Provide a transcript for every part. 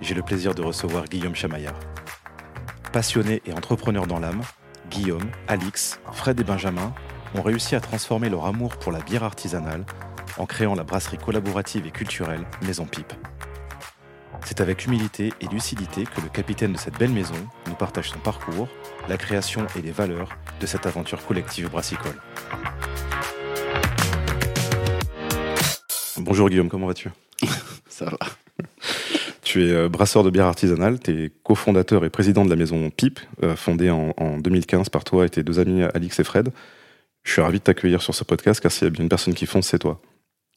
j'ai le plaisir de recevoir Guillaume Chamaillard. Passionné et entrepreneur dans l'âme, Guillaume, Alix, Fred et Benjamin ont réussi à transformer leur amour pour la bière artisanale en créant la brasserie collaborative et culturelle Maison Pipe. C'est avec humilité et lucidité que le capitaine de cette belle maison nous partage son parcours, la création et les valeurs de cette aventure collective brassicole. Bonjour Guillaume, comment vas-tu? Ça va. Tu es euh, brasseur de bière artisanale, tu es cofondateur et président de la maison Pipe, euh, fondée en, 2015 par toi et tes deux amis Alix et Fred. Je suis ravi de t'accueillir sur ce podcast car s'il y a bien une personne qui fonce, c'est toi.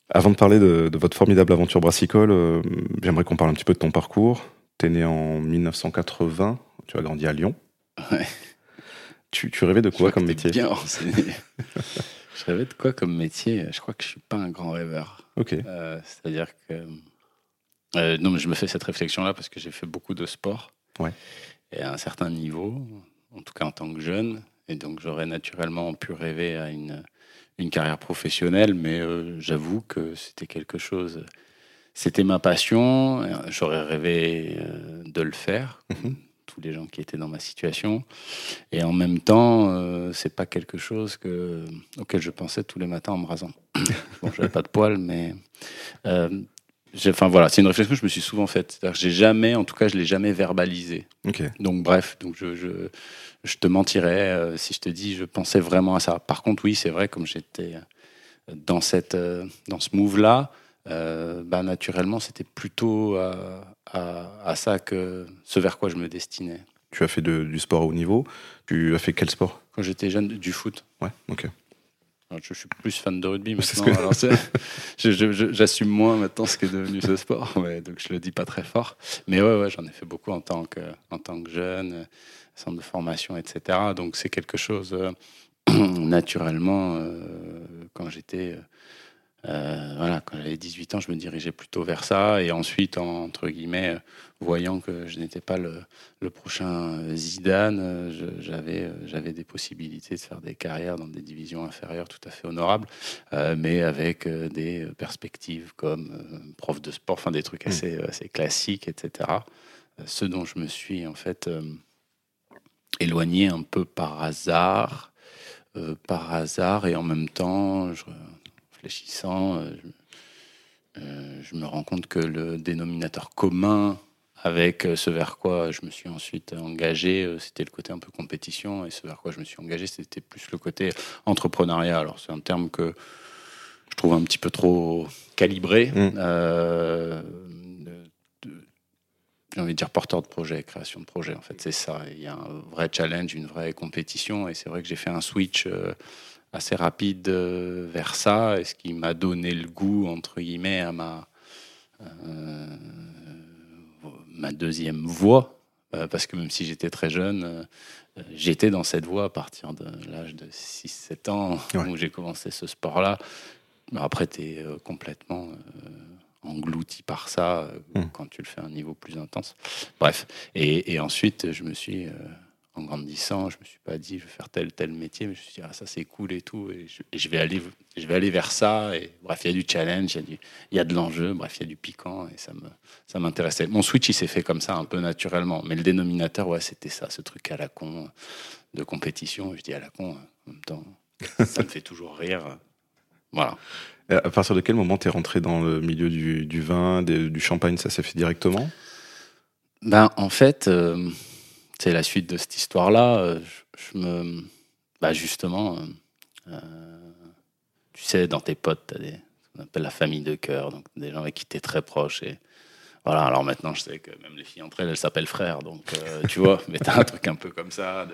Avant de parler de, votre formidable aventure brassicole, euh, j'aimerais qu'on parle un petit peu de ton parcours. Tu es né en 1980, tu as grandi à Lyon. Ouais. Tu, rêvais de quoi comme métier? bien renseigné. je rêvais de quoi comme métier? Je crois que je suis pas un grand rêveur. Ok. C'est-à-dire que euh, non, mais je me fais cette réflexion-là parce que j'ai fait beaucoup de sport. Ouais. Et à un certain niveau, en tout cas en tant que jeune. Et donc j'aurais naturellement pu rêver à une, une carrière professionnelle, mais euh, j'avoue que c'était quelque chose. C'était ma passion. J'aurais rêvé euh, de le faire. Mhm. Tous les gens qui étaient dans ma situation. Et en même temps, c'est pas quelque chose que, auquel je pensais tous les matins en me rasant. bon, j'avais pas de poils, mais Enfin voilà, c'est une réflexion que je me suis souvent faite. J'ai jamais, en tout cas, je l'ai jamais verbalisé. Donc bref, donc je, je, je te mentirais euh, si je te dis je pensais vraiment à ça. Par contre, oui, c'est vrai, comme j'étais euh, dans cette euh, dans ce move là, bah, naturellement, c'était plutôt à, à, ça que ce vers quoi je me destinais. Tu as fait de, du sport au haut niveau. Tu as fait quel sport? Quand j'étais jeune, du foot. Ouais, ok. Je suis plus fan de rugby maintenant. J'assume moins maintenant ce qui est devenu ce sport, donc je le dis pas très fort. Mais ouais, ouais j'en ai fait beaucoup en tant que, en tant que jeune, centre de formation, etc. Donc c'est quelque chose, euh, naturellement, euh, quand j'étais euh, voilà, quand j'avais 18 ans, je me dirigeais plutôt vers ça. Et ensuite, entre guillemets, voyant que je n'étais pas le, prochain Zidane, j'avais, j'avais des possibilités de faire des carrières dans des divisions inférieures tout à fait honorables, euh, mais avec euh, des perspectives comme prof de sport, enfin des trucs hmm. assez, assez classiques, etc. Ce dont je me suis en fait éloigné un peu par hasard, par hasard, et en même temps, je, réfléchissant, euh, euh, je me rends compte que le dénominateur commun avec euh, ce vers quoi je me suis ensuite engagé, c'était le côté un peu compétition, et ce vers quoi je me suis engagé, c'était plus le côté entrepreneuriat. Alors c'est un terme que je trouve un petit peu trop calibré. Mmh. j'ai envie de dire porteur de projet, création de projet. En fait, c'est ça. Il y a un vrai challenge, une vraie compétition, et c'est vrai que j'ai fait un switch assez rapide euh, vers ça, et ce qui m'a donné le goût, entre guillemets, à ma, euh, ma deuxième voie, euh, parce que même si j'étais très jeune, j'étais dans cette voie à partir de l'âge de 6-7 ans, où j'ai commencé ce sport-là. Après, tu es complètement englouti par ça mmh. quand tu le fais à un niveau plus intense. Bref, et, et ensuite, je me suis en grandissant, je me suis pas dit je vais faire tel tel métier, mais je me suis dit ah, ça c'est cool et tout, et je, vais aller je vais aller vers ça. Et bref, il y a du challenge, il y a du il y a de l'enjeu, bref, il y a du piquant et ça me ça m'intéressait. Mon switch il s'est fait comme ça un peu naturellement, mais le dénominateur ouais c'était ça, ce truc à la con de compétition. Je dis à la con en même temps, ça me fait toujours rire. Voilà. À partir de quel moment tu es rentré dans le milieu du, du vin, du champagne Ça s'est fait directement? Ben en fait. Euh, c'est la suite de cette histoire-là. Euh, je, me, bah justement, euh, euh, tu sais, dans tes potes, tu as des, ce qu'on appelle la famille de cœur, donc des gens avec qui tu es très proche. Et voilà, alors maintenant, je sais que même les filles entre elles, elles s'appellent frères, donc tu vois, mais tu as un truc un peu comme ça.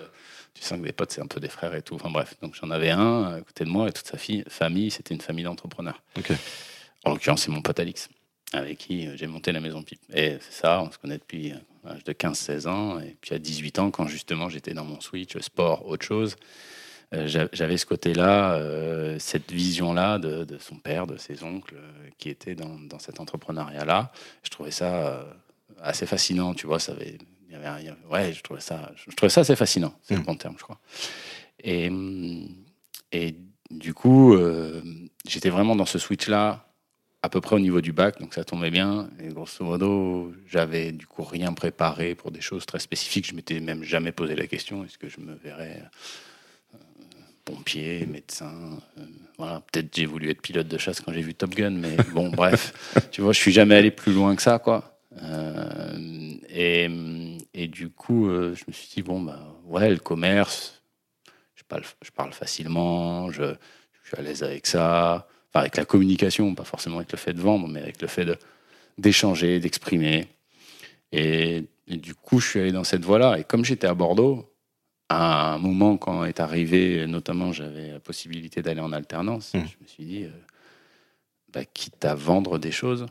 tu sens que des potes, c'est un peu des frères et tout. Enfin bref, donc j'en avais un à côté de moi et toute sa fille, famille, c'était une famille d'entrepreneurs. En l'occurrence, c'est mon pote Alix, avec qui j'ai monté la maison Pipe. Et c'est ça, on se connaît depuis à l'âge de 15-16 ans. Et puis à 18 ans, quand justement j'étais dans mon switch sport, autre chose, euh, j'avais ce côté-là, euh, cette vision-là de, son père, de ses oncles, euh, qui étaient dans, cet entrepreneuriat-là. Je trouvais ça assez fascinant, tu vois. Ça avait, y avait, ouais, je trouvais ça, je trouvais ça assez fascinant. C'est le mmh. bon terme, je crois. Et, et du coup, j'étais vraiment dans ce switch-là à peu près au niveau du bac, donc ça tombait bien. Et grosso modo, j'avais du coup rien préparé pour des choses très spécifiques. Je m'étais même jamais posé la question est-ce que je me verrais pompier, médecin. Euh, voilà, peut-être j'ai voulu être pilote de chasse quand j'ai vu Top Gun, mais bon, bref, tu vois, je suis jamais allé plus loin que ça, quoi. Euh, et, et, du coup, euh, je me suis dit bon, bah ouais, le commerce, je parle, je parle facilement, je, je suis à l'aise avec ça, enfin, avec la communication, pas forcément avec le fait de vendre, mais avec le fait d'échanger, d'exprimer. Et, et, du coup, je suis allé dans cette voie-là. Et comme j'étais à Bordeaux, à un moment, quand est arrivé, notamment, j'avais la possibilité d'aller en alternance, hmm. je me suis dit, euh, bah, quitte à vendre des choses,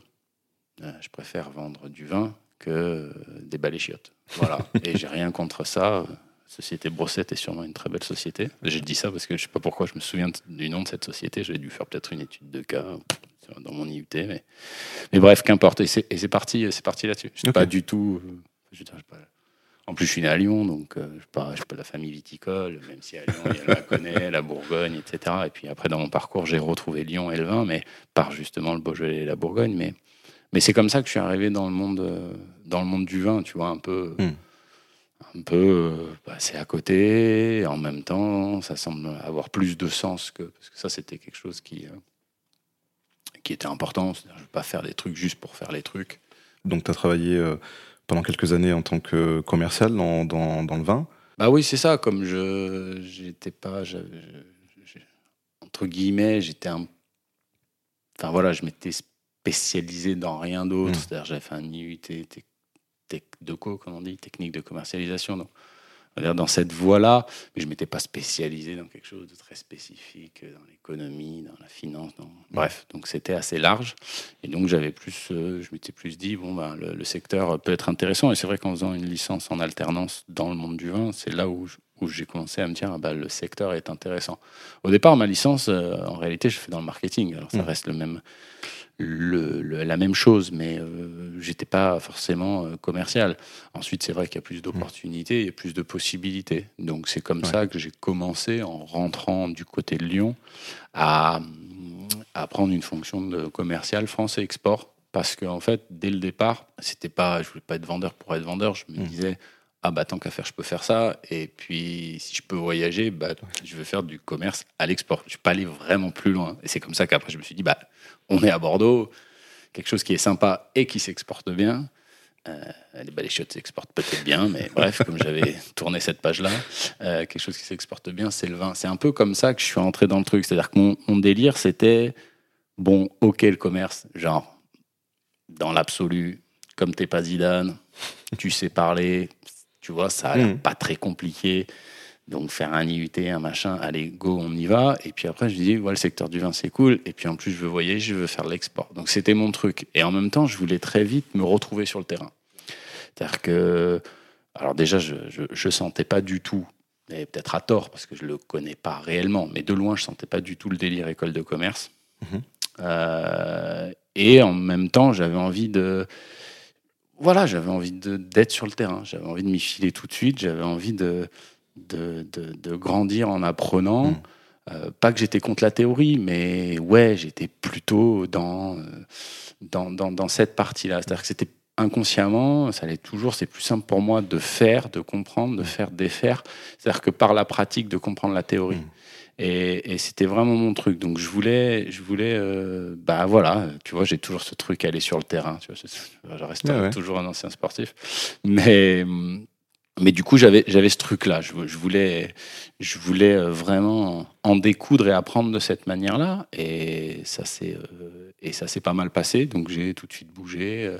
euh, je préfère vendre du vin que euh, des balais chiottes. Voilà. Et j'ai rien contre ça. Société Brossette est sûrement une très belle société. J'ai dit ça parce que je sais pas pourquoi je me souviens du nom de cette société. J'avais dû faire peut-être une étude de cas dans mon IUT, mais, mais bref, qu'importe. Et c'est parti, c'est parti là-dessus. Je pas du tout. Je, pas, en plus, je suis né à Lyon, donc euh, je ne suis pas de la famille viticole, même si à Lyon, il y a la connaît, la Bourgogne, etc. Et puis après, dans mon parcours, j'ai retrouvé Lyon et le vin, mais par justement le Beaujolais et la Bourgogne. Mais, mais c'est comme ça que je suis arrivé dans le monde, euh, dans le monde du vin, tu vois, un peu. Hmm. Un peu, euh, bah, c'est à côté, et en même temps, ça semble avoir plus de sens que. Parce que ça, c'était quelque chose qui, qui était important. Je ne veux pas faire des trucs juste pour faire les trucs. Donc, tu as travaillé pendant quelques années en tant que commercial dans, dans, dans le vin. Bah oui, c'est ça. Comme je j'étais pas, entre guillemets, j'étais un, enfin voilà, je m'étais spécialisé dans rien d'autre. Mmh. C'est-à-dire, j'avais fait un IUT de co, comme on dit, technique de commercialisation. Donc, dans cette voie-là, mais je m'étais pas spécialisé dans quelque chose de très spécifique, euh, dans l'économie, dans la finance, bref, donc c'était assez large. Et donc j'avais plus, euh, je m'étais plus dit, bon, ben, le, secteur peut être intéressant. Et c'est vrai qu'en faisant une licence en alternance dans le monde du vin, c'est là où, où j'ai commencé à me dire, ah, bah, le secteur est intéressant. Au départ, ma licence, euh, en réalité, je fais dans le marketing. Alors ça mmh. reste le même le, la même chose, mais euh, j'étais pas forcément euh, commercial. Ensuite, c'est vrai qu'il y a plus d'opportunités, et plus de possibilités. Donc, c'est comme ça que j'ai commencé en rentrant du côté de Lyon à, à prendre une fonction de commercial français export. Parce qu'en en fait, dès le départ, c'était pas, je voulais pas être vendeur pour être vendeur. Je me mmh. disais, ah bah tant qu'à faire, je peux faire ça. Et puis si je peux voyager, bah, je veux faire du commerce à l'export. Je suis pas allé vraiment plus loin. Et c'est comme ça qu'après je me suis dit, bah on est à Bordeaux, quelque chose qui est sympa et qui s'exporte bien. Euh, les baléchiottes s'exportent peut-être bien, mais bref, comme j'avais tourné cette page-là, euh, quelque chose qui s'exporte bien, c'est le vin. C'est un peu comme ça que je suis rentré dans le truc. C'est-à-dire que mon, mon délire, c'était, bon, ok, le commerce, genre, dans l'absolu, comme t'es pas Zidane, tu sais parler, tu vois, ça a l'air hmm. pas très compliqué. Donc faire un IUT, un machin, allez, go, on y va. Et puis après, je dis, ouais, le secteur du vin, c'est cool. Et puis en plus, je veux voyager, je veux faire l'export. Donc c'était mon truc. Et en même temps, je voulais très vite me retrouver sur le terrain. C'est-à-dire que, alors déjà, je, je, sentais pas du tout, et peut-être à tort, parce que je le connais pas réellement, mais de loin, je sentais pas du tout le délire école de commerce. Mhm. Euh, et en même temps, j'avais envie de voilà, j'avais envie d'être sur le terrain, j'avais envie de m'y filer tout de suite, j'avais envie de, de, de, grandir en apprenant. Mm. Euh, pas que j'étais contre la théorie, mais ouais, j'étais plutôt dans, euh, dans, dans, dans, cette partie-là. C'est-à-dire que c'était inconsciemment, ça allait toujours, c'est plus simple pour moi de faire, de comprendre, de mm. faire, défaire. C'est-à-dire que par la pratique, de comprendre la théorie. Mm. Et, c'était vraiment mon truc. Donc je voulais, je voulais, euh, bah voilà, tu vois, j'ai toujours ce truc à aller sur le terrain. Tu vois, je reste toujours un ancien sportif, mais mais du coup j'avais j'avais ce truc là. Je, je, voulais, je voulais euh, vraiment en découdre et apprendre de cette manière-là. Et ça s'est euh, et ça s'est pas mal passé. Donc j'ai tout de suite bougé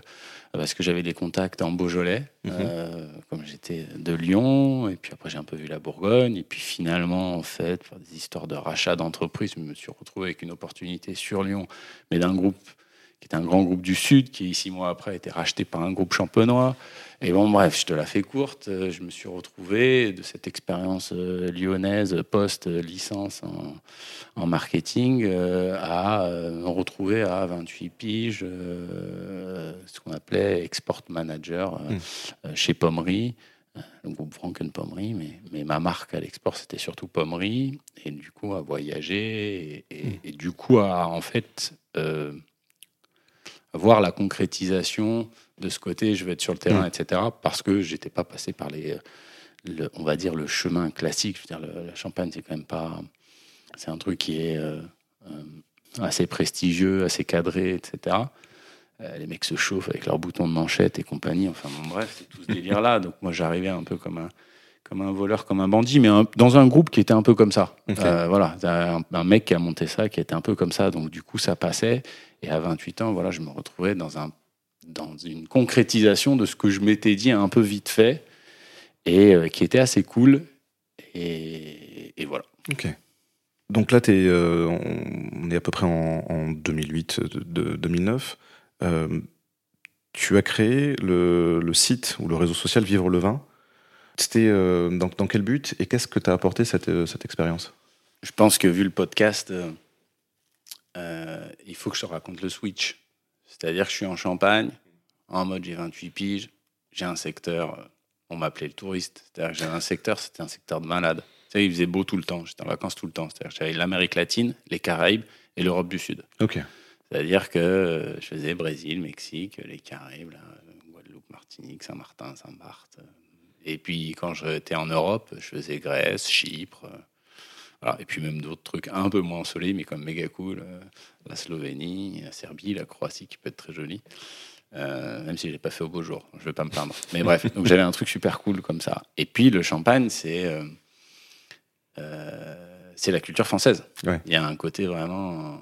parce que j'avais des contacts en Beaujolais, mhm. euh, comme j'étais de Lyon, et puis après j'ai un peu vu la Bourgogne, et puis finalement, en fait, pour des histoires de rachat d'entreprise, je me suis retrouvé avec une opportunité sur Lyon, mais d'un groupe qui était un grand groupe du Sud, qui six mois après a été racheté par un groupe champenois. Et bon, bref, je te la fais courte. Euh, je me suis retrouvé de cette expérience euh, lyonnaise post-licence en, marketing euh, à me retrouver à 28 piges, ce qu'on appelait export manager hmm. chez Pommery le groupe Franken Pommery, mais, mais ma marque à l'export, c'était surtout Pommery, et du coup, à voyager, et, et, hmm. du coup, à en fait voir la concrétisation de ce côté, je vais être sur le terrain, mm. etc. Parce que j'étais pas passé par les, on va dire le chemin classique. Je veux dire, la Champagne, c'est quand même pas, c'est un truc qui est euh, euh, assez prestigieux, assez cadré, etc. Euh, les mecs se chauffent avec leurs boutons de manchette et compagnie. Enfin, bref, c'est tout ce délire-là. Donc moi, j'arrivais un peu comme un comme un voleur, comme un bandit, mais dans un groupe qui était un peu comme ça. voilà, un, un, mec qui a monté ça, qui était un peu comme ça. Donc du coup, ça passait. Et à 28 ans, voilà, je me retrouvais dans un dans une concrétisation de ce que je m'étais dit un peu vite fait et euh, qui était assez cool. Et, voilà. Ok. Donc là, es, euh, on est à peu près en, 2008-2009. Euh, tu as créé le, site ou le réseau social Vivre le vin. C'était dans, dans, quel but et qu'est-ce que t'as apporté cette, cette expérience? Je pense que vu le podcast, il faut que je te raconte le switch. C'est-à-dire que je suis en Champagne, en mode j'ai 28 piges, j'ai un secteur, euh, on m'appelait le touriste. C'est-à-dire que j'avais un secteur, c'était un secteur de malade. Il faisait beau tout le temps, j'étais en vacances tout le temps. C'est-à-dire que j'avais l'Amérique latine, les Caraïbes et l'Europe du Sud. Ok. C'est-à-dire que euh, je faisais Brésil, Mexique, les Caraïbes, Guadeloupe, Martinique, Saint-Martin, Saint-Barth. Et puis quand j'étais en Europe, je faisais Grèce, Chypre. Et puis même d'autres trucs un peu moins ensoleillés, mais comme méga cool. Euh, la Slovénie, la Serbie, la Croatie qui peut être très jolie. Euh, même si je l'ai pas fait au beau jour, je vais pas me plaindre. Mais bref, donc j'avais un truc super cool comme ça. Et puis le champagne, c'est euh, c'est la culture française. Il y a un côté vraiment.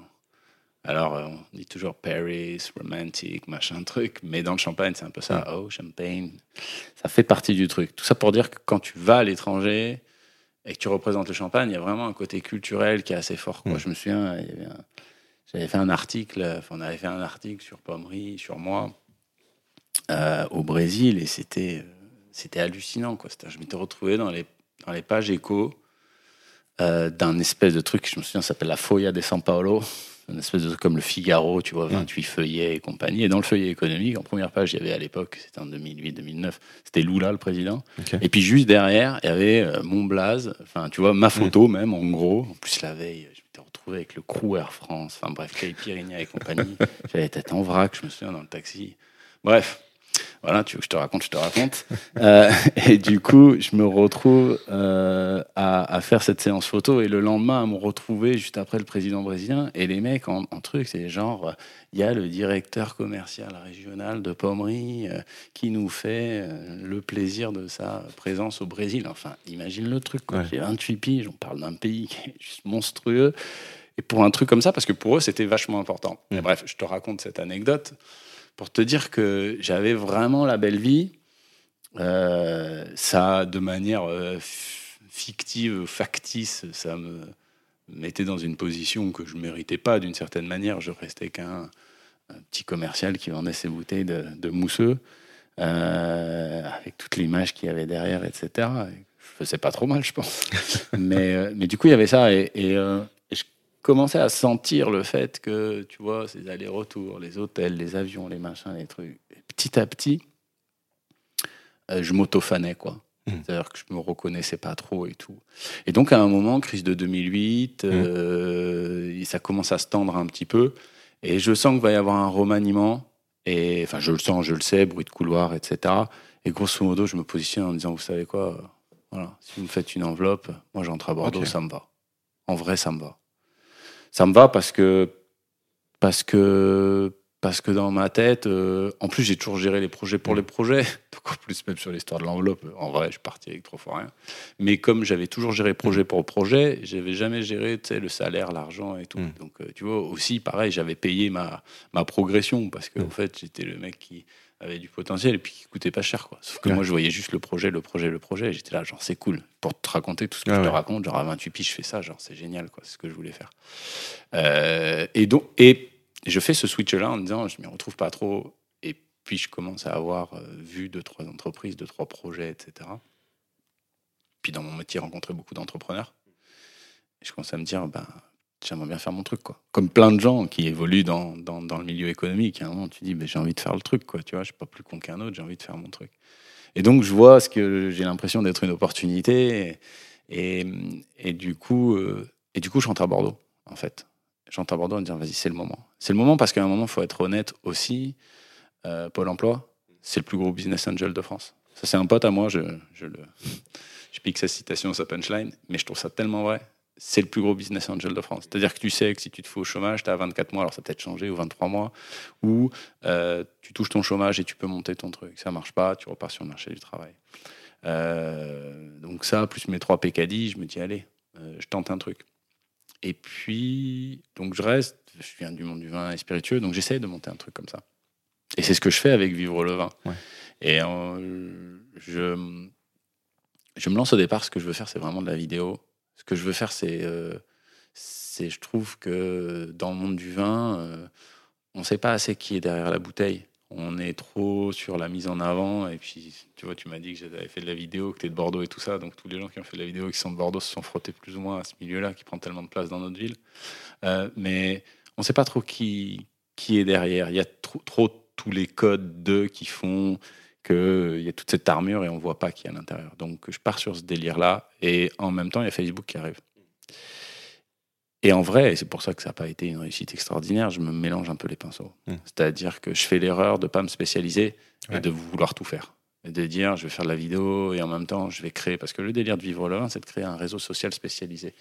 Alors, on dit toujours Paris, romantique, machin truc, mais dans le champagne, c'est un peu ça. Oh, champagne. Ça fait partie du truc. Tout ça pour dire que quand tu vas à l'étranger, et que tu représentes le champagne, il y a vraiment un côté culturel qui est assez fort. Quoi. Mm. Je me souviens, j'avais fait un article, enfin, on avait fait un article sur Pommery, sur moi, euh, au Brésil, et c'était, c'était hallucinant. Quoi. Je m'étais retrouvé dans les, dans les pages écho euh, d'un espèce de truc, je me souviens, ça s'appelle la Foya de San Paulo une espèce de comme le Figaro, tu vois, 28 mm. feuillets et compagnie. Et dans le feuillet économique, en première page, il y avait à l'époque, c'était en 2008-2009, c'était Lula le président. Et puis juste derrière, il y avait euh, mon blaze, enfin, tu vois, ma photo mm. même, en gros. En plus, la veille, je m'étais retrouvé avec le crew Air France, enfin bref, Caipirinha et compagnie. J'avais tête en vrac, je me souviens, dans le taxi. Bref, voilà, tu veux que je te raconte, je te raconte. Euh, et du coup, je me retrouve euh, à, faire cette séance photo et le lendemain à me retrouver juste après le président brésilien et les mecs en, truc, c'est genre, il y a le directeur commercial régional de Pommery euh, qui nous fait le plaisir de sa présence au Brésil. Enfin, imagine le truc, quoi. J'ai 28 piges, on parle d'un pays qui est juste monstrueux. Et pour un truc comme ça, parce que pour eux, c'était vachement important. Bref, je te raconte cette anecdote pour te dire que j'avais vraiment la belle vie. Euh, ça, de manière euh, fictive, factice, ça me mettait dans une position que je ne méritais pas d'une certaine manière. Je restais qu'un petit commercial qui vendait ses bouteilles de, mousseux, euh, avec toute l'image qu'il y avait derrière, etc. Je faisais pas trop mal, je pense. mais, mais du coup, il y avait ça. Et, et, commençais à sentir le fait que, tu vois, ces allers-retours, les hôtels, les avions, les machins, les trucs, petit à petit, euh, je m'autofanais, quoi. Mmh. C'est-à-dire que je me reconnaissais pas trop et tout. Et donc, à un moment, crise de 2008, mmh. euh, ça commence à se tendre un petit peu. Et je sens qu'il va y avoir un remaniement. Et enfin, je le sens, je le sais, bruit de couloir, etc. Et grosso modo, je me positionne en disant, vous savez quoi, voilà, si vous me faites une enveloppe, moi j'entre à Bordeaux, ça me va. En vrai, ça me va ça me va parce que parce que parce que dans ma tête, euh, en plus j'ai toujours géré les projets pour les projets, donc en plus même sur l'histoire de l'enveloppe, en vrai je suis parti avec trop fort rien. Mais comme j'avais toujours géré projet pour projet, j'avais jamais géré le salaire, l'argent et tout. Mm. Donc euh, tu vois aussi pareil, j'avais payé ma ma progression parce que en fait j'étais le mec qui avait du potentiel et puis qui coûtait pas cher quoi. Sauf que moi je voyais juste le projet, le projet, le projet et j'étais là genre c'est cool pour te raconter tout ce que je te raconte, genre à 28 piges je fais ça, genre c'est génial quoi, c'est ce que je voulais faire. Euh, et donc et je fais ce switch-là en me disant, je ne m'y retrouve pas trop. Et puis, je commence à avoir euh, vu deux, trois entreprises, deux, trois projets, etc. Puis, dans mon métier, rencontrer beaucoup d'entrepreneurs. Et je commence à me dire, ben, j'aimerais bien faire mon truc, quoi. Comme plein de gens qui évoluent dans, dans, dans le milieu économique. À un moment, tu dis, ben, j'ai envie de faire le truc, quoi. Tu vois, je suis pas plus con qu'un autre, j'ai envie de faire mon truc. Et donc, je vois ce que j'ai l'impression d'être une opportunité. Et, et, du coup, euh, et du coup, je rentre à Bordeaux, en fait. Je rentre à Bordeaux en disant, vas-y, c'est le moment. C'est le moment parce qu'à un moment, il faut être honnête aussi. Euh, Pôle emploi, c'est le plus gros business angel de France. Ça, c'est un pote à moi, je, je, je pique sa citation, sa punchline, mais je trouve ça tellement vrai c'est le plus gros business angel de France. C'est-à-dire que tu sais que si tu te fais au chômage, tu as 24 mois, alors ça peut-être changé, ou 23 mois, ou euh, tu touches ton chômage et tu peux monter ton truc. Ça marche pas, tu repars sur le marché du travail. Euh, donc ça, plus mes trois PKD, je me dis, allez, euh, je tente un truc. Et puis, donc je reste, je viens du monde du vin et spiritueux, donc j'essaye de monter un truc comme ça. Et c'est ce que je fais avec Vivre le vin. Et je, je me lance au départ, ce que je veux faire, c'est vraiment de la vidéo ce que je veux faire, c'est, euh, c'est je trouve que dans le monde du vin, euh, on ne sait pas assez qui est derrière la bouteille. On est trop sur la mise en avant. Et puis, tu vois, tu m'as dit que j'avais fait de la vidéo, que tu es de Bordeaux et tout ça. Donc, tous les gens qui ont fait de la vidéo et qui sont de Bordeaux se sont frottés plus ou moins à ce milieu-là, qui prend tellement de place dans notre ville. Euh, mais on ne sait pas trop qui, est derrière. Il y a trop tous les codes d'eux qui font qu'il y a toute cette armure et on ne voit pas qui est à l'intérieur. Donc je pars sur ce délire-là et en même temps, il y a Facebook qui arrive. Et en vrai, et c'est pour ça que ça n'a pas été une réussite extraordinaire, je me mélange un peu les pinceaux. Mmh. C'est-à-dire que je fais l'erreur de ne pas me spécialiser et de vouloir tout faire. Et de dire, je vais faire de la vidéo et en même temps, je vais créer. Parce que le délire de vivre là, c'est de créer un réseau social spécialisé.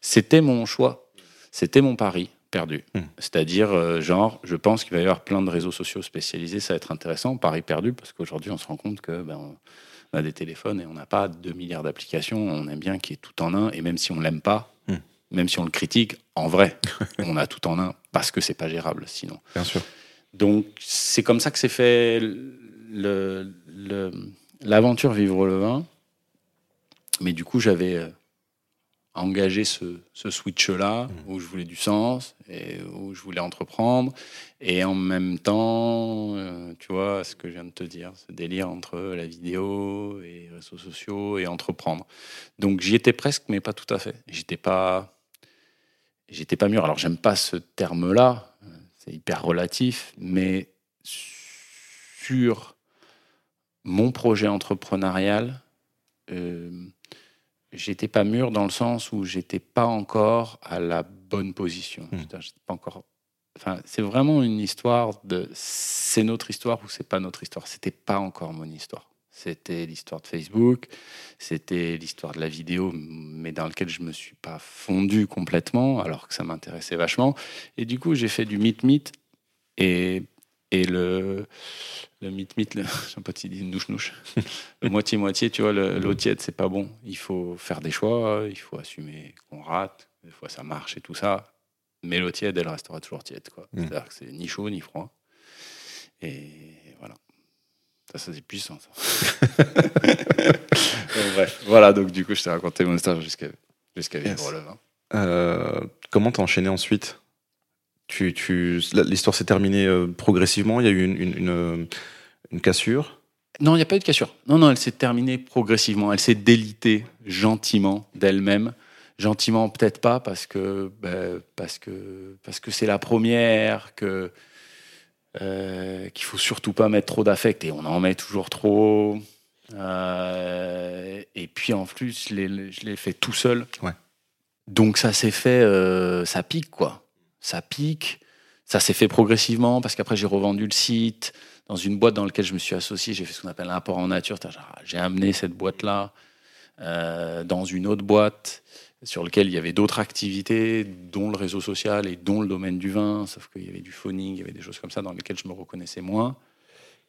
C'était mon choix, c'était mon pari perdu. Hmm. C'est-à-dire, euh, genre, je pense qu'il va y avoir plein de réseaux sociaux spécialisés, ça va être intéressant. Paris perdu, parce qu'aujourd'hui, on se rend compte que ben, on a des téléphones et on n'a pas 2 milliards d'applications. On aime bien qu'il y ait tout en un. Et même si on l'aime pas, hmm. même si on le critique, en vrai, on a tout en un parce que c'est pas gérable sinon. Bien sûr. Donc, c'est comme ça que s'est fait l'aventure Vivre le vin. Mais du coup, j'avais engager ce, ce switch-là, mmh. où je voulais du sens, et où je voulais entreprendre. Et en même temps, euh, tu vois, ce que je viens de te dire, ce délire entre la vidéo et les réseaux sociaux et entreprendre. Donc j'y étais presque, mais pas tout à fait. J'étais pas, j'étais pas mûr. Alors j'aime pas ce terme-là, c'est hyper relatif, mais sur mon projet entrepreneurial, euh, j'étais pas mûr dans le sens où j'étais pas encore à la bonne position. Hmm. pas encore. Enfin, c'est vraiment une histoire de c'est notre histoire ou c'est pas notre histoire. C'était pas encore mon histoire. C'était l'histoire de Facebook, c'était l'histoire de la vidéo, mais dans lequel je me suis pas fondu complètement, alors que ça m'intéressait vachement. Et du coup, j'ai fait du mythe-mythe. Et, et le, le mythe mythe, j'ai pas dit nouche nouche. le moitié moitié, tu vois, l'eau tiède, c'est pas bon. Il faut faire des choix, il faut assumer qu'on rate. Des fois, ça marche et tout ça. Mais l'eau tiède, elle restera toujours tiède, quoi. Mm. C'est-à-dire que c'est ni chaud ni froid. Et voilà. Ça, ça c'est puissant. Ça. bref, voilà. Donc du coup, je t'ai raconté mon histoire jusqu'à jusqu'à vivre le vin. Euh, comment t'as enchaîné ensuite? Tu, tu, L'histoire s'est terminée euh, progressivement Il y a eu une, une, euh, une, cassure? Non, il n'y a pas eu de cassure. Non, non, elle s'est terminée progressivement. Elle s'est délitée gentiment d'elle-même. Gentiment, peut-être pas, parce que ben, parce que parce que c'est la première, que euh, qu'il faut surtout pas mettre trop d'affect et on en met toujours trop. Euh, et puis en plus, je l'ai fait tout seul. Ouais. Donc ça s'est fait, ça pique quoi ça pique. Ça s'est fait progressivement parce qu'après j'ai revendu le site dans une boîte dans laquelle je me suis associé. J'ai fait ce qu'on appelle l'apport en nature. J'ai amené cette boîte-là euh, dans une autre boîte sur laquelle il y avait d'autres activités, dont le réseau social et dont le domaine du vin, sauf qu'il y avait du phoning, il y avait des choses comme ça dans lesquelles je me reconnaissais moins.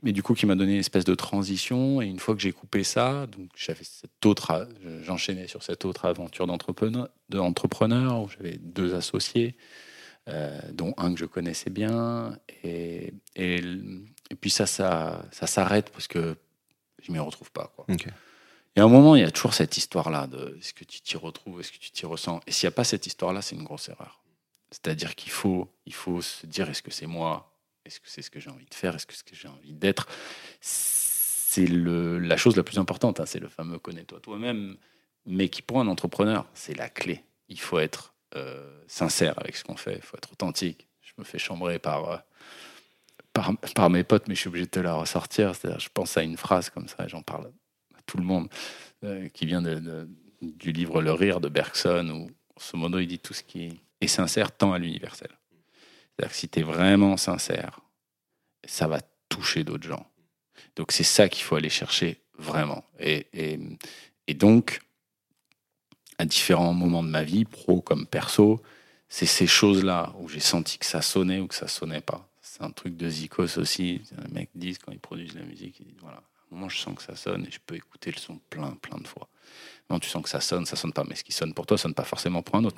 Mais du coup, qui m'a donné une espèce de transition. Et une fois que j'ai coupé ça, donc j'avais cette autre, j'enchaînais sur cette autre aventure d'entrepreneur où j'avais deux associés. Euh, dont un que je connaissais bien. Et, et, puis ça, ça, ça s'arrête parce que je m'y retrouve pas. Quoi. Et à un moment, il y a toujours cette histoire-là de est-ce que tu t'y retrouves, est-ce que tu t'y ressens? Et s'il n'y a pas cette histoire-là, c'est une grosse erreur. C'est-à-dire qu'il faut, il faut se dire est-ce que c'est moi? Est-ce que c'est ce que j'ai envie de faire? Est-ce que c'est ce que j'ai envie d'être? C'est la chose la plus importante. Hein. c'est le fameux connais-toi toi-même, mais qui pour un entrepreneur, c'est la clé. Il faut être sincère avec ce qu'on fait, il faut être authentique. Je me fais chambrer par, euh, par, mes potes, mais je suis obligé de te la ressortir. Je pense à une phrase comme ça, j'en parle à tout le monde, euh, qui vient du livre Le Rire de Bergson, où, ce modo, il dit tout ce qui est sincère tend à l'universel. C'est-à-dire que si tu es vraiment sincère, ça va toucher d'autres gens. Donc c'est ça qu'il faut aller chercher vraiment. Et donc, à différents moments de ma vie, pro comme perso, c'est ces choses-là où j'ai senti que ça sonnait ou que ça sonnait pas. C'est un truc de Zikos aussi. Les mecs disent quand ils produisent la musique, ils disent voilà, à un moment je sens que ça sonne et je peux écouter le son plein, plein de fois. Non, tu sens que ça sonne, ça sonne pas, mais ce qui sonne pour toi sonne pas forcément pour un autre.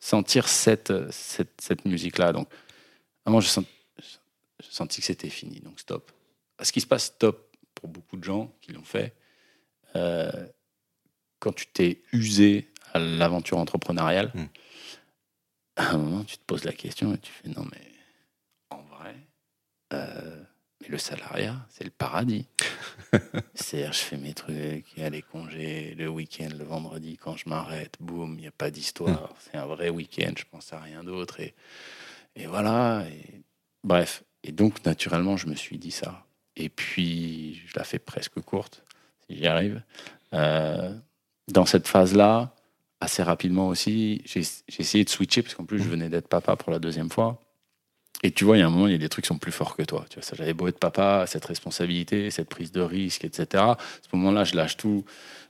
Sentir cette, cette, musique-là, donc, à un moment, j'ai senti, senti, que c'était fini, donc stop. Ce qui se passe, stop, pour beaucoup de gens qui l'ont fait, euh, quand tu t'es usé à l'aventure entrepreneuriale, hmm. à un moment, tu te poses la question et tu fais non, mais en vrai, euh, mais le salariat, c'est le paradis. C'est-à-dire, je fais mes trucs, il y a les congés, le week-end, le vendredi, quand je m'arrête, boum, il n'y a pas d'histoire. Hmm. C'est un vrai week-end, je pense à rien d'autre. Et, et voilà. Et, bref. Et donc, naturellement, je me suis dit ça. Et puis, je la fais presque courte, si j'y arrive. Euh, dans cette phase-là, assez rapidement aussi, j'ai essayé de switcher, parce qu'en plus, je hmm. venais d'être papa pour la deuxième fois. Et tu vois, il y a un moment, il y a des trucs qui sont plus forts que toi. Tu vois, ça, j'avais beau être papa, cette responsabilité, cette prise de risque, etc. À ce moment-là, je lâche tout.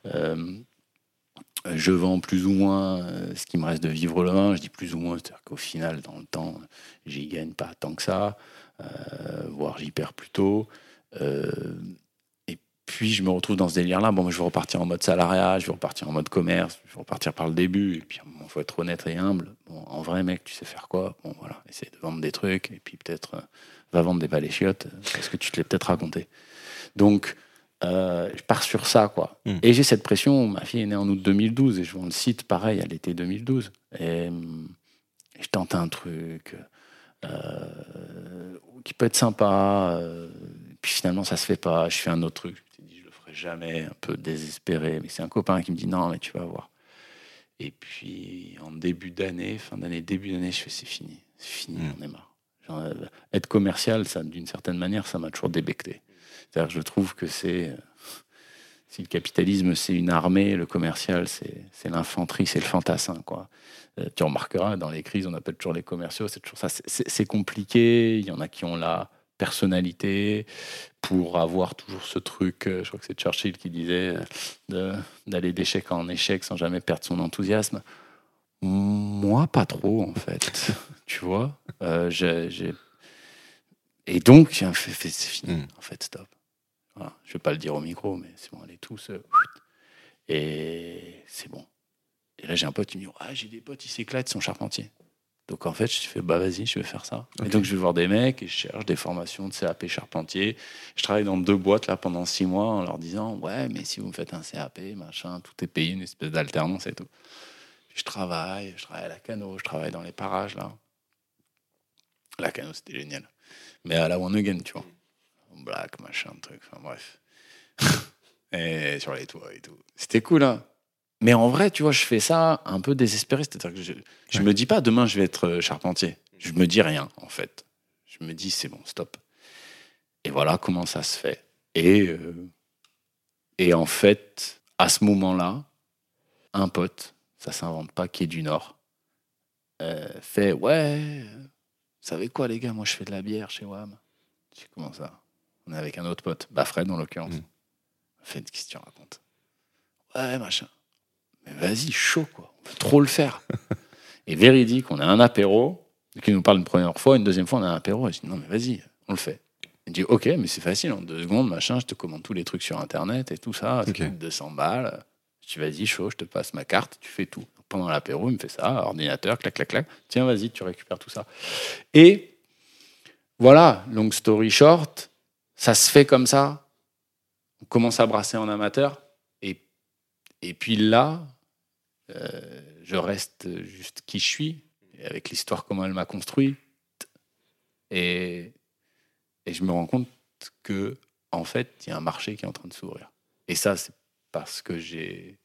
Euh, je vends plus ou moins euh, ce qui me reste de vivre le vin. Je dis plus ou moins, c'est-à-dire qu'au final, dans le temps, j'y gagne pas tant que ça, euh, voire j'y perds plutôt. Puis je me retrouve dans ce délire-là. Bon, je vais repartir en mode salariat, je vais repartir en mode commerce, je vais repartir par le début. Et puis, il faut être honnête et humble. Bon, en vrai, mec, tu sais faire quoi? Bon, voilà, essaye de vendre des trucs et puis peut-être euh, va vendre des balais chiottes euh, parce que tu te l'as peut-être raconté. Donc, euh, je pars sur ça, quoi. Hmm. Et j'ai cette pression. Ma fille est née en août 2012 et je vends le site pareil à l'été 2012. Et, je tente un truc qui peut être sympa. puis finalement, ça se fait pas. Je fais un autre truc jamais, un peu désespéré. Mais c'est un copain qui me dit non, mais tu vas voir. Et puis en début d'année, fin d'année, début d'année, je fais c'est fini, c'est fini, mm. on est marre. Euh, être commercial, ça, d'une certaine manière, ça m'a toujours débecté. C'est-à-dire, je trouve que c'est si le capitalisme c'est une armée, le commercial c'est l'infanterie, c'est le fantassin quoi. Euh, tu remarqueras dans les crises, on appelle toujours les commerciaux, c'est toujours ça. C'est compliqué. Il y en a qui ont la personnalité, pour avoir toujours ce truc, euh, je crois que c'est Churchill qui disait, d'aller d'échec en échec sans jamais perdre son enthousiasme. Moi, pas trop, en fait. tu vois euh, Et donc, c'est fini, hmm. en fait, stop. Voilà. Je vais pas le dire au micro, mais c'est bon, allez tous. Euh, et c'est bon. Et là, j'ai un pote qui me dit Ah, j'ai des potes, ils s'éclatent, ils sont charpentiers. Donc en fait, je fais bah vas-y, je vais faire ça. Et donc je vais voir des mecs et je cherche des formations de CAP charpentier. Je travaille dans deux boîtes là pendant six mois en leur disant ouais, mais si vous me faites un CAP, machin, tout est payé, une espèce d'alternance et tout. je travaille, je travaille à la cano, je travaille dans les parages là. La cano c'était génial. Mais à la One Again, tu vois. Black, machin, truc, enfin bref. et sur les toits et tout. C'était cool, hein. Mais en vrai, tu vois, je fais ça un peu désespéré. C'est-à-dire que je, je me dis pas demain je vais être euh, charpentier. Je me dis rien, en fait. Je me dis c'est bon, stop. Et voilà comment ça se fait. Et, euh, et en fait, à ce moment-là, un pote, ça s'invente pas, qui est du Nord, euh, fait Ouais, vous savez quoi, les gars, moi je fais de la bière chez WAM. Je dis Comment ça? On est avec un autre pote, bah Fred en l'occurrence. Mmh. Fait, qu'est-ce que tu racontes Ouais, machin vas-y, chaud, quoi. On peut trop le faire. et véridique, on a un apéro, qui nous parle une première fois, une deuxième fois, on a un apéro. Et je dis, non, mais vas-y, on le fait. Il dit, ok, mais c'est facile, en deux secondes, machin, je te commande tous les trucs sur Internet et tout ça, ça coûte 200 balles. Je dis, vas-y, chaud, je te passe ma carte, tu fais tout. Pendant l'apéro, il me fait ça, ordinateur, clac, clac, clac. Tiens, vas-y, tu récupères tout ça. Et voilà, long story short, ça se fait comme ça. On commence à brasser en amateur. Et, et puis là, euh, je reste juste qui je suis. avec l'histoire, comment elle m'a construit. Et, et je me rends compte que, en fait, il y a un marché qui est en train de s'ouvrir. Et ça, c'est parce que j'ai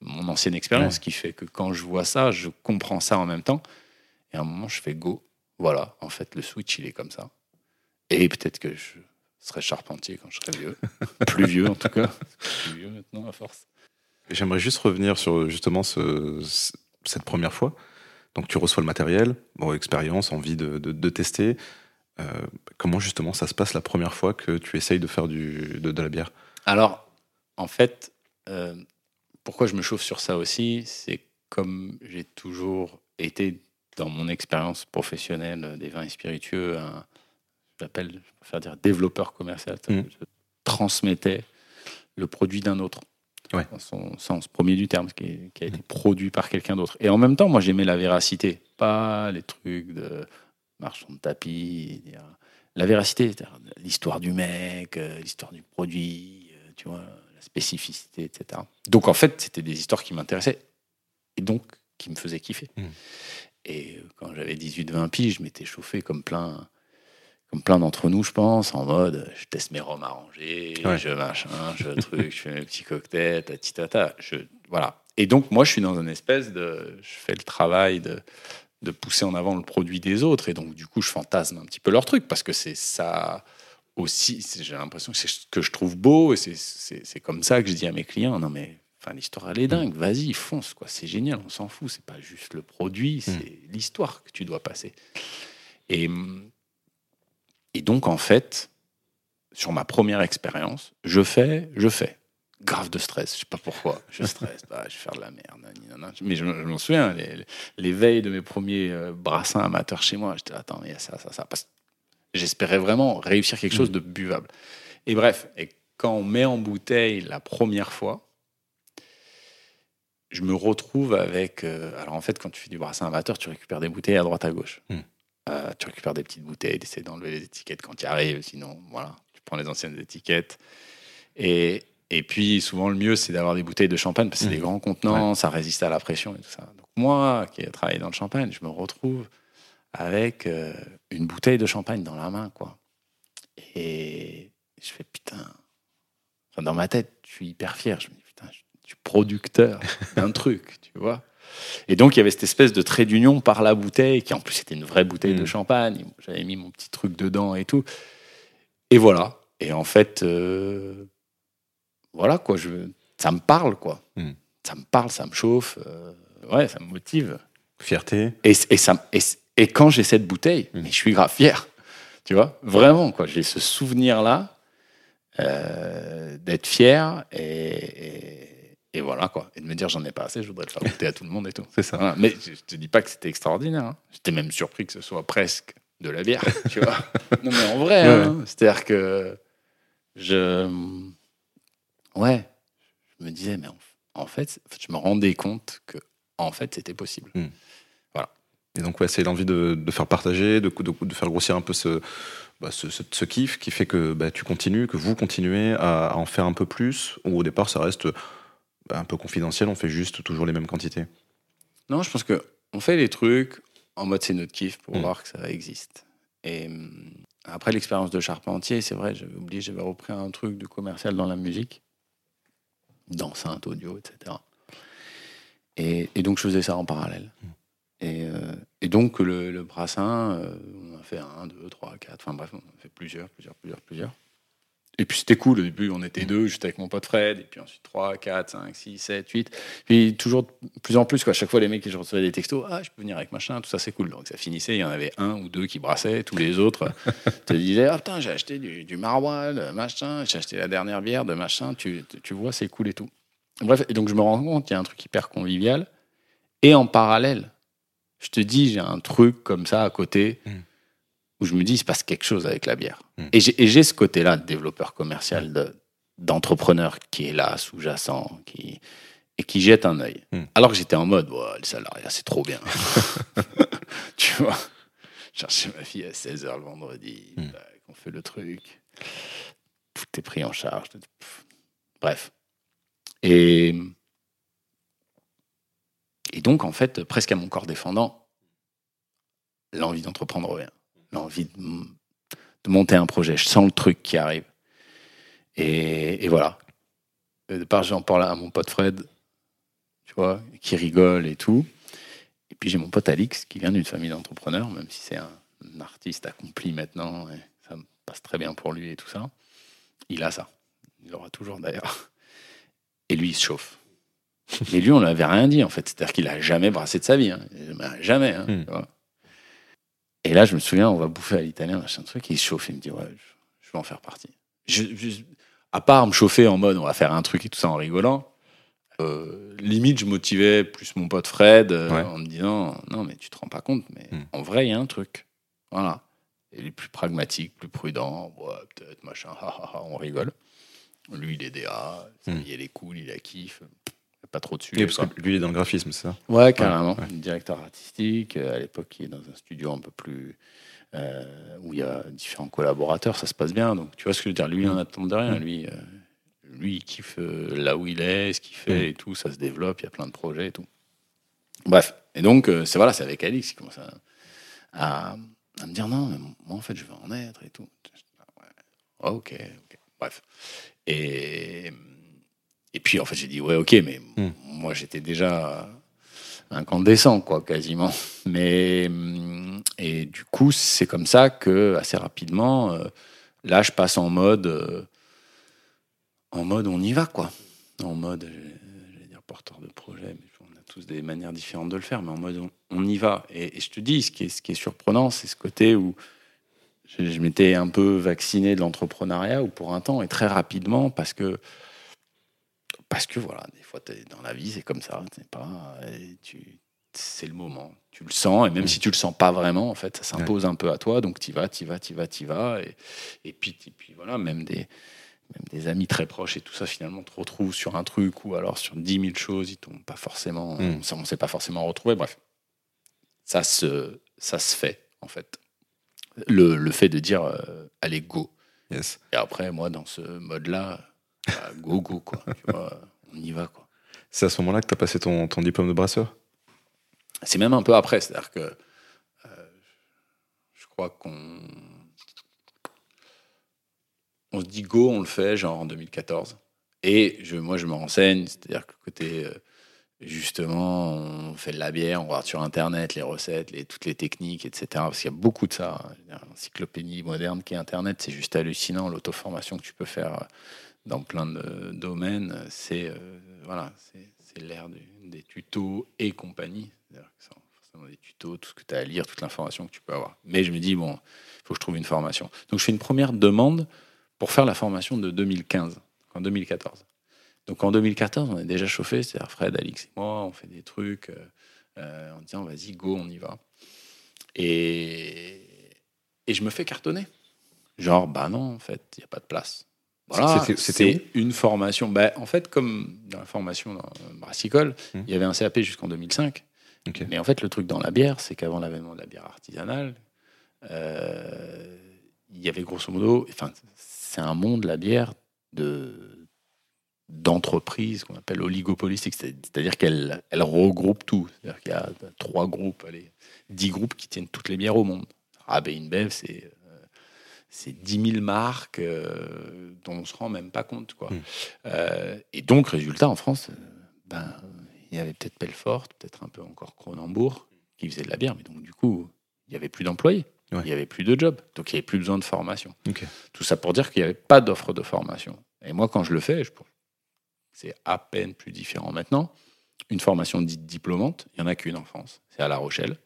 mon ancienne expérience qui fait que quand je vois ça, je comprends ça en même temps. Et à un moment, je fais go. Voilà, en fait, le switch, il est comme ça. Et peut-être que je serai charpentier quand je serai vieux. Plus vieux, en tout cas. Plus vieux maintenant, à force. J'aimerais juste revenir sur justement ce, cette première fois. Donc, tu reçois le matériel, bon, expérience, envie de, de, tester. Euh, comment justement ça se passe la première fois que tu essayes de faire du, de, de la bière? Alors, en fait, euh, pourquoi je me chauffe sur ça aussi, c'est comme j'ai toujours été dans mon expérience professionnelle des vins et spiritueux, un, j'appelle, faire dire développeur commercial. Mmh. Je transmettais le produit d'un autre. Ouais. Dans son sens premier du terme, qui, qui a été produit par quelqu'un d'autre. Et en même temps, moi, j'aimais la véracité, pas les trucs de marchand de tapis. La véracité, l'histoire du mec, euh, l'histoire du produit, euh, tu vois, la spécificité, etc. Donc, en fait, c'était des histoires qui m'intéressaient et donc qui me faisaient kiffer. Mmh. Et euh, quand j'avais 18-20 piges, je m'étais chauffé comme plein comme plein d'entre nous, je pense, en mode je teste mes rhums arrangés, je machin, je truc, je fais mes petits cocktails, tata, je voilà. Et donc moi, je suis dans une espèce de, je fais le travail de de pousser en avant le produit des autres, et donc du coup, je fantasme un petit peu leur truc parce que c'est ça aussi. J'ai l'impression que c'est ce que je trouve beau, et c'est comme ça que je dis à mes clients non mais Enfin, l'histoire, elle est dingue. Vas-y, fonce, quoi. C'est génial, on s'en fout. C'est pas juste le produit, mm. c'est l'histoire que tu dois passer. Et, et donc, en fait, sur ma première expérience, je fais, je fais. Grave de stress, je sais pas pourquoi. Je stresse, bah, je vais faire de la merde. Mais je, m'en souviens, les, veilles de mes premiers euh, brassins amateurs chez moi, j'étais attends, mais il y a ça, ça, ça. j'espérais vraiment réussir quelque chose mm. de buvable. Et bref, et quand on met en bouteille la première fois, je me retrouve avec. Euh, alors en fait, quand tu fais du brassin amateur, tu récupères des bouteilles à droite à gauche. Hmm. Euh, tu récupères des petites bouteilles, tu essaies d'enlever les étiquettes quand tu arrives, sinon, voilà, tu prends les anciennes étiquettes. Et, et puis, souvent, le mieux, c'est d'avoir des bouteilles de champagne parce que c'est des hmm. grands contenants, ça résiste à la pression et tout ça. Donc, moi, qui ai travaillé dans le champagne, je me retrouve avec euh, une bouteille de champagne dans la main, quoi. Et je fais putain. dans ma tête, je suis hyper fier. Je me dis putain, producteur d'un truc, tu vois. Et donc, il y avait cette espèce de trait d'union par la bouteille, qui en plus était une vraie bouteille de mm. champagne. J'avais mis mon petit truc dedans et tout. Et voilà. Et en fait, euh, voilà, quoi. Je, ça me parle, quoi. Mm. Ça me parle, ça me chauffe. Euh, ouais, ça me motive. Fierté. Et, et, ça, et, quand j'ai cette bouteille, mm. mais je suis grave fier. Tu vois, vraiment, quoi. J'ai ce souvenir-là euh, d'être fier et et voilà, quoi. Et de me dire, j'en ai pas assez, je voudrais le faire goûter à tout le monde et tout. C'est ça. Mais je te dis pas que c'était extraordinaire. Hein. J'étais même surpris que ce soit presque de la bière, tu vois. Non, mais en vrai, hein. c'est-à-dire que je. Ouais, je me disais, mais en, fait, je me rendais compte que, en fait, c'était possible. Hmm. Voilà. Et donc, ouais, c'est l'envie de, de, faire partager, de, de, de, faire grossir un peu ce, bah, ce, ce, kiff qui fait que bah, tu continues, que vous continuez à, à en faire un peu plus, ou au départ, ça reste un peu confidentiel, on fait juste toujours les mêmes quantités Non, je pense que on fait les trucs en mode c'est notre kiff pour mm. voir que ça existe. Et hum, après l'expérience de charpentier, c'est vrai, j'avais oublié, j'avais repris un truc de commercial dans la musique, d'enceinte, audio, etc. Et, donc je faisais ça en parallèle. Mm. Euh, et, donc le, brassin, euh, on a fait un, deux, trois, quatre, enfin bref, on a fait plusieurs, plusieurs, plusieurs, plusieurs. Et puis c'était cool, au début on était deux, j'étais avec mon pote Fred, et puis ensuite 3, 4, 5, 6, 7, 8. Puis toujours plus en plus, quoi. À chaque fois les mecs je recevais des textos, ah je peux venir avec machin, tout ça c'est cool. Donc ça finissait, il y en avait un ou deux qui brassaient, tous les autres te disaient, ah putain j'ai acheté du, du maroilles, machin, j'ai acheté la dernière bière de machin, tu, tu vois c'est cool et tout. Bref, et donc je me rends compte, il y a un truc hyper convivial. Et en parallèle, je te dis, j'ai un truc comme ça à côté. Mm où je me dis, il se passe quelque chose avec la bière. Hmm. Et j'ai ce côté-là de développeur commercial, d'entrepreneur qui est là, sous-jacent, qui, et qui jette un œil. Hmm. Alors que j'étais en mode, le salariat, c'est trop bien. tu vois Chercher ma fille à 16h le vendredi, hmm. bah, on fait le truc. Tout est pris en charge. Bref. Et, et donc, en fait, presque à mon corps défendant, l'envie d'entreprendre revient. L'envie de, de, monter un projet. Je sens le truc qui arrive. Et, et voilà. De part, j'en parle à mon pote Fred, tu vois, qui rigole et tout. Et puis j'ai mon pote Alix, qui vient d'une famille d'entrepreneurs, même si c'est un, artiste accompli maintenant, et ça passe très bien pour lui et tout ça. Il a ça. Il l'aura toujours d'ailleurs. Et lui, il se chauffe. Et lui, on n'avait rien dit, en fait. C'est-à-dire qu'il a jamais brassé de sa vie. Hein. Jamais. Hein, hmm. Et là, je me souviens, on va bouffer à l'italien, machin truc, et il se chauffe. Il me dit, ouais, je, vais en faire partie. à part me chauffer en mode, on va faire un truc et tout ça en rigolant, euh, limite, je motivais plus mon pote Fred euh, en me disant, non, mais tu te rends pas compte, mais hmm. en vrai, il y a un truc. Voilà. Il est plus pragmatique, plus prudent. Ouais, peut-être, machin, on rigole. Lui, il est DA, hmm. il est cool, il a kiff pas trop dessus. Oui, parce que lui, il est dans le graphisme, c'est ça? Ouais, carrément. Directeur artistique. Euh, à l'époque, il est dans un studio un peu plus. Euh, où il y a différents collaborateurs, ça se passe bien. Donc, tu vois ce que je veux dire? Lui, il n'en attend de rien. Lui, euh, lui, il kiffe là où il est, ce qu'il fait et tout. Ça se développe, il y a plein de projets et tout. Bref. Et donc, c'est voilà, c'est avec Alix qui commence à, à, me dire non, mais moi, en fait, je veux en être et tout. Ah, ok, ok. Bref. Et puis, en fait, j'ai dit, ouais, ok, mais hmm. moi, j'étais déjà incandescent, quoi, quasiment. Mais, mm, et du coup, c'est comme ça que, assez rapidement, euh, là, je passe en mode, euh, en mode, on y va, quoi. En mode, j'allais dire porteur de projet, mais on a tous des manières différentes de le faire, mais en mode, on, y va. Et, je te dis, ce qui est, ce qui est surprenant, c'est ce côté où je, je m'étais un peu vacciné de l'entrepreneuriat, ou pour un temps, et très rapidement, parce que parce que voilà, des fois, es dans la vie, c'est comme ça. C'est pas, c'est le moment. Tu le sens, et même si tu le sens pas vraiment, en fait, ça s'impose un peu à toi. Donc, tu vas, tu vas, tu vas, tu vas. Et, et, puis, et puis, voilà, même des, même des amis très proches et tout ça, finalement, te retrouvent sur un truc ou alors sur 10 000 choses, ils t'ont pas forcément, mm. on ne s'est pas forcément retrouvé. Bref, ça se, ça se fait, en fait. Le, le fait de dire, euh, allez, go. Yes. Et après, moi, dans ce mode-là, bah, go, go, quoi. tu vois, on y va, quoi. C'est à ce moment-là que tu as passé ton, ton, diplôme de brasseur? C'est même un peu après. C'est-à-dire que euh, je crois qu'on. On se dit go, on le fait, genre en 2014. Et je, moi, je me renseigne, c'est-à-dire que côté. Euh, justement, on fait de la bière, on regarde sur Internet les recettes, les, toutes les techniques, etc. Parce qu'il y a beaucoup de ça. L'encyclopédie moderne qui est Internet, c'est juste hallucinant, l'auto-formation que tu peux faire dans plein de domaines, c'est euh, voilà, c'est l'ère des, tutos et compagnie. Forcément des tutos, tout ce que tu as à lire, toute l'information que tu peux avoir. Mais je me dis, bon, il faut que je trouve une formation. Donc je fais une première demande pour faire la formation de 2015, en 2014. Donc en 2014, on est déjà chauffé, c'est-à-dire Fred, Alix et moi, on fait des trucs euh, euh, en disant, vas-y, go, on y va. Et, et je me fais cartonner. Genre, bah non, en fait, il n'y a pas de place. Voilà, c'était une formation. Bah, en fait, comme dans la formation dans Brassicole, hum. il y avait un CAP jusqu'en 2005. Mais en fait, le truc dans la bière, c'est qu'avant l'avènement de la bière artisanale, euh, il y avait grosso modo, enfin, c'est un monde, la bière, de d'entreprises qu'on appelle oligopolistique, c'est-à-dire qu'elle elle regroupe tout. C'est-à-dire qu'il y a trois groupes, allez, dix groupes qui tiennent toutes les bières au monde. AB InBev, c'est c'est 10 000 marques euh, dont on se rend même pas compte. Quoi. Hmm. Euh, et donc, résultat, en France, euh, ben, il y avait peut-être Belfort, peut-être un peu encore Cronenbourg, qui faisait de la bière, mais donc du coup, il n'y avait plus d'employés, il n'y avait plus de jobs, donc il n'y avait plus besoin de formation. Tout ça pour dire qu'il n'y avait pas d'offre de formation. Et moi, quand je le fais, je... c'est à peine plus différent maintenant. Une formation dite diplômante, il n'y en a qu'une en France, c'est à La Rochelle.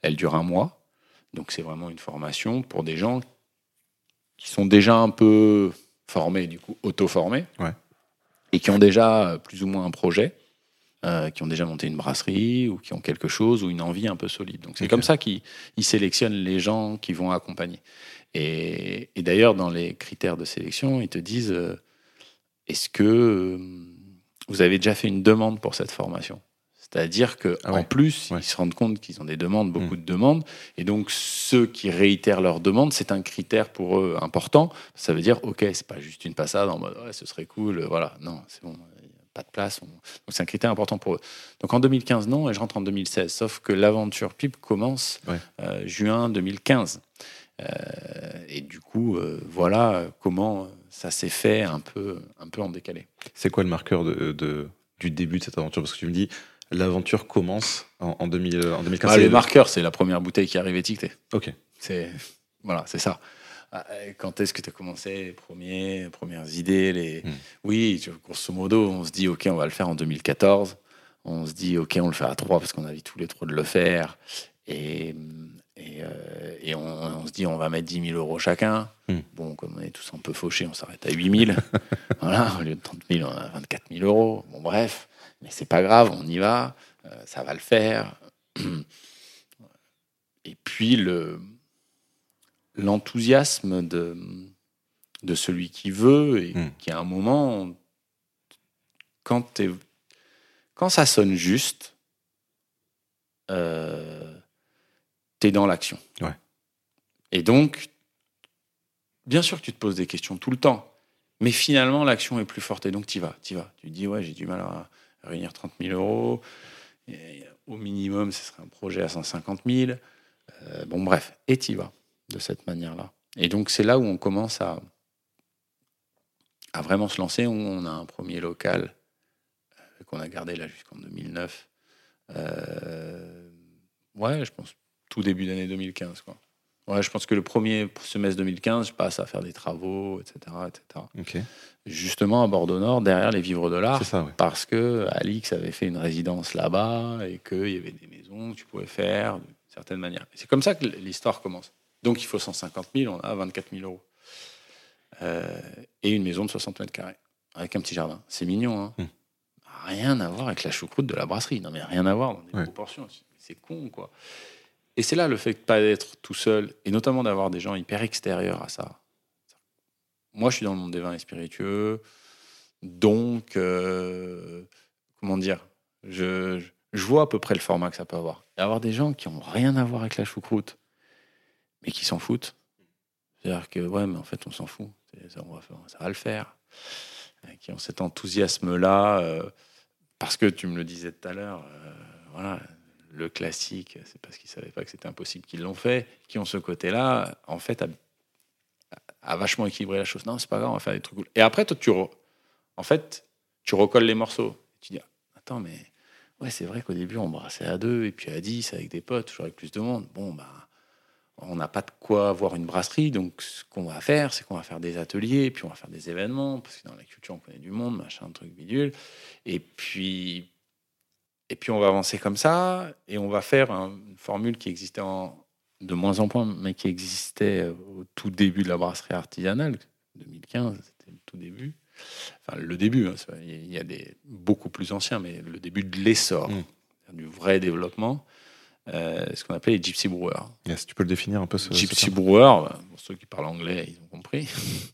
Elle dure un mois, donc c'est vraiment une formation pour des gens qui sont déjà un peu formés, du coup auto-formés, et qui ont déjà euh, plus ou moins un projet, euh, qui ont déjà monté une brasserie ou qui ont quelque chose ou une envie un peu solide. Donc c'est comme ça qu'ils sélectionnent les gens qui vont accompagner. Et, d'ailleurs, dans les critères de sélection, ils te disent euh, est-ce que vous avez déjà fait une demande pour cette formation? C'est-à-dire qu'en ah plus, ils se rendent compte qu'ils ont des demandes, beaucoup hmm. de demandes. Et donc, ceux qui réitèrent leurs demandes, c'est un critère pour eux important. Ça veut dire, OK, c'est pas juste une passade en mode, ouais, ce serait cool, voilà. Non, c'est bon, pas de place. Donc c'est un critère important pour eux. Donc en 2015, non, et je rentre en 2016. Sauf que l'aventure pipe commence euh, juin 2015. Euh, et du coup, euh, voilà comment ça s'est fait un peu, un peu en décalé. C'est quoi le marqueur de, du début de cette aventure? Parce que tu me dis, l'aventure commence en, en, 2015. Ah, le marqueur, c'est la première bouteille qui arrive étiquetée. Ok. C'est voilà, c'est ça. Ah, quand est-ce que tu as commencé les premiers, premières idées les... Hmm. Oui, grosso modo, on se dit, OK, on va le faire en 2014. On se dit, OK, on le fait à trois parce qu'on a envie tous les trois de le faire. Et, et, euh, on, se dit, on va mettre 10 000 euros chacun. Hmm. Bon, comme on est tous un peu fauchés, on s'arrête à 8 000. voilà, au lieu de 30 000, on a 24 000 euros. Bon, bref, mais c'est pas grave, on y va, euh, ça va le faire. Et puis, le, l'enthousiasme de, de celui qui veut et hmm. qui à un moment, quand, quand ça sonne juste, euh, tu es dans l'action. Ouais. Et donc, bien sûr que tu te poses des questions tout le temps, mais finalement, l'action est plus forte et donc tu y vas, tu vas. Tu te dis, ouais, j'ai du mal à réunir 30 000 euros. au minimum, ce serait un projet à 150 000. Euh, bon, bref, et tu y vas de cette manière-là. Et donc c'est là où on commence à, vraiment se lancer, on a un premier local euh, qu'on a gardé là jusqu'en 2009. Euh, ouais, je pense tout début d'année 2015. Quoi. Ouais, je pense que le premier semestre 2015, je passe à faire des travaux, etc. etc. Justement à Bordeaux Nord, derrière les Vivres de l'Art, parce que Alix avait fait une résidence là-bas et qu'il y avait des maisons que tu pouvais faire d'une certaine manière. C'est comme ça que l'histoire commence. Donc il faut 150 000, on a 24 000 euros. Euh, et une maison de 60 mètres carrés, avec un petit jardin. C'est mignon, hein hmm. Rien à voir avec la choucroute de la brasserie. Non, mais rien à voir dans des proportions. C'est con, quoi. Et c'est là le fait de pas être tout seul, et notamment d'avoir des gens hyper extérieurs à ça. Moi, je suis dans le monde des vins et spiritueux, donc, euh, comment dire, je, vois à peu près le format que ça peut avoir. Et avoir des gens qui ont rien à voir avec la choucroute, mais qui s'en foutent. C'est-à-dire que, ouais, mais en fait, on s'en fout. Ça, va, le faire. Qui ont cet enthousiasme-là, euh, parce que tu me le disais tout à l'heure, euh, voilà, le classique, c'est parce qu'ils ne savaient pas que c'était impossible qu'ils l'ont fait, qui ont ce côté-là, en fait, a, vachement équilibré la chose. Non, c'est pas grave, on va faire des trucs cool. Et après, toi, tu, en fait, tu recolles les morceaux. Tu dis, attends, mais ouais, c'est vrai qu'au début, on brassait à deux, et puis à dix, avec des potes, toujours avec plus de monde. Bon, bah on n'a pas de quoi avoir une brasserie, donc ce qu'on va faire, c'est qu'on va faire des ateliers, puis on va faire des événements, parce que dans la culture, on connaît du monde, machin, truc bidule. Et puis, et puis on va avancer comme ça, et on va faire une formule qui existait en, de moins en moins, mais qui existait au tout début de la brasserie artisanale, 2015, c'était le tout début. Enfin, le début, hein, il y a des beaucoup plus anciens, mais le début de l'essor, mmh. du vrai développement. Euh, ce qu'on appelle les gypsy brewers. Yes, tu peux le définir un peu ce, Gypsy brewer, bah, pour ceux qui parlent anglais, ils ont compris.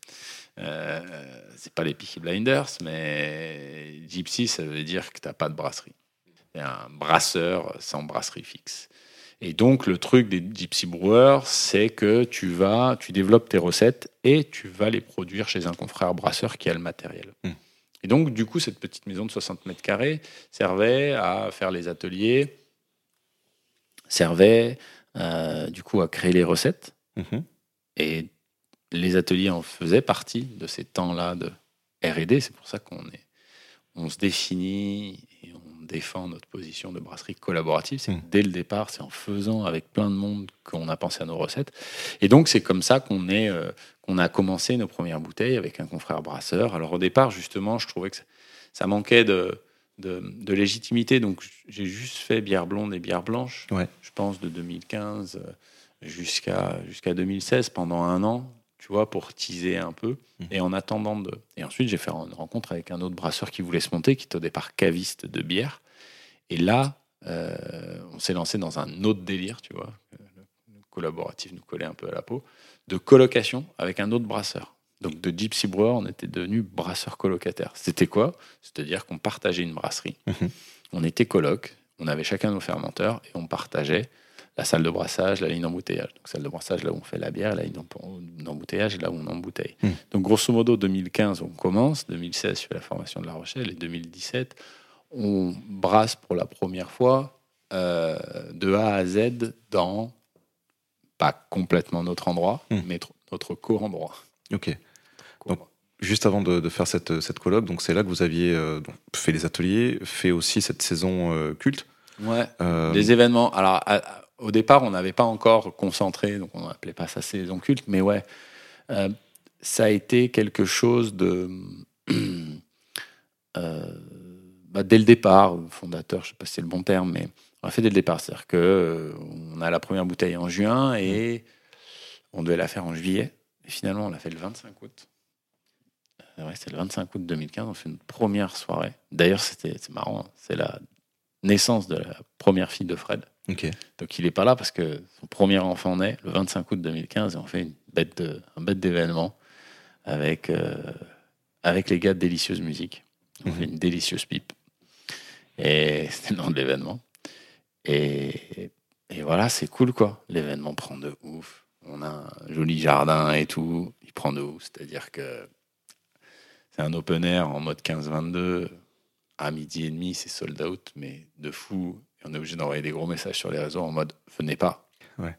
euh, c'est pas les Peaky Blinders, mais gypsy, ça veut dire que tu n'as pas de brasserie. Un brasseur sans brasserie fixe. Et donc, le truc des gypsy brewers, c'est que tu vas, tu développes tes recettes et tu vas les produire chez un confrère brasseur qui a le matériel. Hmm. Et donc, du coup, cette petite maison de 60 mètres carrés servait à faire les ateliers, servait euh, du coup à créer les recettes. Mhm. Et les ateliers en faisaient partie de ces temps-là de R&D. C'est pour ça qu'on est, on se définit défend notre position de brasserie collaborative. C'est mhm. dès le départ, c'est en faisant avec plein de monde qu'on a pensé à nos recettes. Et donc c'est comme ça qu'on est, euh, qu'on a commencé nos premières bouteilles avec un confrère brasseur. Alors au départ, justement, je trouvais que ça manquait de de, légitimité. Donc j'ai juste fait bière blonde et bière blanche, je pense, de 2015 euh, jusqu'à jusqu'à 2016, pendant un an, tu vois, pour teaser un peu. Mmh. Et en attendant de. Et ensuite, j'ai fait une rencontre avec un autre brasseur qui voulait se monter, qui était au départ caviste de bière. Et là, euh, on s'est lancé dans un autre délire, tu vois. Le collaboratif nous collait un peu à la peau, de colocation avec un autre brasseur. Donc de Gypsy Brewer, on était devenu brasseur colocataire. C'était quoi? C'est-à-dire qu'on partageait une brasserie. Mhm. On était coloc, on avait chacun nos fermenteurs et on partageait la salle de brassage, la ligne d'embouteillage. Donc, salle de brassage, là où on fait la bière, la ligne d'embouteillage, là où on embouteille. Hmm. Donc, grosso modo, 2015, on commence. 2016, je fais la formation de La Rochelle. Et 2017, on brasse pour la première fois euh, de A à Z dans, pas complètement notre endroit, hmm. mais notre co-endroit. Ok. Donc, juste avant de, faire cette, cette colloque, donc c'est là que vous aviez euh, fait les ateliers, fait aussi cette saison euh, culte. Ouais. Les événements. Alors, au départ, on n'avait pas encore concentré, donc on n'appelait pas ça saison culte, mais ouais, euh, ça a été quelque chose de. Euh, bah, dès le départ, fondateur, je ne sais pas si c'est le bon terme, mais on a fait dès le départ. C'est-à-dire qu'on euh, on a la première bouteille en juin et on devait la faire en juillet. Et finalement, on l'a fait le 25 août. Ouais, c'est le 25 août 2015, on fait une première soirée. D'ailleurs, c'était, c'est marrant, c'est la naissance de la première fille de Fred. Donc il n'est pas là parce que son premier enfant naît le 25 août 2015 et on fait une bête de, un bête d'événement avec, euh, avec les gars de Délicieuse Musique. On fait mhm. une délicieuse pipe. Et c'était le nom de l'événement. Et, et voilà, c'est cool quoi. L'événement prend de ouf. On a un joli jardin et tout. Il prend de ouf. C'est-à-dire que c'est un open air en mode 15-22. À midi et demi, c'est sold out, mais de fou on est obligé d'envoyer des gros messages sur les réseaux en mode venez pas.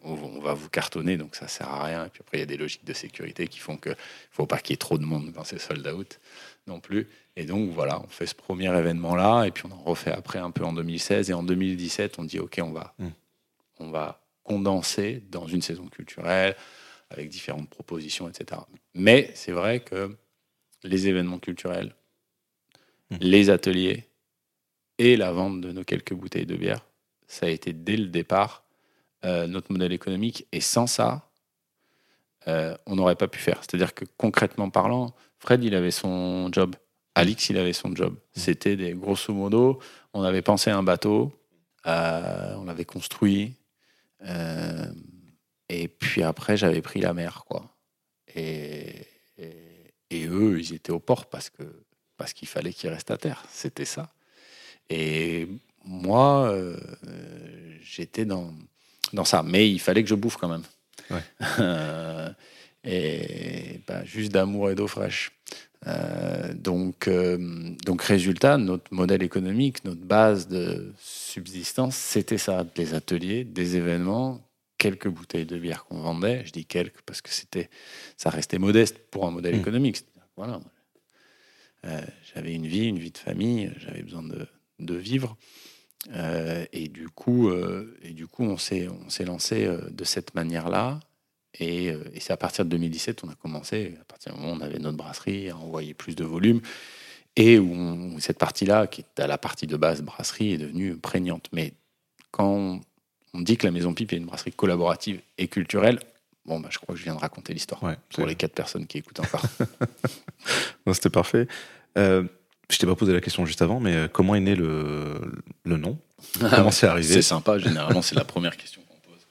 On, va vous cartonner, donc ça sert à rien. Et puis après, il y a des logiques de sécurité qui font qu'il ne faut pas qu'il y ait trop de monde quand c'est sold out non plus. Et donc voilà, on fait ce premier événement-là, et puis on en refait après un peu en 2016. Et en 2017, on dit ok, on va, hmm. on va condenser dans une saison culturelle avec différentes propositions, etc. Mais c'est vrai que les événements culturels, hmm. les ateliers, et la vente de nos quelques bouteilles de bière. Ça a été dès le départ euh, notre modèle économique. Et sans ça, euh, on n'aurait pas pu faire. C'est-à-dire que concrètement parlant, Fred, il avait son job. Alix, il avait son job. C'était des grosso modo, on avait pensé un bateau, euh, on l'avait construit. et puis après, j'avais pris la mer, quoi. Et, et, eux, ils étaient au port parce que parce qu'il fallait qu'ils restent à terre. C'était ça. Et moi, euh, j'étais dans, dans ça. Mais il fallait que je bouffe quand même. et bah, juste d'amour et d'eau fraîche. Euh, donc, euh, donc, résultat, notre modèle économique, notre base de subsistance, c'était ça des ateliers, des événements, quelques bouteilles de bière qu'on vendait. Je dis quelques parce que c'était, ça restait modeste pour un modèle mmh. économique. Voilà. j'avais une vie, une vie de famille, j'avais besoin de, de vivre. Euh, et du coup, euh, et du coup, on s'est on s'est lancé euh, de cette manière-là. Et, et c'est à partir de 2017 on a commencé. À partir du moment où on avait notre brasserie, à envoyer plus de volume, et où, cette partie-là, qui est à la partie de base brasserie, est devenue prégnante. Mais quand on, dit que la Maison Pipe est une brasserie collaborative et culturelle, bon, bah, je crois que je viens de raconter l'histoire pour les quatre personnes qui écoutent encore. C'était parfait. Je t'ai pas posé la question juste avant, mais euh, comment est né le, le nom? Ah Comment c'est arrivé? C'est sympa, généralement c'est la première question qu'on pose.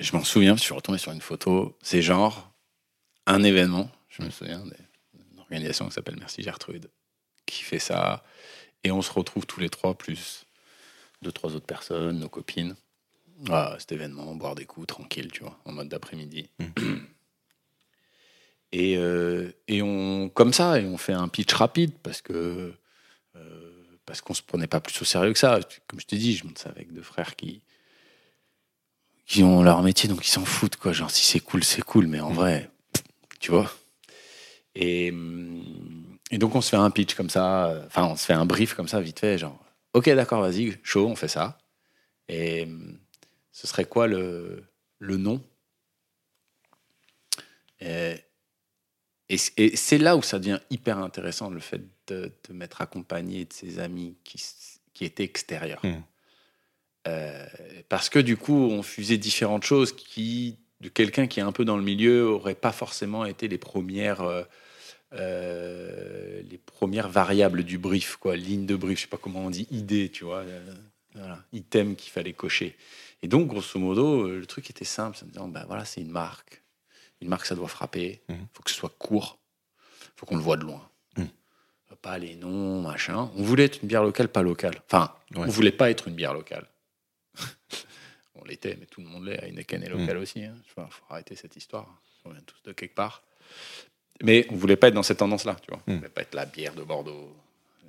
Je m'en souviens, je suis retombé sur une photo, c'est genre un événement, je me souviens d'une organisation qui s'appelle Merci Gertrude, qui fait ça, et on se retrouve tous les trois, plus deux, trois autres personnes, nos copines. Ah, cet événement, boire des coups, tranquille, tu vois, en mode d'après-midi. Mmh. Et, euh, et on, comme ça, et on fait un pitch rapide parce que euh, parce qu'on se prenait pas plus au sérieux que ça. Comme je t'ai dit, je monte ça avec deux frères qui qui ont leur métier, donc ils s'en foutent quoi. Genre si c'est cool, c'est cool, mais en vrai, tu vois. Et, et donc on se fait un pitch comme ça, enfin on se fait un brief comme ça vite fait, genre ok d'accord, vas-y, chaud, on fait ça. Et ce serait quoi le le nom? Et, et, c'est là où ça devient hyper intéressant, le fait de te mettre accompagné de ses amis qui, qui étaient extérieurs. Hmm. Euh, parce que du coup, on fusait différentes choses qui, de quelqu'un qui est un peu dans le milieu, n'aurait pas forcément été les premières, euh, euh, les premières variables du brief, quoi, ligne de brief, je sais pas comment on dit, idée, tu vois, voilà, item qu'il fallait cocher. Et donc, grosso modo, le truc était simple, en disant, ben voilà, c'est une marque une marque, ça doit frapper. Il mmh. faut que ce soit court. Il faut qu'on le voit de loin. Mmh. Pas les noms, machin. On voulait être une bière locale, pas locale. Enfin, on voulait pas être une bière locale. on l'était, mais tout le monde l'est, Heineken est local aussi. Il hein. faut arrêter cette histoire. On vient tous de quelque part. Mais on voulait pas être dans cette tendance-là, tu vois. On voulait pas être la bière de Bordeaux.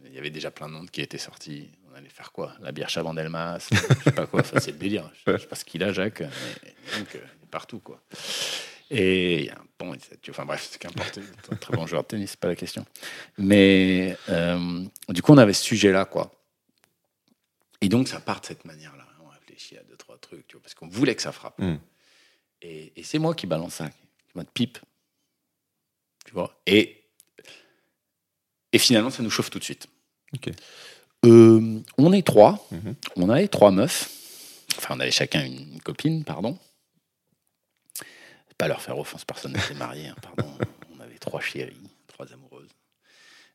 Il y avait déjà plein de monde qui étaient sortis. On allait faire quoi? La bière Chabandelmas, je sais pas quoi. c'est le délire. Je sais pas ce qu'il a, Jacques. Mais, donc, partout, quoi. Et bon, enfin bref, c'est qu'importe. un très bon joueur de tennis, c'est pas la question. Mais euh, du coup, on avait ce sujet-là, quoi. Et donc, ça part de cette manière-là. On réfléchit à deux, trois trucs, tu vois, parce qu'on voulait que ça frappe. Hmm. Et, c'est moi qui balance ça, qui m'a de pipe. Tu vois? Et, et finalement, ça nous chauffe tout de suite. Euh, on est trois. Mhm. On avait trois meufs. Enfin, on avait chacun une copine, pardon pas leur faire offense, personne n'était marié, hein, pardon. On avait trois chéries, trois amoureuses.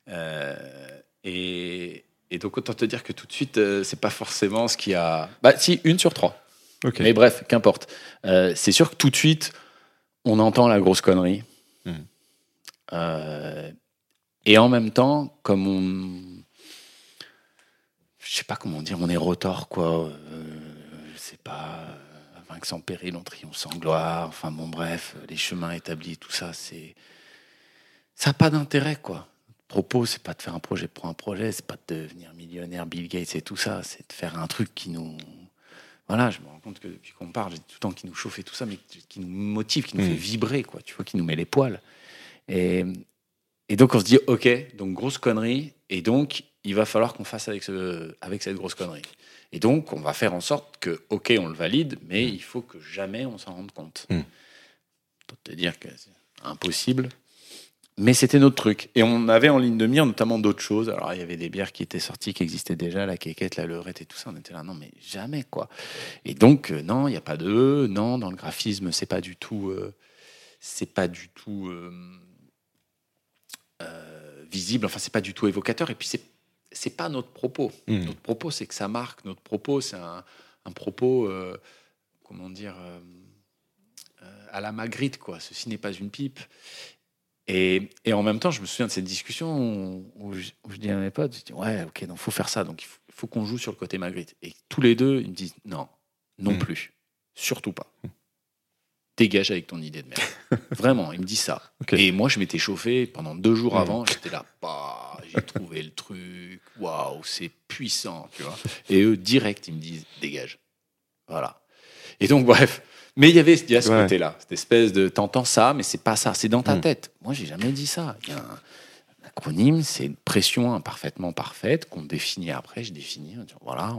Euh, et, donc, autant te dire que tout de suite, euh, c'est pas forcément ce qui a. Bah, si, une sur trois. Mais bref, qu'importe. Euh, c'est sûr que tout de suite, on entend la grosse connerie. Hmm. et en même temps, comme on. Je sais pas comment dire, on est rotor, quoi. c'est pas sans péril, on triomphe sans gloire. Enfin bon, bref, les chemins établis, tout ça, c'est ça n'a pas d'intérêt, quoi. Le propos, c'est pas de faire un projet pour un projet, c'est pas de devenir millionnaire, Bill Gates et tout ça, c'est de faire un truc qui nous. Voilà, je me rends compte que depuis qu'on parle, j'ai tout le temps qui nous chauffe et tout ça, mais qui nous motive, qui nous fait mm. vibrer, quoi. Tu vois, qui nous met les poils. Et, et donc on se dit, ok, donc grosse connerie, et donc il va falloir qu'on fasse avec, ce, avec cette grosse connerie. Et donc, on va faire en sorte que, OK, on le valide, mais mm. il faut que jamais on s'en rende compte. Mm. Pour te dire que c'est impossible. Mais c'était notre truc. Et on avait en ligne de mire notamment d'autres choses. Alors, il y avait des bières qui étaient sorties, qui existaient déjà, la quéquette, la leurette et tout ça. On était là, non, mais jamais, quoi. Et donc, euh, non, il n'y a pas de Non, dans le graphisme, c'est pas du tout. Euh, c'est pas du tout. Euh, visible. Enfin, c'est pas du tout évocateur. Et puis, c'est c'est pas notre propos. Hmm. Notre propos, c'est que ça marque. Notre propos, c'est un, propos, euh, comment dire, euh, euh, à la Magritte, quoi. Ceci n'est pas une pipe. Et, en même temps, je me souviens de cette discussion où, je, dis à mes potes, je dis, ouais, ok, donc faut faire ça. Donc il faut, qu'on joue sur le côté Magritte. Et tous les deux, ils me disent, non, non hmm. plus, surtout pas. Dégage avec ton idée de merde. Vraiment, il me dit ça. Et moi, je m'étais chauffé pendant deux jours avant. J'étais là, bah, j'ai trouvé le truc. Waouh, c'est puissant, tu vois. Et eux, direct, ils me disent, dégage. Voilà. Et donc, bref. Mais il y avait, ce côté-là, cette espèce de, t'entends ça, mais c'est pas ça, c'est dans ta hmm. tête. Moi, j'ai jamais dit ça. Il y a un, acronyme, c'est une pression imparfaitement parfaite qu'on définit après. Je définis, voilà,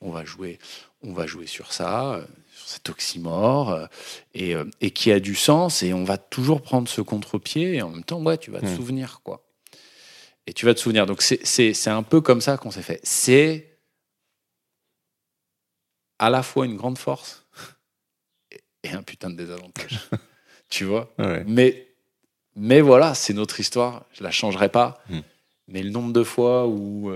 on, va jouer, on va jouer sur ça, cet oxymore euh, et, euh, et, qui a du sens et on va toujours prendre ce contre-pied et en même temps, ouais, tu vas te hmm. souvenir, quoi. Et tu vas te souvenir. Donc, c'est un peu comme ça qu'on s'est fait. C'est à la fois une grande force et un putain de désavantage. tu vois? Mais, mais voilà, c'est notre histoire. Je la changerai pas. Hmm. Mais le nombre de fois où,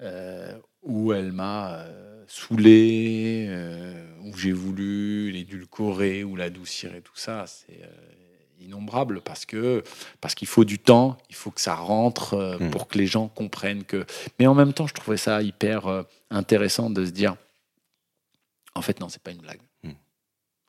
euh, où elle m'a saoulé, euh, où j'ai voulu l'édulcorer ou l'adoucir et tout ça, c'est euh, innombrable parce que parce qu'il faut du temps, il faut que ça rentre euh, hmm. pour que les gens comprennent que. Mais en même temps, je trouvais ça hyper intéressant de se dire, en fait, non, c'est pas une blague. Hmm.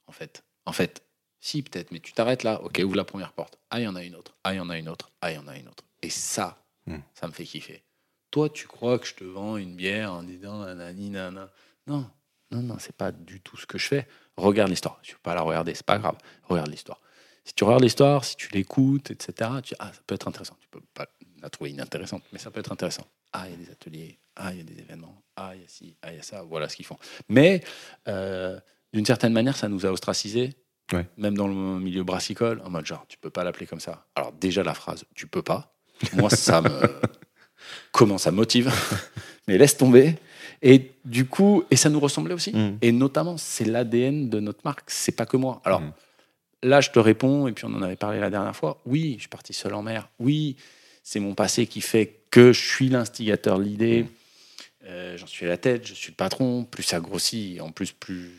En fait, en fait, si peut-être, mais tu t'arrêtes là. Ok, ouvre la première porte. Ah, il y en a une autre. Ah, il y en a une autre. Ah, il y en a une autre. Et ça, hmm. ça me fait kiffer. Toi, tu crois que je te vends une bière en disant nanani, nana. Non, non, non, c'est pas du tout ce que je fais. Regarde l'histoire. Je ne peux pas la regarder, c'est pas grave. Regarde l'histoire. Si tu regardes l'histoire, si tu l'écoutes, etc., tu ah, ça peut être intéressant. Tu peux pas la trouver inintéressante, mais ça peut être intéressant. Ah, il y a des ateliers. Ah, il y a des événements. Ah, il y a ci. Ah, il y a ça. Voilà ce qu'ils font. Mais euh, d'une certaine manière, ça nous a ostracisés. Même dans le milieu brassicole, en mode genre, tu peux pas l'appeler comme ça. Alors, déjà, la phrase, tu peux pas. Moi, ça me. comment ça motive, mais laisse tomber. Et du coup, et ça nous ressemblait aussi. Mm. Et notamment, c'est l'ADN de notre marque. C'est pas que moi. Alors mm. là, je te réponds, et puis on en avait parlé la dernière fois. Oui, je suis parti seul en mer. Oui, c'est mon passé qui fait que je suis l'instigateur de l'idée. Mm. Euh, j'en suis à la tête, je suis le patron. Plus ça grossit, en plus, plus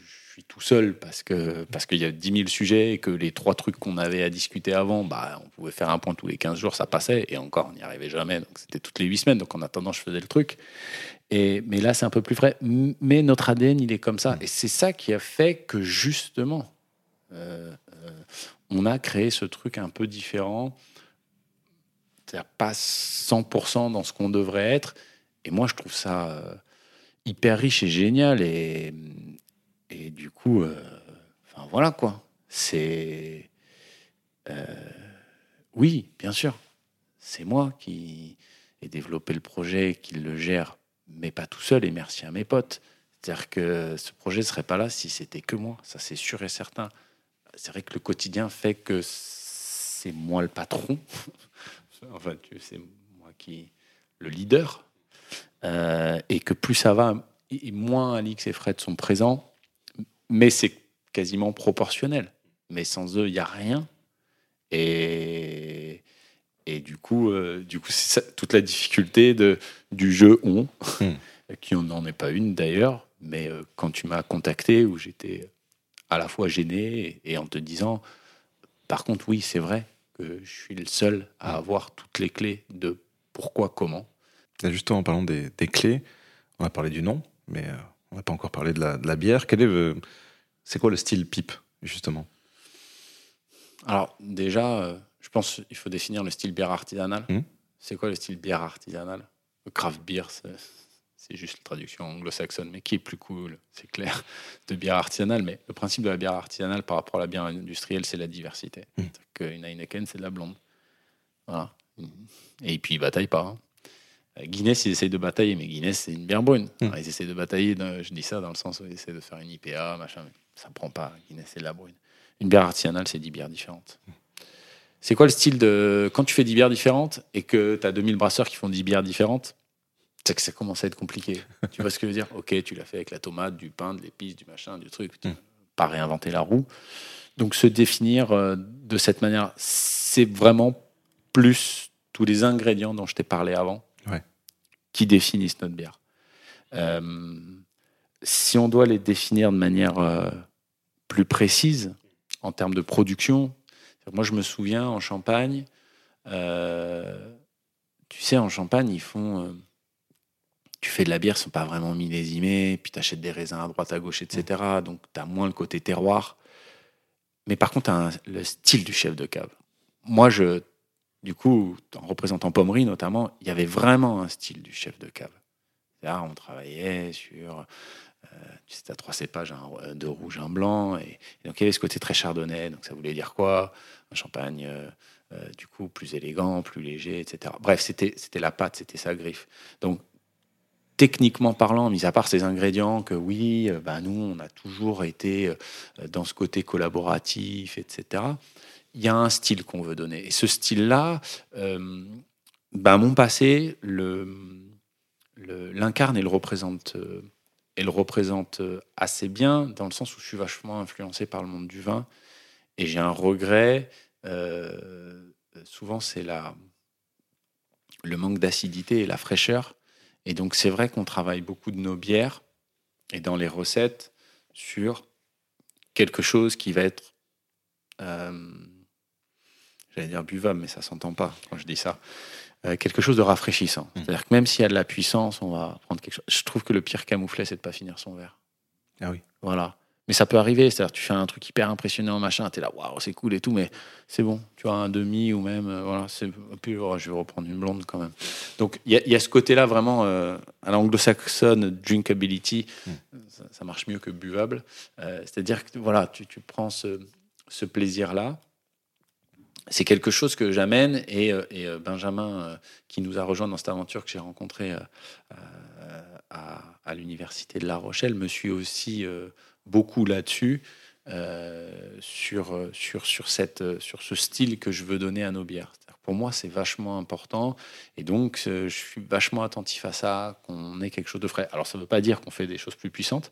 tout seul parce que parce qu'il y a 10 000 sujets et que les trois trucs qu'on avait à discuter avant, bah, on pouvait faire un point tous les 15 jours, ça passait. Et encore, on n'y arrivait jamais. Donc, c'était toutes les 8 semaines. Donc, en attendant, je faisais le truc. Et, mais là, c'est un peu plus frais. Mais notre ADN, il est comme ça. Et c'est ça qui a fait que, justement, euh, euh, on a créé ce truc un peu différent. C'est-à-dire pas 100% dans ce qu'on devrait être. Et moi, je trouve ça euh, hyper riche et génial. Et, et du coup, euh, voilà quoi. C'est. Euh, oui, bien sûr. C'est moi qui ai développé le projet, qui le gère, mais pas tout seul. Et merci à mes potes. C'est-à-dire que ce projet ne serait pas là si c'était que moi. Ça, c'est sûr et certain. C'est vrai que le quotidien fait que c'est moi le patron. enfin, c'est moi qui. le leader. Euh, et que plus ça va, et moins Alix et Fred sont présents, mais c'est quasiment proportionnel. Mais sans eux, il n'y a rien. Et, et du coup, euh, du coup c'est toute la difficulté de, du jeu on, hmm. qui n'en est pas une d'ailleurs, mais euh, quand tu m'as contacté, où j'étais à la fois gêné et, en te disant, par contre, oui, c'est vrai que je suis le seul à hmm. avoir toutes les clés de pourquoi, comment. Justement, en parlant des, des clés, on a parlé du nom, mais euh, on n'a pas encore parlé de la, de la bière. Quel est c'est quoi le style pipe, justement? Alors, déjà, euh, je pense qu'il faut définir le style bière artisanale. Hmm? C'est quoi le style bière artisanale? Le craft beer, c'est juste la traduction anglo-saxonne, mais qui est plus cool, c'est clair, de bière artisanale. Mais le principe de la bière artisanale par rapport à la bière industrielle, c'est la diversité. Mmh. Une Heineken, c'est de la blonde. Voilà. Et puis, il bataille pas. Hein. Euh, Guinness, ils essayent de batailler, mais Guinness, c'est une bière brune. Hmm. ils essayent de batailler, je dis ça dans le sens où ils essaient de faire une IPA, machin, mais ça ne prend pas. Guinness, c'est de la brune. Une bière artisanale, c'est 10 bières différentes. C'est quoi le style de. Quand tu fais 10 bières différentes et que tu as 2000 brasseurs qui font 10 bières différentes, c'est que ça commence à être compliqué. tu vois ce que je veux dire? Ok, tu l'as fait avec la tomate, du pain, de l'épice, du machin, du truc. Hmm. Pas réinventer la roue. Donc se définir euh, de cette manière, c'est vraiment plus tous les ingrédients dont je t'ai parlé avant qui définissent notre bière. Euh, si on doit les définir de manière euh, plus précise en termes de production, moi je me souviens en Champagne, euh, tu sais, en Champagne, ils font. tu fais de la bière, ils sont pas vraiment millésimés, puis tu achètes des raisins à droite, à gauche, etc. Donc tu as moins le côté terroir. Mais par contre, tu as le style du chef de cave. Moi, je du coup, en représentant Pommery notamment, il y avait vraiment un style du chef de cave. Là, on travaillait sur, euh, tu sais, trois cépages, un, deux rouges, un blanc, et, donc il y avait ce côté très chardonnay. Donc ça voulait dire quoi? Un champagne, euh, euh, du coup, plus élégant, plus léger, etc. Bref, c'était c'était la pâte, c'était sa griffe. Donc techniquement parlant, mis à part ces ingrédients, que oui, bah, nous, on a toujours été dans ce côté collaboratif, etc il y a un style qu'on veut donner. Et ce style-là, euh, bah, mon passé l'incarne et le représente. Euh, le représente euh, assez bien, dans le sens où je suis vachement influencé par le monde du vin. Et j'ai un regret. souvent, c'est le manque d'acidité et la fraîcheur. Et donc, c'est vrai qu'on travaille beaucoup de nos bières et dans les recettes sur quelque chose qui va être j'allais dire buvable, mais ça s'entend pas quand je dis ça. Euh, quelque chose de rafraîchissant. Mmh. C'est-à-dire que même s'il y a de la puissance, on va prendre quelque chose. Je trouve que le pire camouflet, c'est de pas finir son verre. Ah oui. Voilà. Mais ça peut arriver, c'est-à-dire tu fais un truc hyper impressionnant, machin, tu es là, waouh, c'est cool et tout, mais c'est bon, tu vois, un demi ou même, euh, voilà, c'est plus, oh, je vais reprendre une blonde quand même. Donc il y, a ce côté-là vraiment, euh, à l'anglo-saxonne, drinkability, mmh. ça, marche mieux que buvable. c'est-à-dire que voilà, tu, tu prends ce, ce plaisir-là, c'est quelque chose que j'amène et, euh, euh, Benjamin, euh, qui nous a rejoint dans cette aventure que j'ai rencontrée à, l'université de La Rochelle, me suit aussi beaucoup là-dessus. sur, sur, sur, sur ce style que je veux donner à nos bières. Pour moi, c'est vachement important. Et donc, je suis vachement attentif à ça, qu'on ait quelque chose de frais. Alors, ça ne veut pas dire qu'on fait des choses plus puissantes,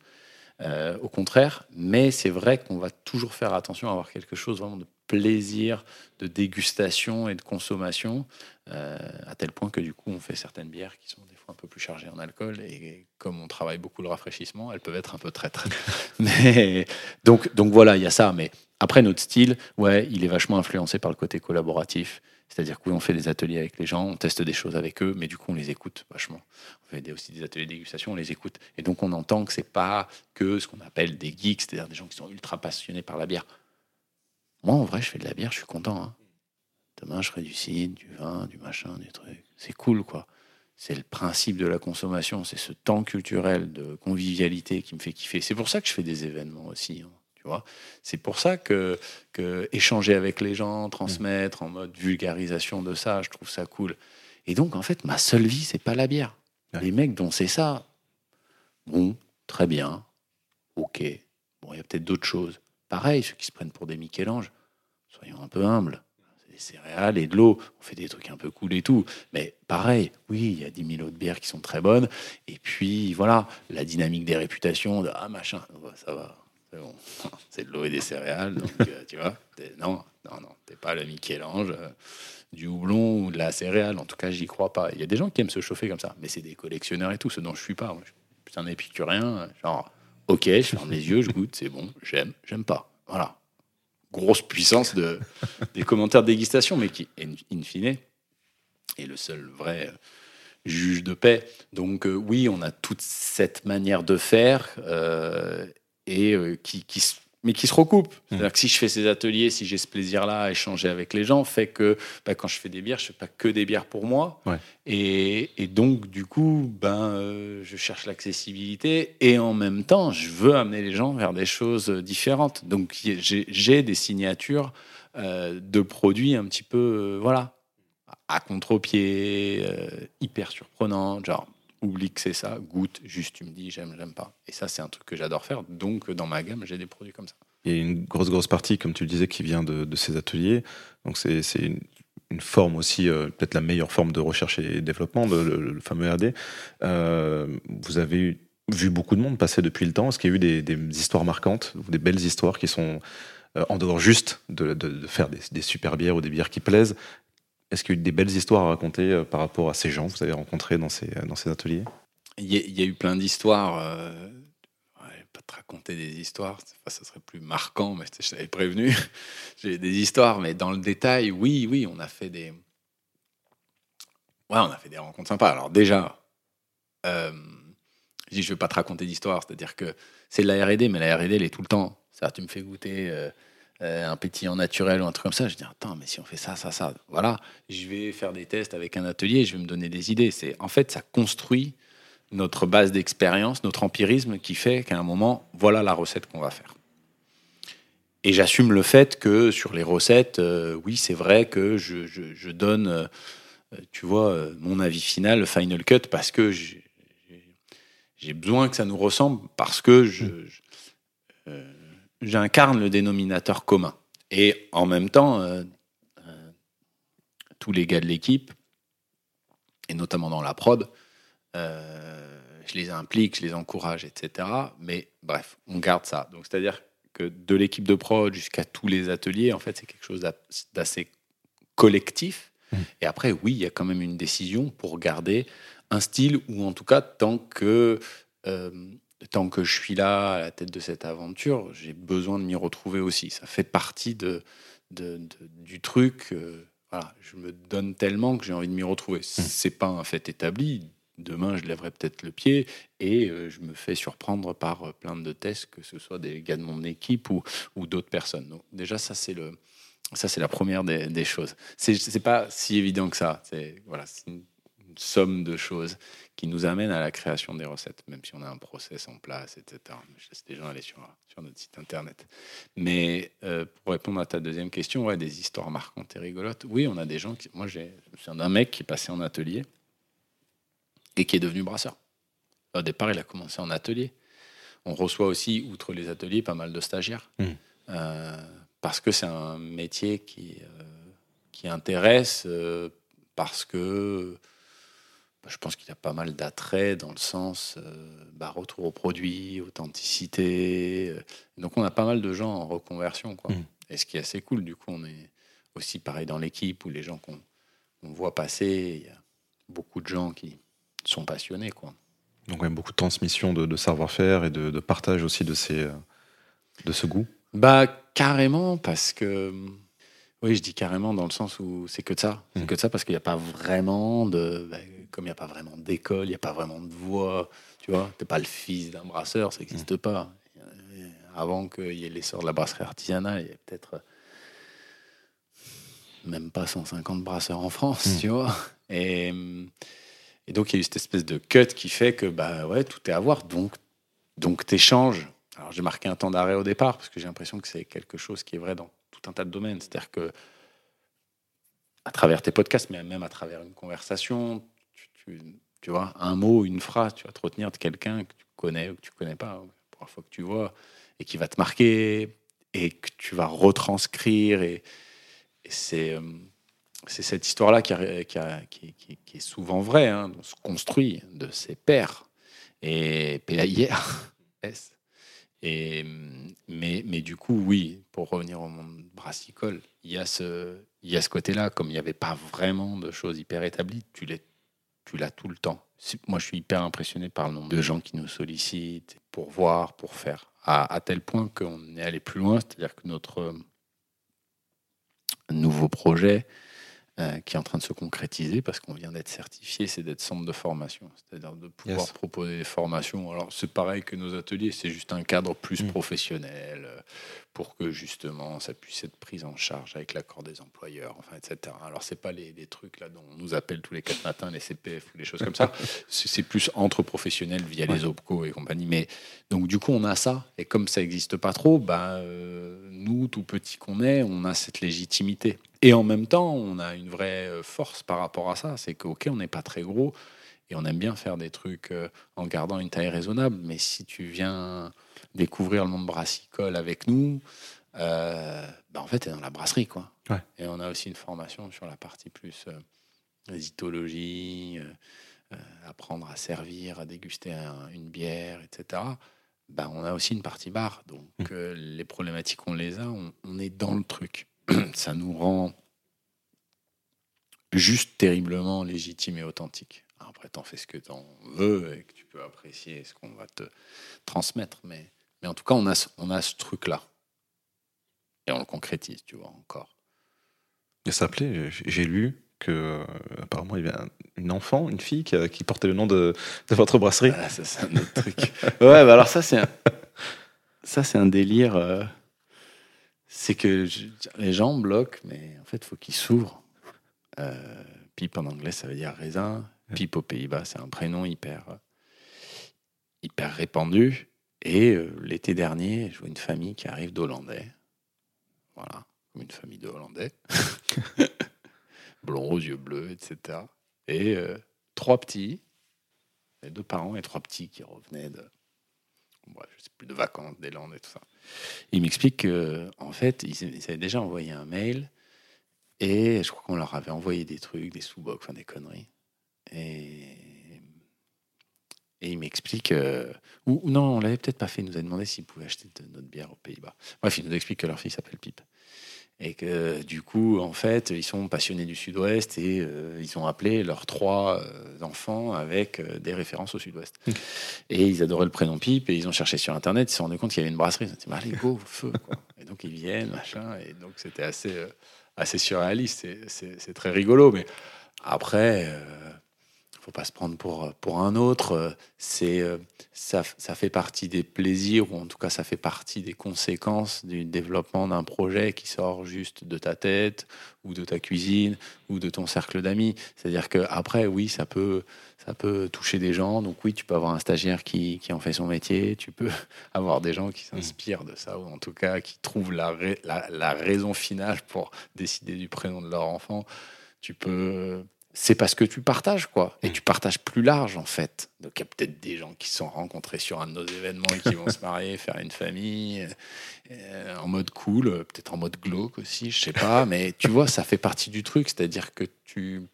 au contraire, mais c'est vrai qu'on va toujours faire attention à avoir quelque chose vraiment de plaisir de dégustation et de consommation, euh, à tel point que du coup, on fait certaines bières qui sont des fois un peu plus chargées en alcool. Et comme on travaille beaucoup le rafraîchissement, elles peuvent être un peu traîtres. mais donc, donc voilà, il y a ça. Mais après, notre style, ouais, il est vachement influencé par le côté collaboratif. C'est-à-dire qu'on fait des ateliers avec les gens, on teste des choses avec eux, mais du coup, on les écoute vachement. On fait aussi des ateliers de dégustation, on les écoute. Et donc, on entend que c'est pas que ce qu'on appelle des geeks, c'est-à-dire des gens qui sont ultra passionnés par la bière. Moi, en vrai, je fais de la bière, je suis content. Hein. Demain, je ferai du cidre, du vin, du machin, du truc. C'est cool, quoi. C'est le principe de la consommation, c'est ce temps culturel de convivialité qui me fait kiffer. C'est pour ça que je fais des événements aussi. Hein, tu vois, c'est pour ça que, que échanger avec les gens, transmettre en mode vulgarisation de ça, je trouve ça cool. Et donc, en fait, ma seule vie, c'est pas la bière. Les mecs dont c'est ça, bon, très bien, ok. Bon, il y a peut-être d'autres choses. Pareil, ceux qui se prennent pour des Michel-Ange, soyons un peu humbles. C'est des céréales et de l'eau. On fait des trucs un peu cool et tout. Mais pareil, oui, il y a 10 000 autres bières qui sont très bonnes. Et puis, voilà, la dynamique des réputations, de, ah machin, ça va, c'est bon. C'est de l'eau et des céréales. Donc, euh, tu vois, non, non, non, t'es pas le Michel-Ange. Euh, du houblon ou de la céréale, en tout cas, j'y crois pas. Il y a des gens qui aiment se chauffer comme ça, mais c'est des collectionneurs et tout, ce dont je suis pas. je suis un épicurien, genre, Ok, je ferme les yeux, je goûte, c'est bon, j'aime, j'aime pas. Voilà. Grosse puissance de, des commentaires de dégustation, mais qui, in fine, est le seul vrai juge de paix. Donc euh, oui, on a toute cette manière de faire euh, et euh, qui, qui, mais qui se recoupent. Mmh. C'est-à-dire que si je fais ces ateliers, si j'ai ce plaisir-là à échanger avec les gens, fait que bah, quand je fais des bières, je ne fais pas que des bières pour moi. Et, donc, du coup, ben, euh, je cherche l'accessibilité et en même temps, je veux amener les gens vers des choses différentes. Donc, j'ai des signatures euh, de produits un petit peu, euh, voilà, à contre-pied, hyper surprenantes, genre oublie que c'est ça, goûte, juste tu me dis j'aime, j'aime pas. Et ça, c'est un truc que j'adore faire. Donc, dans ma gamme, j'ai des produits comme ça. Il y a une grosse, grosse partie, comme tu le disais, qui vient de, ces ateliers. Donc, c'est une, une, forme aussi, euh, peut-être la meilleure forme de recherche et développement, de, le, fameux RD. Euh, vous avez vu beaucoup de monde passer depuis le temps. Est-ce qu'il y a eu des, des, histoires marquantes, des belles histoires qui sont euh, en dehors juste de, de faire des, des, super bières ou des bières qui plaisent, est-ce qu'il y a eu des belles histoires à raconter euh, par rapport à ces gens que vous avez rencontrés dans ces, dans ces ateliers? Il y, a, eu plein d'histoires. Euh, pas te raconter des histoires, ça serait plus marquant, mais je t'avais prévenu. J'ai des histoires, mais dans le détail, oui, oui, on a fait des. Ouais, on a fait des rencontres sympas. Alors, déjà, euh, je dis, je vais pas te raconter d'histoire, c'est-à-dire que c'est de la RD, mais la RD, elle est tout le temps. Ça, tu me fais goûter. Euh, euh, un pétillant naturel ou un truc comme ça, je dis attends, mais si on fait ça, ça, ça, voilà, je vais faire des tests avec un atelier, je vais me donner des idées. C'est en fait ça construit notre base d'expérience, notre empirisme qui fait qu'à un moment, voilà la recette qu'on va faire. Et j'assume le fait que sur les recettes, euh, oui, c'est vrai que je, donne, euh, tu vois, mon avis final, le final cut, parce que j'ai besoin que ça nous ressemble, parce que je, j'incarne le dénominateur commun. Et en même temps, euh, euh, tous les gars de l'équipe, et notamment dans la prod, euh, je les implique, je les encourage, etc. Mais bref, on garde ça. Donc c'est-à-dire que de l'équipe de prod jusqu'à tous les ateliers, en fait, c'est quelque chose d'assez collectif. Mmh. Et après, oui, il y a quand même une décision pour garder un style, ou en tout cas, tant que tant que je suis là à la tête de cette aventure, j'ai besoin de m'y retrouver aussi. Ça fait partie de, du truc. Euh, voilà, je me donne tellement que j'ai envie de m'y retrouver. Mmh. C'est pas un fait établi. Demain, je lèverai peut-être le pied et euh, je me fais surprendre par euh, plein de tests, que ce soit des gars de mon équipe ou, ou d'autres personnes. Donc, déjà, ça, c'est le. Ça, c'est la première des, des choses. C'est pas si évident que ça. C'est voilà, une somme de choses qui nous amène à la création des recettes, même si on a un process en place, etc. Je laisse les gens aller sur, sur notre site internet. Mais euh, pour répondre à ta deuxième question, ouais, des histoires marquantes et rigolotes. Oui, on a des gens qui. Moi, j'ai, d'un mec qui est passé en atelier et qui est devenu brasseur. Au départ, il a commencé en atelier. On reçoit aussi, outre les ateliers, pas mal de stagiaires. Mmh. Euh, parce que c'est un métier qui, euh, qui intéresse, parce que je pense qu'il y a pas mal d'attrait dans le sens euh, bah, retour au produit, authenticité. Euh. donc on a pas mal de gens en reconversion. Quoi. Mmh. Et ce qui est assez cool, du coup, on est aussi pareil dans l'équipe où les gens qu'on voit passer, il y a beaucoup de gens qui sont passionnés. Quoi. Donc, a beaucoup de transmission de, savoir-faire et de, partage aussi de, ces, euh, de ce goût Bah, carrément, parce que. Oui, je dis carrément dans le sens où c'est que de ça. C'est mmh. que de ça parce qu'il n'y a pas vraiment de. Bah, comme il n'y a pas vraiment d'école, il n'y a pas vraiment de voix, tu vois, tu n'es pas le fils d'un brasseur, ça n'existe mmh. pas. Avant qu'il y ait l'essor de la brasserie artisanale, il y a peut-être même pas 150 brasseurs en France, mmh. tu vois. Et, et, donc, il y a eu cette espèce de cut qui fait que, bah ouais, tout est à voir. Donc, donc tu échanges. Alors, j'ai marqué un temps d'arrêt au départ parce que j'ai l'impression que c'est quelque chose qui est vrai dans tout un tas de domaines. C'est-à-dire que, à travers tes podcasts, mais même à travers une conversation, tu, vois, un mot, une phrase, tu vas te retenir de quelqu'un que tu connais ou que tu connais pas, la première fois que tu vois, et qui va te marquer, et que tu vas retranscrire. Et, c'est euh, c'est cette histoire-là qui, qui, qui, est souvent vraie, hein, se construit de ses pères. Et hier, et, mais, mais du coup, oui, pour revenir au monde brassicole, il y a ce, il y a ce côté-là, comme il n'y avait pas vraiment de choses hyper établies, tu l'as tu l'as tout le temps. Moi, je suis hyper impressionné par le nombre de gens qui nous sollicitent pour voir, pour faire, à, à tel point qu'on est allé plus loin, c'est-à-dire que notre nouveau projet, euh, qui est en train de se concrétiser parce qu'on vient d'être certifié, c'est d'être centre de formation, c'est-à-dire de pouvoir proposer des formations. Alors c'est pareil que nos ateliers, c'est juste un cadre plus mm. professionnel euh, pour que justement ça puisse être pris en charge avec l'accord des employeurs, enfin etc. Alors c'est pas les, trucs là dont on nous appelle tous les quatre matins les CPF ou les choses comme ça. c'est plus entre professionnels via les OPCO et compagnie. Mais donc du coup on a ça et comme ça n'existe pas trop, bah, nous tout petits qu'on est, on a cette légitimité. Et en même temps, on a une vraie euh, force par rapport à ça. C'est qu'ok, on n'est pas très gros et on aime bien faire des trucs euh, en gardant une taille raisonnable. Mais si tu viens découvrir le monde brassicole avec nous, euh, bah en fait, tu es dans la brasserie. quoi. Et on a aussi une formation sur la partie plus zytologie, apprendre à servir, à déguster une bière, etc. Bah, on a aussi une partie bar. Donc, mmh. les problématiques, on les a, on est dans le truc. ça nous rend juste terriblement légitime et authentique. Après, t'en fais ce que t'en veux et que tu peux apprécier ce qu'on va te transmettre. Mais, mais en tout cas, on a, on a ce truc-là. Et on le concrétise, tu vois, encore. Il s'appelait, j'ai lu que euh, apparemment il y avait une enfant, une fille qui, portait le nom de, de votre brasserie. Ah, ça c'est un autre truc. ouais, bah alors ça c'est un, ça c'est un délire. Euh, c'est que les gens bloquent, mais en fait, il faut qu'ils s'ouvrent. Euh, pipe en anglais, ça veut dire raisin. Pipe aux Pays-Bas, c'est un prénom hyper, hyper répandu. Et euh, l'été dernier, je vois une famille qui arrive d'Hollandais. Voilà, comme une famille de Hollandais. Blond aux yeux bleus, etc. Et euh, trois petits, les deux parents et trois petits qui revenaient de, je sais plus, de vacances, des Landes et tout ça. Il m'explique qu'en fait, ils, avaient déjà envoyé un mail et je crois qu'on leur avait envoyé des trucs, des sous-bocs, enfin des conneries. Et, et il m'explique, euh, ou, non, on l'avait peut-être pas fait, il nous a demandé s'il pouvait acheter de notre bière aux Pays-Bas. Bref, il nous explique que leur fille s'appelle Pipe et que du coup, en fait, ils sont passionnés du Sud-Ouest et euh, ils ont appelé leurs trois euh, enfants avec euh, des références au Sud-Ouest. Et ils adoraient le prénom Pipe et ils ont cherché sur Internet, ils se sont rendus compte qu'il y avait une brasserie. Ils ont dit, bah, allez, go, feu. Quoi. Et donc ils viennent, machin. Et donc c'était assez, assez surréaliste. C'est très rigolo. Mais après, faut pas se prendre pour, pour un autre. C'est, ça, ça fait partie des plaisirs, ou en tout cas, ça fait partie des conséquences du développement d'un projet qui sort juste de ta tête, ou de ta cuisine, ou de ton cercle d'amis. C'est-à-dire que après, oui, ça peut, ça peut toucher des gens. Donc oui, tu peux avoir un stagiaire qui, qui en fait son métier, tu peux avoir des gens qui s'inspirent de ça, ou en tout cas qui trouvent la, la, la raison finale pour décider du prénom de leur enfant. Tu peux c'est parce que tu partages, quoi. Et mm. tu partages plus large, en fait. Donc, il y a peut-être des gens qui se sont rencontrés sur un de nos événements et qui vont se marier, faire une famille, euh, en mode cool, peut-être en mode glauque aussi, je sais pas. Mais tu vois, ça fait partie du truc. C'est-à-dire que tu.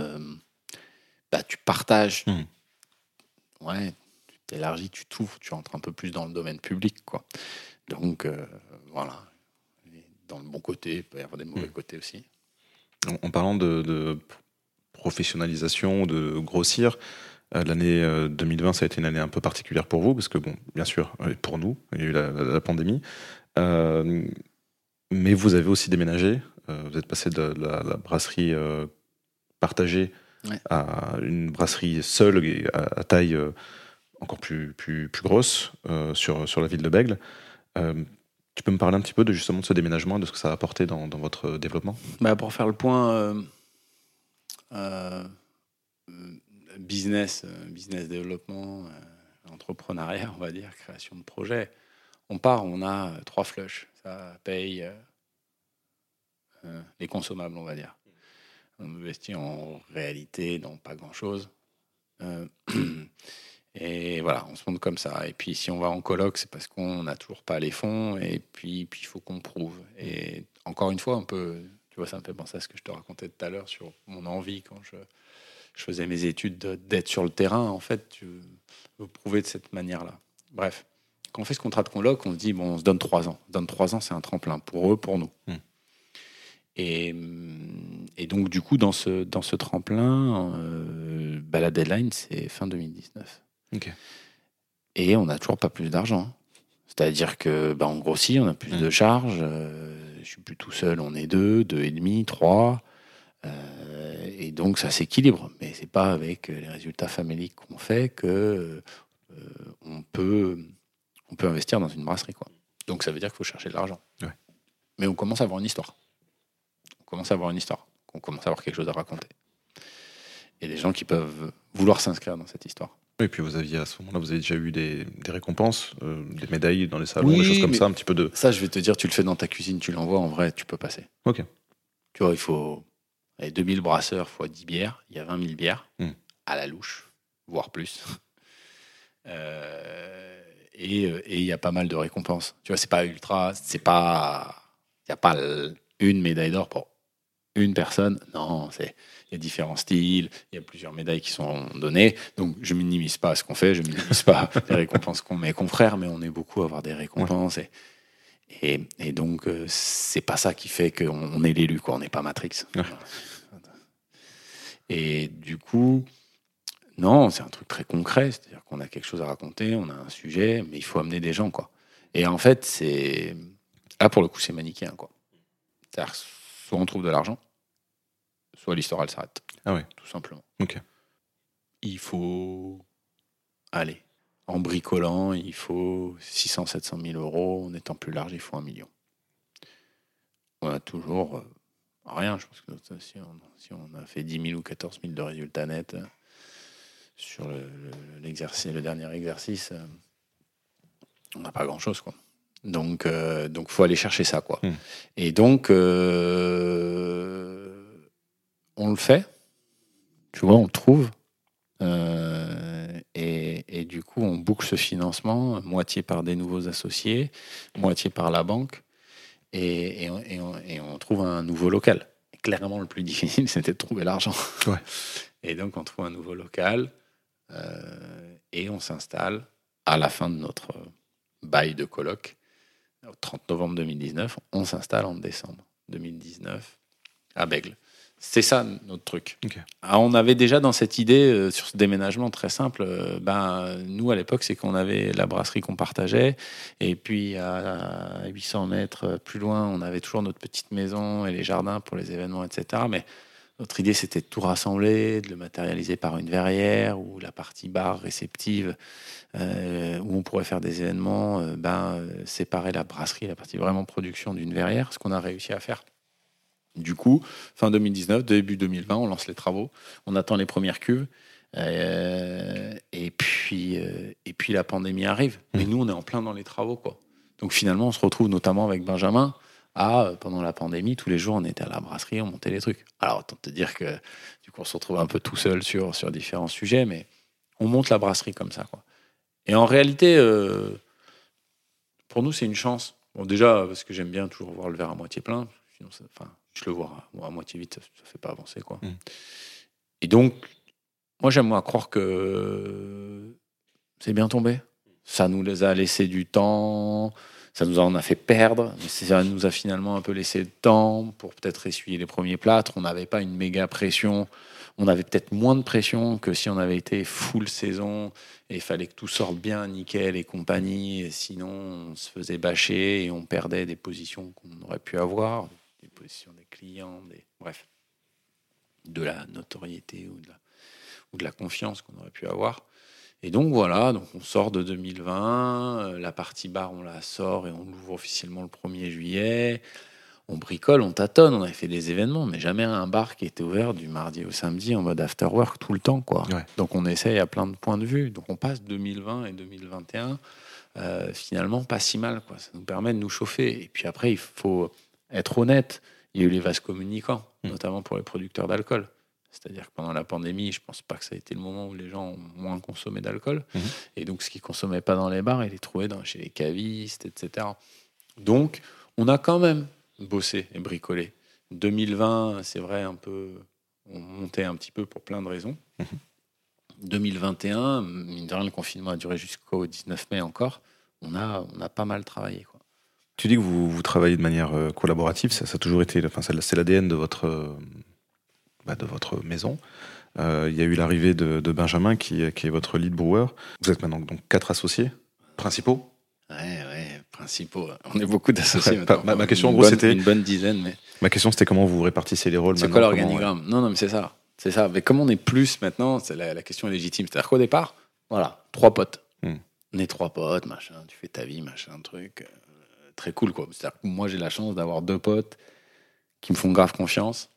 Euh, bah, tu partages. Mm. Ouais, tu élargis, tu t'ouvres, tu entres un peu plus dans le domaine public. Quoi. Donc, voilà. Dans le bon côté, il peut y avoir des mauvais mmh. côtés aussi. En, parlant de, professionnalisation, de grossir, L'année 2020, ça a été une année un peu particulière pour vous, parce que, bon, bien sûr, pour nous, il y a eu la, pandémie. mais vous avez aussi déménagé. vous êtes passé de la, brasserie partagée à une brasserie seule et à, taille encore plus, plus, plus grosse sur, sur la ville de Bègle. Tu peux me parler un petit peu de justement de ce déménagement de ce que ça a apporté dans, dans votre développement? Bah Pour faire le point, business, euh, business développement, euh, entrepreneuriat, on va dire, création de projet. On part, on a euh, trois flushs. Ça paye les consommables, on va dire. On investit en réalité dans pas grand-chose. et voilà, on se montre comme ça. Et puis si on va en colloque, c'est parce qu'on n'a toujours pas les fonds. Et puis il faut qu'on prouve. Et encore une fois, un peu, tu vois, ça me fait penser à ce que je te racontais tout à l'heure sur mon envie quand je je faisais mes études d'être sur le terrain, en fait, tu veux prouver de cette manière-là. Bref, quand on fait ce contrat de coloc, on se dit, bon, on se donne trois ans. On se donne trois ans, c'est un tremplin pour eux, pour nous. Hmm. Et, et, donc, du coup, dans ce, dans ce tremplin, euh, bah, la deadline, c'est fin 2019. Et on n'a toujours pas plus d'argent. C'est-à-dire que bah, on grossit, on a plus de charges. Euh, je suis plus tout seul, on est deux, deux et demi, trois. Euh, et donc ça s'équilibre, mais c'est pas avec les résultats faméliques qu'on fait que euh, on peut on peut investir dans une brasserie quoi. Donc ça veut dire qu'il faut chercher de l'argent. Mais on commence à avoir une histoire. On commence à avoir une histoire. On commence à avoir quelque chose à raconter. Et des gens qui peuvent vouloir s'inscrire dans cette histoire. Et puis vous aviez à ce moment-là, vous avez déjà eu des, des récompenses, euh, des médailles dans les salons, des choses comme ça, un petit peu de. Ça, je vais te dire, tu le fais dans ta cuisine, tu l'envoies, en vrai, tu peux passer. Ok. Tu vois, il faut 2000 brasseurs fois 10 bières, il y a 20 000 bières hmm. à la louche, voire plus. Euh, et il y a pas mal de récompenses. Tu vois, c'est pas ultra, c'est pas, il n'y a pas une médaille d'or pour une personne. Non, c'est, il y a différents styles, il y a plusieurs médailles qui sont données. Donc, je minimise pas ce qu'on fait, je minimise pas les récompenses qu'on met confrères, mais on est beaucoup à avoir des récompenses. Et, et, donc, euh, c'est pas ça qui fait qu'on est l'élu, quoi. On n'est pas Matrix. Et du coup, non, c'est un truc très concret. C'est-à-dire qu'on a quelque chose à raconter, on a un sujet, mais il faut amener des gens, quoi. Et en fait, c'est. Là, pour le coup, c'est manichéen, quoi. C'est-à-dire, soit on trouve de l'argent, soit l'histoire, elle s'arrête. Ah oui. Tout simplement. Ok. Il faut. aller en bricolant, il faut 600, 700 000 euros. En étant plus large, il faut un million. On a toujours euh, rien. Je pense que si on, a fait 10 000 ou 14 000 de résultats nets euh, sur le, l'exercice, le dernier exercice, euh, on n'a pas grand-chose. quoi. Donc, donc, faut aller chercher ça, quoi. Hmm. Et donc, on le fait. Tu vois, on le trouve. Et, du coup, on boucle ce financement, moitié par des nouveaux associés, moitié par la banque, et, on, trouve un nouveau local. clairement, le plus difficile, c'était de trouver l'argent. Et donc, on trouve un nouveau local, euh, et on s'installe à la fin de notre bail de colloque, au 30 novembre 2019. On s'installe en décembre 2019 à Bègle. C'est ça notre truc. Ah, on avait déjà dans cette idée euh, sur ce déménagement très simple. Euh, ben nous à l'époque c'est qu'on avait la brasserie qu'on partageait et puis à 800 mètres plus loin on avait toujours notre petite maison et les jardins pour les événements etc. Mais notre idée c'était de tout rassembler, de le matérialiser par une verrière ou la partie bar réceptive euh, où on pourrait faire des événements. ben séparer la brasserie, la partie vraiment production d'une verrière, ce qu'on a réussi à faire du coup, fin 2019, début 2020, on lance les travaux, on attend les premières cuves. Euh, et, puis, euh, et puis la pandémie arrive. Mmh. Mais nous, on est en plein dans les travaux. Quoi. Donc finalement, on se retrouve notamment avec Benjamin. À, euh, pendant la pandémie, tous les jours, on était à la brasserie, on montait les trucs. Alors, autant te dire que du coup, on se retrouve un peu tout seul sur, sur différents sujets, mais on monte la brasserie comme ça. Quoi. Et en réalité, pour nous, c'est une chance. Bon, déjà, parce que j'aime bien toujours voir le verre à moitié plein. Sinon, enfin, je le vois à, moitié vite, ça ne fait pas avancer. Quoi. Mm. Et donc, moi, j'aime à croire que c'est bien tombé. Ça nous a laissé du temps, ça nous en a fait perdre, mais ça nous a finalement un peu laissé de temps pour peut-être essuyer les premiers plâtres. On n'avait pas une méga pression, on avait peut-être moins de pression que si on avait été full saison et il fallait que tout sorte bien, nickel et compagnie. sinon, on se faisait bâcher et on perdait des positions qu'on aurait pu avoir, positions des clients, des... bref, de la notoriété ou de la, ou de la confiance qu'on aurait pu avoir. Et donc voilà, donc on sort de 2020, euh, la partie bar on la sort et on l'ouvre officiellement le 1er juillet. On bricole, on tâtonne, on avait fait des événements, mais jamais un bar qui était ouvert du mardi au samedi en mode after work tout le temps. quoi. Donc on essaye à plein de points de vue. Donc on passe 2020 et 2021 euh, finalement pas si mal. Quoi. Ça nous permet de nous chauffer. Et puis après, il faut être honnête. Il y a eu les vases communicants, mmh. notamment pour les producteurs d'alcool. C'est-à-dire que pendant la pandémie, je pense pas que ça a été le moment où les gens ont moins consommé d'alcool. Mhm. Et donc, ce qu'ils consommaient pas dans les bars, ils les trouvaient dans, chez les cavistes, etc. Donc, on a quand même bossé et bricolé. 2020, c'est vrai, un peu, on montait un petit peu pour plein de raisons. 2021, mhm. mine de rien, le confinement a duré jusqu'au 19 mai encore. On a, on a pas mal travaillé. Quoi. Tu dis que vous, vous travaillez de manière euh, collaborative, ça, ça a toujours été, enfin, c'est l'ADN de votre euh, bah, de votre maison. Euh, il y a eu l'arrivée de, Benjamin, qui, est votre lead brewer. Vous êtes maintenant donc quatre associés principaux Ouais, ouais, principaux. On est beaucoup d'associés. ma, question, en gros, c'était. Une bonne dizaine. Mais... Ma question, c'était comment vous répartissez les rôles C'est quoi l'organigramme? Non, non, mais c'est ça. C'est ça. Mais comme on est plus maintenant, c'est la, question est légitime. C'est-à-dire qu'au départ, voilà, trois potes. Hmm. On est trois potes, machin, tu fais ta vie, machin, truc. Très cool, quoi. Moi, j'ai la chance d'avoir deux potes qui me font grave confiance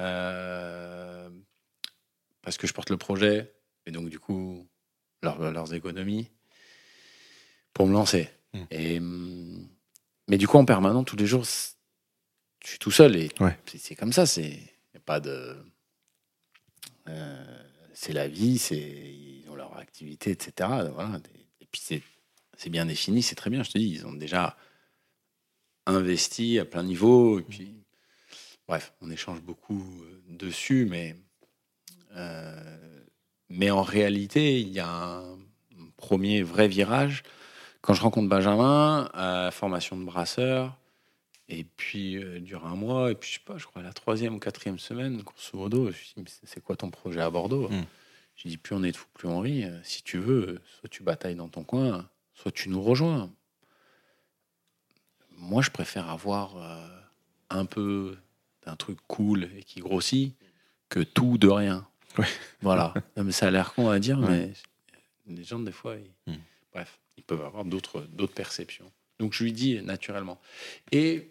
euh, parce que je porte le projet, et donc du coup, leurs économies, pour me lancer. Hmm. Et, mais du coup, en permanent, tous les jours, je suis tout seul, et c'est comme ça, c'est pas de... Euh, c'est la vie, c'est ils ont leur activité, etc. Voilà. Et puis c'est bien défini, c'est très bien. Je te dis, ils ont déjà investi à plein niveau. Et puis Bref, on échange beaucoup euh, dessus, mais, euh, mais en réalité, il y a un premier vrai virage. Quand je rencontre Benjamin à la formation de brasseur, et puis euh, dure un mois, et puis je sais pas, je crois la troisième ou quatrième semaine, grosso modo, je dis, c'est quoi ton projet à Bordeaux? Hmm. Je dis, plus on est de fou, plus on rit. Si tu veux, soit tu batailles dans ton coin, soit tu nous rejoins. Moi, je préfère avoir un peu un truc cool et qui grossit que tout de rien. Voilà. mais ça a l'air con à dire, mais les gens, des fois, ils, hmm. bref, ils peuvent avoir d'autres perceptions. Donc je lui dis naturellement. Et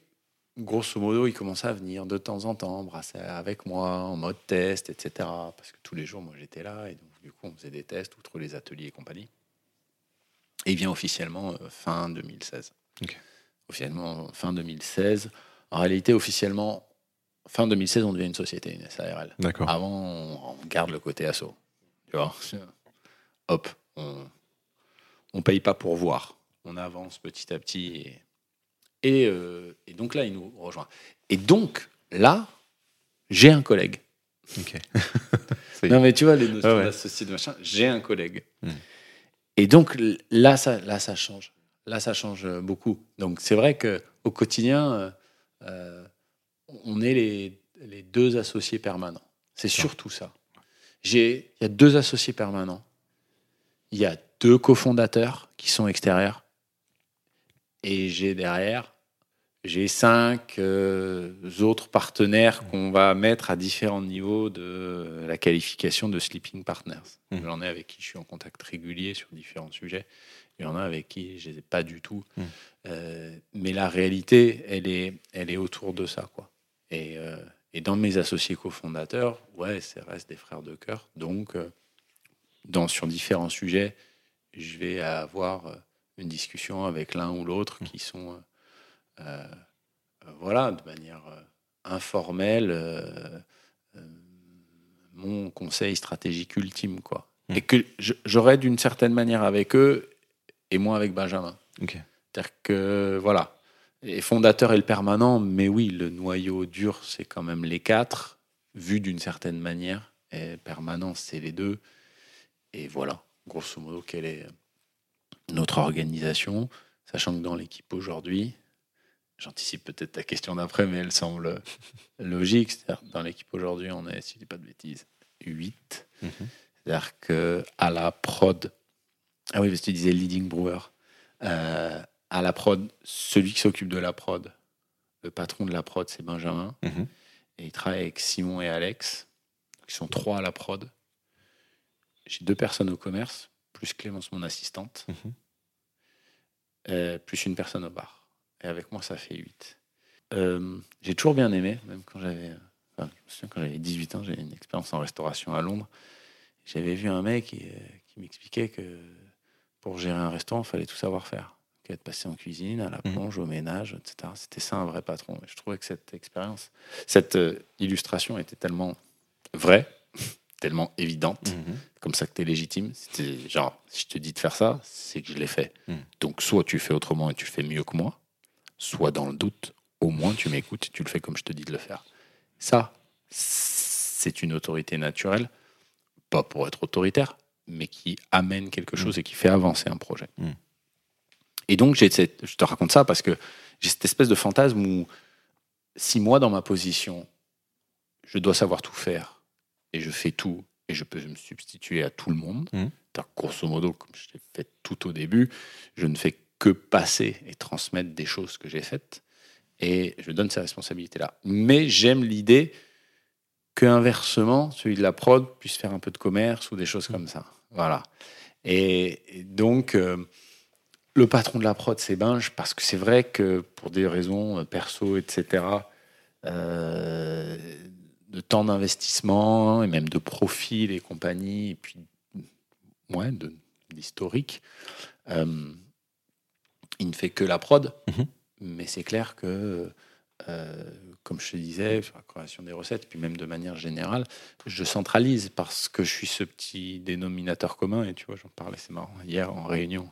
grosso modo, il commence à venir de temps en temps, brasser avec moi en mode test, etc. Parce que tous les jours, moi, j'étais là. Et donc, du coup, on faisait des tests, outre les ateliers et compagnie. Et il vient officiellement euh, fin 2016. Officiellement fin 2016. En réalité, officiellement, fin 2016, on devient une société, une SARL. D'accord. Avant, on, garde le côté assaut. Tu vois Hop, on ne paye pas pour voir. On avance petit à petit. Et, euh, et, donc là, il nous rejoint. Et donc, là, j'ai un collègue. Ok. non, mais tu vois, les notions d'associé de machin, j'ai un collègue. Hmm. Et donc, là ça, là, ça change. Là, ça change beaucoup. Donc, c'est vrai qu'au quotidien, euh, euh on est les, deux associés permanents. C'est surtout ça. Il y a deux associés permanents. Il y a deux cofondateurs qui sont extérieurs. Et j'ai derrière, j'ai cinq euh, autres partenaires qu'on va mettre à différents niveaux de la qualification de sleeping partners. Mmh. J'en ai avec qui je suis en contact régulier sur différents sujets. Il y en a avec qui je ne les ai pas du tout. Mmh. Euh, mais la réalité, elle est, elle est autour de ça. Quoi. Euh, et, dans mes associés cofondateurs, ouais, ça reste des frères de cœur. Donc, dans, sur différents sujets, je vais avoir une discussion avec l'un ou l'autre qui sont, voilà, de manière informelle, mon conseil stratégique ultime, quoi. Mmh. Et que j'aurais d'une certaine manière avec eux et moi avec Benjamin. C'est-à-dire que, voilà, et fondateur et le permanent, mais oui, le noyau dur, c'est quand même les quatre, vu d'une certaine manière. Et permanent, c'est les deux. Et voilà, grosso modo, quelle est notre organisation, sachant que dans l'équipe aujourd'hui, j'anticipe peut-être ta question d'après, mais elle semble logique. C'est-à-dire, dans l'équipe aujourd'hui, on est, si je dis pas de bêtises, 8. Mhm. C'est-à-dire qu'à la prod, ah oui, parce que tu disais leading brewer, euh, à la prod, celui qui s'occupe de la prod, le patron de la prod, c'est Benjamin. Mhm. Et il travaille avec Simon et Alex, qui sont trois à la prod. J'ai deux personnes au commerce, plus Clémence, mon assistante, mhm. euh, plus une personne au bar. Et avec moi, ça fait huit. Euh, j'ai toujours bien aimé, même quand j'avais enfin, quand j'avais 18 ans, j'ai une expérience en restauration à Londres. J'avais vu un mec qui, euh, qui m'expliquait que pour gérer un restaurant, il fallait tout savoir faire être passé en cuisine, à la mhm. plonge, au ménage, etc. C'était ça un vrai patron. je trouvais que cette expérience, cette euh, illustration était tellement vraie, tellement évidente, mhm. comme ça que tu es légitime. C'était genre, si je te dis de faire ça, c'est que je l'ai fait. Mhm. Donc soit tu fais autrement et tu fais mieux que moi, soit dans le doute, au moins tu m'écoutes et tu le fais comme je te dis de le faire. Ça, c'est une autorité naturelle, pas pour être autoritaire, mais qui amène quelque chose et qui fait avancer un projet. Et donc, j'ai je te raconte ça parce que j'ai cette espèce de fantasme où, si moi, dans ma position, je dois savoir tout faire et je fais tout et je peux me substituer à tout le monde, mmh. grosso modo, comme je l'ai fait tout au début, je ne fais que passer et transmettre des choses que j'ai faites et je donne ces responsabilités-là. Mais j'aime l'idée que inversement, celui de la prod puisse faire un peu de commerce ou des choses comme ça. Voilà. Et, donc, euh, le patron de la prod, c'est Binge, parce que c'est vrai que pour des raisons perso, etc., euh, de temps d'investissement et même de profil et compagnie, et puis ouais, de l'historique, euh, il ne fait que la prod. Mhm. Mais c'est clair que, comme je te disais, sur la création des recettes, puis même de manière générale, je centralise parce que je suis ce petit dénominateur commun. Et tu vois, j'en parlais, c'est marrant, hier en réunion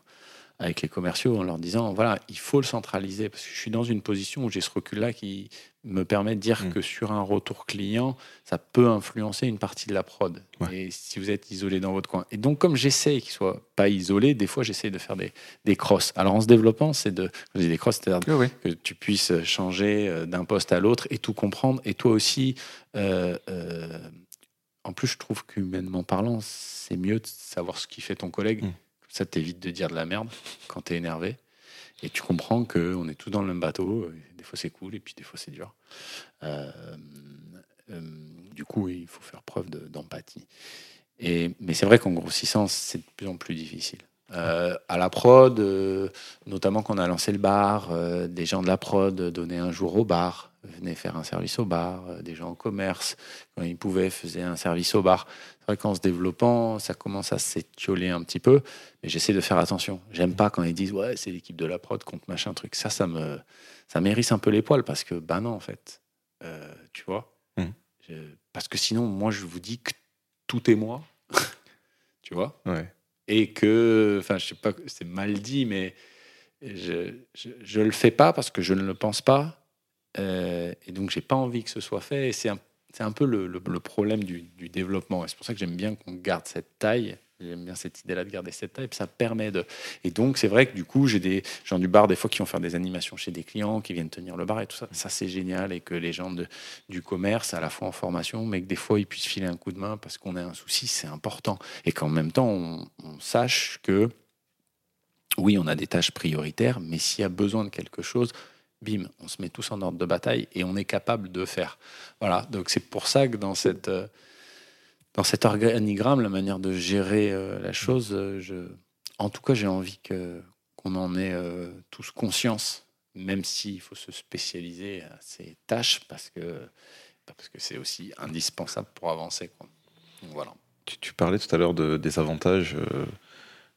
avec les commerciaux en leur disant voilà, il faut le centraliser parce que je suis dans une position où j'ai ce recul-là qui me permet de dire mm. que sur un retour client, ça peut influencer une partie de la prod. Et si vous êtes isolé dans votre coin. Et donc, comme j'essaie qu'il soit pas isolé, des fois, j'essaie de faire des, des crosses. Alors, en se développant, c'est de. des crosses, c'est-à-dire que tu puisses changer euh, d'un poste à l'autre et tout comprendre. Et toi aussi, euh, euh, en plus, je trouve qu'humainement parlant, c'est mieux de savoir ce qui fait ton collègue. Mm. Ça t'évite de dire de la merde quand t'es énervé. Et tu comprends qu'on est tous dans le même bateau. Des fois c'est cool et puis des fois c'est dur. Euh, euh, du coup, il faut faire preuve d'empathie. mais c'est vrai qu'en grossissant, c'est de plus en plus difficile. Euh, à la prod, notamment quand on a lancé le bar, des gens de la prod donnaient un jour au bar, venaient faire un service au bar, des gens au commerce, quand ils pouvaient, faisaient un service au bar. C'est vrai qu'en se développant, ça commence à s'étioler un petit peu, mais j'essaie de faire attention. J'aime pas quand ils disent ouais, c'est l'équipe de la prod contre machin truc. Ça, ça me, ça mérisse un peu les poils parce que, bah non, en fait, euh, tu vois? Mmh. parce que sinon, moi, je vous dis que tout est moi, tu vois? Et que, enfin, je sais pas, c'est mal dit, mais je, je, le fais pas parce que je ne le pense pas. Euh, et donc, j'ai pas envie que ce soit fait. Et c'est un c'est un peu le, problème du, développement. C'est pour ça que j'aime bien qu'on garde cette taille. J'aime bien cette idée-là de garder cette taille. ça permet de. Et donc, c'est vrai que du coup, j'ai des gens du bar, des fois, qui vont faire des animations chez des clients, qui viennent tenir le bar et tout ça. Ça, c'est génial. Et que les gens du commerce, à la fois en formation, mais que des fois, ils puissent filer un coup de main parce qu'on a un souci, c'est important. Et qu'en même temps, on, on sache que, oui, on a des tâches prioritaires, mais s'il y a besoin de quelque chose, bim, on se met tous en ordre de bataille et on est capable de faire. Voilà, donc c'est pour ça que dans, cette, euh, dans cet organigramme, la manière de gérer euh, la chose, euh, je, en tout cas, j'ai envie que, qu'on en ait tous conscience, même s'il faut se spécialiser à ces tâches, parce que, bah, parce que c'est aussi indispensable pour avancer. voilà. Tu, parlais tout à l'heure de, des avantages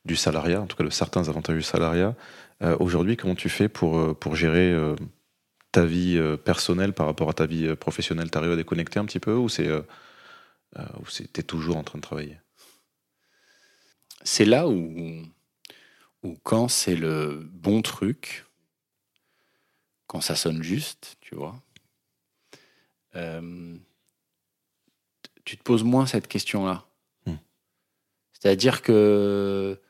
du salariat, en tout cas de certains avantages du salariat. Euh, aujourd'hui, comment tu fais pour, euh, pour gérer euh, ta vie personnelle par rapport à ta vie professionnelle? Tu arrives à déconnecter un petit peu ou c'est tu es toujours en train de travailler? C'est là où, où quand c'est le bon truc, quand ça sonne juste, tu vois, tu te poses moins cette question-là. Hmm. C'est-à-dire que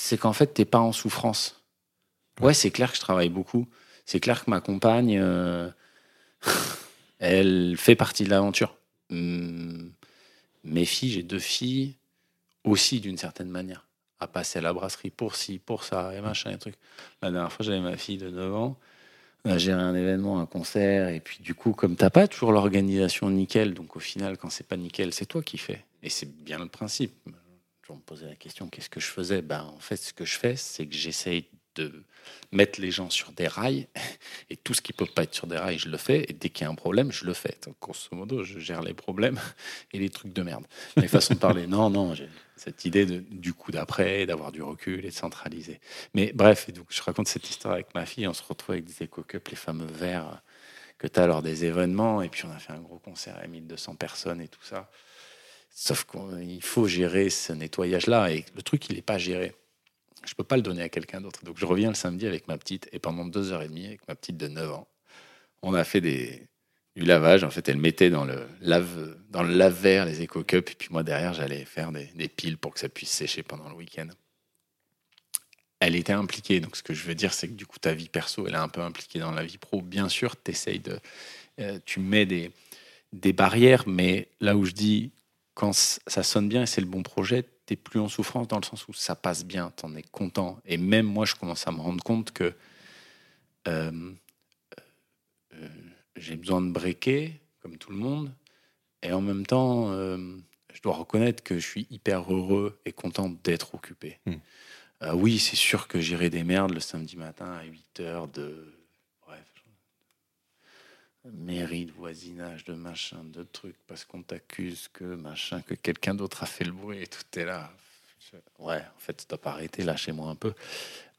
c'est qu'en fait, t'es pas en souffrance. Ouais, c'est clair que je travaille beaucoup. C'est clair que ma compagne, euh, elle fait partie de l'aventure. Hum, mes filles, j'ai deux filles aussi d'une certaine manière à passer à la brasserie pour ci, pour ça, et machin, et truc. La dernière fois, j'avais ma fille de 9 ans. A géré un événement, un concert, et puis du coup, comme t'as pas toujours l'organisation nickel, donc au final, quand c'est pas nickel, c'est toi qui fais. Et c'est bien le principe. Je me posais la question, qu'est-ce que je faisais? Ben, en fait, ce que je fais, c'est que j'essaye de mettre les gens sur des rails et tout ce qui peut pas être sur des rails, je le fais. Et dès qu'il y a un problème, je le fais. Donc, grosso modo, je gère les problèmes et les trucs de merde. Les façons de parler, non, non, j'ai cette idée du coup d'après, d'avoir du recul et de centraliser. Mais bref, je raconte cette histoire avec ma fille. On se retrouve avec des éco-cups, les fameux verres que tu as lors des événements. Et puis, on a fait un gros concert à 1200 personnes et tout ça. Sauf qu'il faut gérer ce nettoyage-là. Et le truc, il n'est pas géré je peux pas le donner à quelqu'un d'autre. Donc je reviens le samedi avec ma petite et pendant deux heures et demie avec ma petite de 9 ans, on a fait du lavage. En fait, elle mettait dans le lave dans le lave-verre les éco cups et puis moi derrière j'allais faire des, piles pour que ça puisse sécher pendant le week-end. Elle était impliquée. Donc ce que je veux dire, c'est que du coup ta vie perso, elle est un peu impliquée dans la vie pro. Bien sûr, essayes de, euh, tu mets des des barrières, mais là où je dis quand ça sonne bien et c'est le bon projet, t'es plus en souffrance dans le sens où ça passe bien, t'en es content. Et même moi, je commence à me rendre compte que euh, euh, j'ai besoin de breaker, comme tout le monde, et en même temps, euh, je dois reconnaître que je suis hyper heureux et content d'être occupé. Hmm. oui, c'est sûr que j'irai des merdes le samedi matin à 8 heures de mairie, de voisinage, de machin, de trucs, parce qu'on t'accuse que machin, que quelqu'un d'autre a fait le bruit et tout est là. Ouais, en fait, stop, arrêter, lâchez-moi un peu.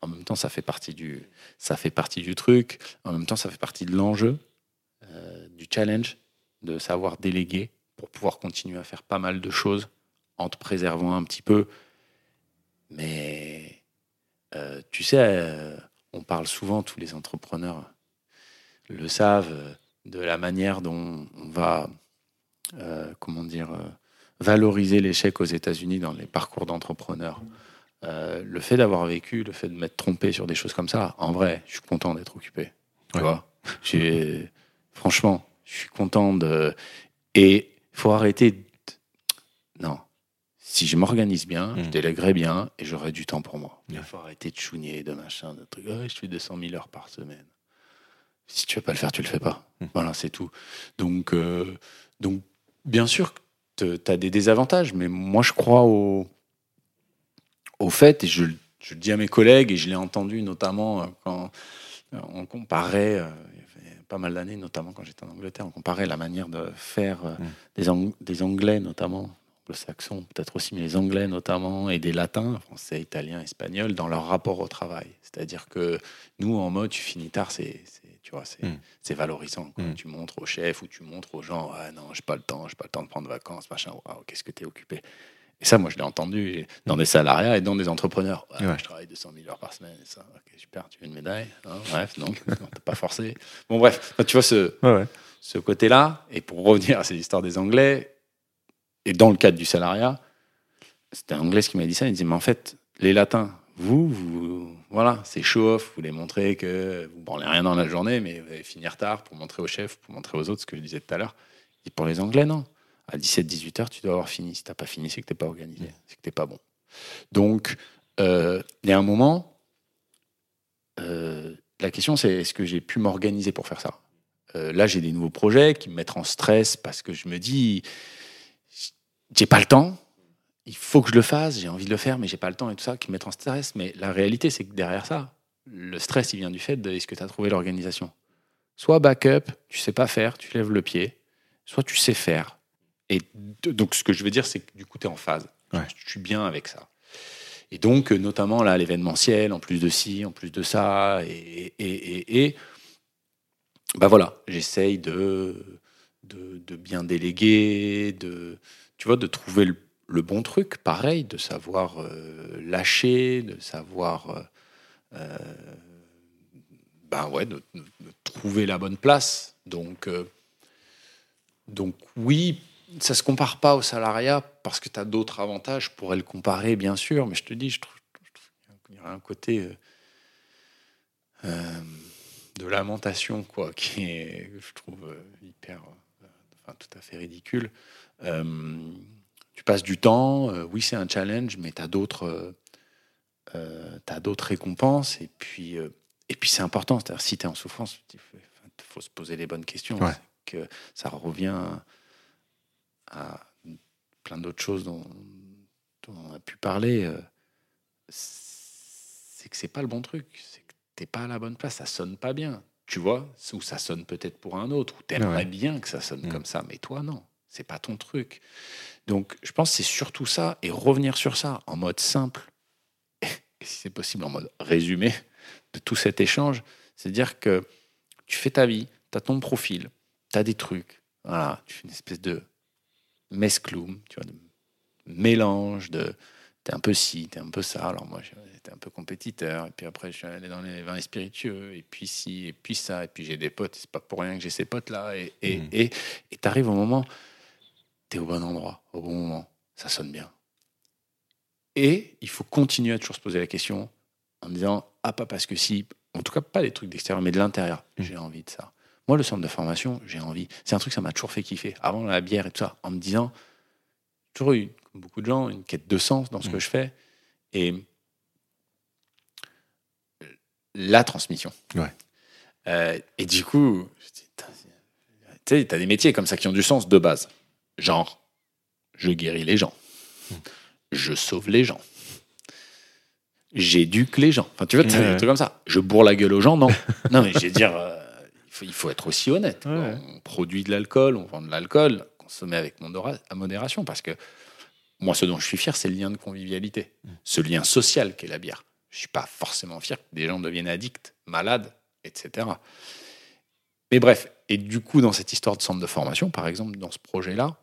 En même temps, ça fait partie du, ça fait partie du truc. En même temps, ça fait partie de l'enjeu, euh, du challenge, de savoir déléguer pour pouvoir continuer à faire pas mal de choses en te préservant un petit peu. Mais euh, tu sais, euh, on parle souvent, tous les entrepreneurs le savent, de la manière dont on va, euh, comment dire, euh, valoriser l'échec aux États-Unis dans les parcours d'entrepreneurs. Euh, le fait d'avoir vécu, le fait de m'être trompé sur des choses comme ça, en vrai, je suis content d'être occupé. Tu vois? Franchement, je suis content de. Et il faut arrêter. Non. Si je m'organise bien, je hmm. délèguerai bien et j'aurai du temps pour moi. Il faut arrêter de chouiner, de machin, de trucs. je fais 200 000 heures par semaine. Si tu veux pas le faire, tu le fais pas. Mmh. Voilà, c'est tout. Donc, euh, donc, bien sûr, tu as des désavantages, mais moi, je crois au, au fait, et je, je le dis à mes collègues, et je l'ai entendu notamment euh, quand on comparait, euh, il y pas mal d'années, notamment quand j'étais en Angleterre, on comparait la manière de faire mmh. des, des Anglais, notamment, anglo-saxons, peut-être aussi, mais les Anglais notamment, et des Latins, français, italien, espagnol, dans leur rapport au travail. C'est-à-dire que nous, en mode, tu finis tard, c'est tu vois, c'est mm. valorisant. Quand mm. Tu montres au chef ou tu montres aux gens, ah non, j'ai pas le temps, j'ai pas le temps de prendre vacances, machin, qu'est-ce que tu es occupé? Et ça, moi, je l'ai entendu dans des salariats et dans des entrepreneurs. Je travaille 200 000 heures par semaine. Et ça, super, tu veux une médaille hein, Bref, non, t'as pas forcé. Bon, bref, tu vois ce, ce côté-là. Et pour revenir à cette histoire des Anglais, et dans le cadre du salariat, c'était un Anglais qui m'a dit ça. Il dit, mais en fait, les Latins, vous, vous voilà, c'est show-off, vous voulez montrer que vous branlez rien dans la journée, mais vous allez finir tard pour montrer au chef, pour montrer aux autres ce que je disais tout à l'heure. Et pour les Anglais, non. À 17-18 heures, tu dois avoir fini. Si tu n'as pas fini, c'est que tu n'es pas organisé, c'est que tu n'es pas bon. Donc, euh, il y a un moment, euh, la question c'est est-ce que j'ai pu m'organiser pour faire ça? Euh, Là, j'ai des nouveaux projets qui me mettent en stress parce que je me dis, j'ai pas le temps, il faut que je le fasse, j'ai envie de le faire, mais j'ai pas le temps et tout ça, qui me met en stress. Mais la réalité, c'est que derrière ça, le stress, il vient du fait de est-ce que tu as trouvé l'organisation Soit backup, tu sais pas faire, tu lèves le pied, soit tu sais faire. Et donc, ce que je veux dire, c'est que du coup, tu es en phase. Je suis bien avec ça. Et donc, notamment là, l'événementiel, en plus de ci, en plus de ça, et, et, et, bah voilà, j'essaye de, de, de, bien déléguer, de, tu vois, de trouver le le bon truc, pareil, de savoir euh, lâcher, de savoir euh, euh, ben ouais, de, trouver la bonne place. Donc, donc oui, ça se compare pas au salariat parce que tu as d'autres avantages. Je pourrais le comparer, bien sûr, mais je te dis, je trouve, y a un côté de lamentation, quoi, qui est, je trouve, hyper, enfin, tout à fait ridicule. Tu passes du temps, oui, c'est un challenge, mais tu as d'autres. as d'autres récompenses et puis et puis c'est important c'est-à-dire si tu es en souffrance il faut, se poser les bonnes questions que ça revient à plein d'autres choses dont, on a pu parler, euh, c'est que c'est pas le bon truc. C'est que t'es pas à la bonne place. Ça sonne pas bien. Tu vois? Ou ça sonne peut-être pour un autre. Ou t'aimerais bien que ça sonne mm. comme ça. Mais toi, non. C'est pas ton truc. Donc, je pense que c'est surtout ça. Et revenir sur ça en mode simple. Et si c'est possible, en mode résumé de tout cet échange. C'est-à-dire que tu fais ta vie, tu as ton profil, tu as des trucs. Voilà, tu fais une espèce de mescloum, tu vois, de mélange de t'es un peu ci, t'es un peu ça. Alors moi, j'étais un peu compétiteur, et puis après, je suis allé dans les vins spiritueux, et puis ci, et puis ça, et puis j'ai des potes, c'est pas pour rien que j'ai ces potes-là, et et mmh. et t'arrives au moment, t'es au bon endroit, au bon moment, ça sonne bien. Et il faut continuer à toujours se poser la question en disant, ah, pas parce que si, en tout cas, pas des trucs d'extérieur, mais de l'intérieur, mmh. j'ai envie de ça. Moi, le centre de formation, j'ai envie. C'est un truc, ça m'a toujours fait kiffer. Avant la bière et tout ça, en me disant, toujours eu, comme beaucoup de gens, une quête de sens dans ce que mm. je fais. Et la transmission. Ouais. Euh, et du coup, tu sais, tu as des métiers comme ça qui ont du sens de base. Genre, je guéris les gens. Je sauve les gens. J'éduque les gens. Enfin, tu vois, as des trucs comme ça. Je bourre la gueule aux gens, non. non, mais je veux dire. Euh, il faut être aussi honnête. On produit de l'alcool, on vend de l'alcool, consommer avec modération, parce que moi, ce dont je suis fier, c'est le lien de convivialité, ce lien social qu'est la bière. Je suis pas forcément fier que des gens deviennent addicts, malades, etc. Mais bref, et du coup, dans cette histoire de centre de formation, par exemple, dans ce projet-là,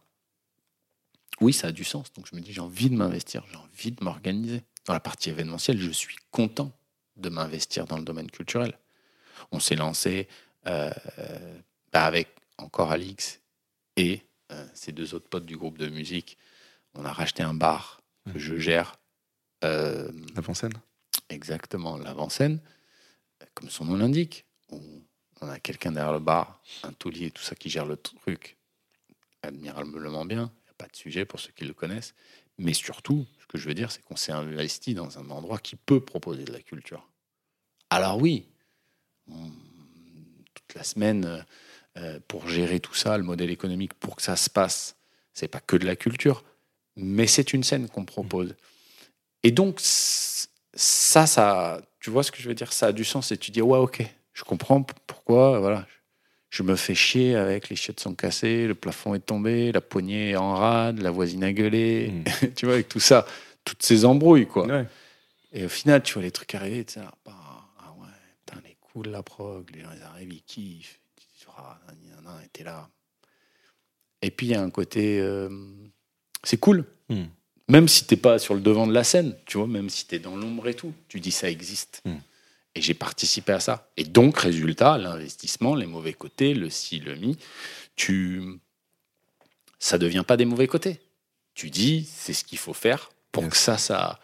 oui, ça a du sens. Donc je me dis, j'ai envie de m'investir, j'ai envie de m'organiser. Dans la partie événementielle, je suis content de m'investir dans le domaine culturel. On s'est lancé euh, bah, avec encore Alix et euh, ces deux autres potes du groupe de musique, on a racheté un bar que mmh. je gère. Euh, L'avant-scène Exactement, l'avant-scène. Comme son nom l'indique, on, on, a quelqu'un derrière le bar, un taulier, tout ça qui gère le truc admirablement bien. Pas de sujet pour ceux qui le connaissent. Mais surtout, ce que je veux dire, c'est qu'on s'est investi dans un endroit qui peut proposer de la culture. Alors oui, la semaine euh, euh, pour gérer tout ça, le modèle économique, pour que ça se passe. C'est pas que de la culture, mais c'est une scène qu'on propose. Et donc, ça, ça, tu vois ce que je veux dire? Ça a du sens et tu dis, ouais, ok, je comprends pourquoi, voilà. Je me fais chier avec les chiottes sont cassées, le plafond est tombé, la poignée est en rade, la voisine a gueulé, mmh. tu vois, avec tout ça, toutes ces embrouilles, quoi. Et au final, tu vois les trucs arriver, tu sais, bah, de la prog, les gens ils arrivent, ils kiffent, ah, était là. Et puis il y a un côté, euh, c'est cool. Hmm. Même si t'es pas sur le devant de la scène, tu vois, même si tu es dans l'ombre et tout, tu dis ça existe. Hmm. Et j'ai participé à ça. Et donc, résultat, l'investissement, les mauvais côtés, le si, le mi, tu, ça devient pas des mauvais côtés. Tu dis, c'est ce qu'il faut faire pour que ça, ça,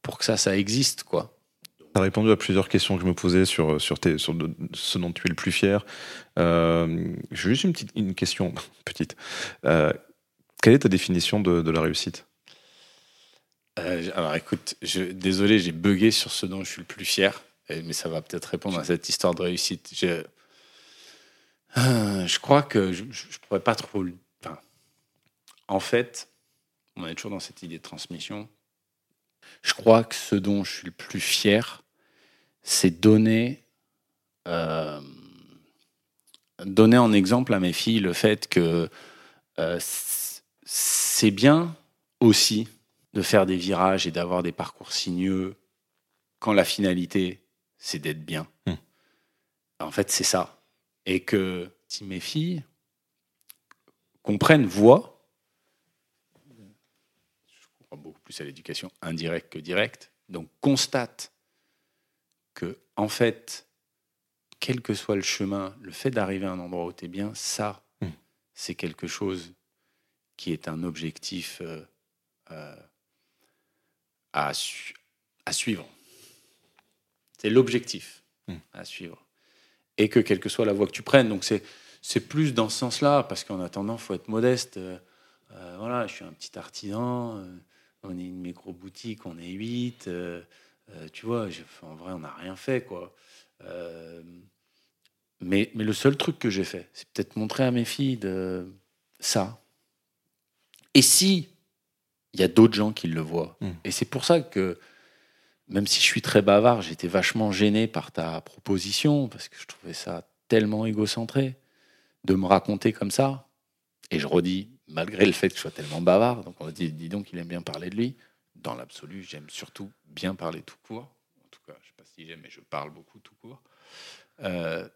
pour que ça, ça existe, quoi. Tu as répondu à plusieurs questions que je me posais sur, sur, tes, sur ce dont tu es le plus fier. Euh, J'ai juste une, petite, une question, petite. Euh, quelle est ta définition de, de la réussite? Euh, Alors écoute, je, désolé, j'ai bugué sur ce dont je suis le plus fier, mais ça va peut-être répondre à cette histoire de réussite. Je, euh, je crois que je ne pourrais pas trop... Enfin, en fait, on est toujours dans cette idée de transmission. Je crois que ce dont je suis le plus fier, c'est donner, euh, donner en exemple à mes filles le fait que euh, c'est bien aussi de faire des virages et d'avoir des parcours sinueux quand la finalité, c'est d'être bien. Hmm. En fait, c'est ça. Et que si mes filles comprennent, voient, beaucoup plus à l'éducation indirecte que directe, donc constate que, en fait, quel que soit le chemin, le fait d'arriver à un endroit où tu es bien, ça, hmm. c'est quelque chose qui est un objectif à, à suivre. C'est l'objectif hmm. à suivre. Et que quelle que soit la voie que tu prennes. Donc c'est, c'est plus dans ce sens-là, parce qu'en attendant, il faut être modeste. Euh, euh, voilà, je suis un petit artisan, euh, on est une micro-boutique, on est huit. tu vois, en vrai, on n'a rien fait, quoi. mais, mais le seul truc que j'ai fait, c'est peut-être montrer à mes filles de ça. Et si il y a d'autres gens qui le voient. Hmm. Et c'est pour ça que même si je suis très bavard, j'étais vachement gêné par ta proposition, parce que je trouvais ça tellement égocentré de me raconter comme ça. Et je redis, malgré le fait que je sois tellement bavard, donc on dit, dis donc, il aime bien parler de lui. Dans l'absolu, j'aime surtout bien parler tout court. En tout cas, je ne sais pas si j'aime, mais je parle beaucoup tout court. Euh,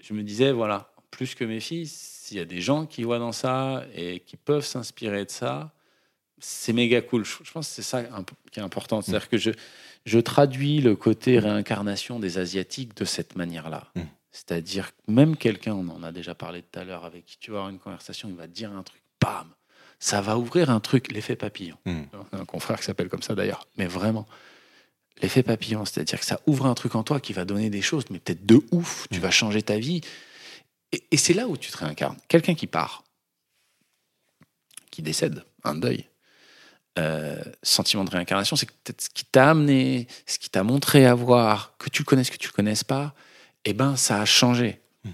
je me disais, voilà, plus que mes filles, s'il y a des gens qui voient dans ça et qui peuvent s'inspirer de ça, c'est méga cool. Je, pense que c'est ça qui est important. C'est-à-dire que je, je traduis le côté réincarnation des Asiatiques de cette manière-là. Mm. C'est-à-dire même quelqu'un, on en a déjà parlé tout à l'heure, avec qui tu vas avoir une conversation, il va te dire un truc, bam, ça va ouvrir un truc, l'effet papillon. Mm. Un confrère qui s'appelle comme ça d'ailleurs, mais vraiment. L'effet papillon, c'est-à-dire que ça ouvre un truc en toi qui va donner des choses, mais peut-être de ouf, tu mm. vas changer ta vie. Et, et c'est là où tu te réincarnes. Quelqu'un qui part, qui décède, un deuil, euh, sentiment de réincarnation, c'est peut-être ce qui t'a amené, ce qui t'a montré à voir, que tu le connaisses, que tu le connaisses pas, eh ben, ça a changé hmm.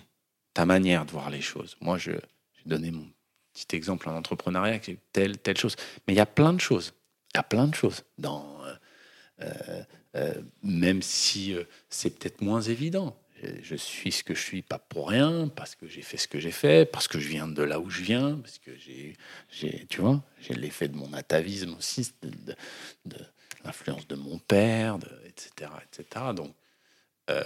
ta manière de voir les choses. Moi, je, j'ai donné mon petit exemple en entrepreneuriat, telle, telle chose. Mais il y a plein de choses. Il y a plein de choses dans, euh, euh, même si c'est peut-être moins évident je suis ce que je suis pas pour rien, parce que j'ai fait ce que j'ai fait, parce que je viens de là où je viens, parce que j'ai, tu vois, j'ai l'effet de mon atavisme aussi, de, l'influence de mon père, etc., etc. Donc, euh,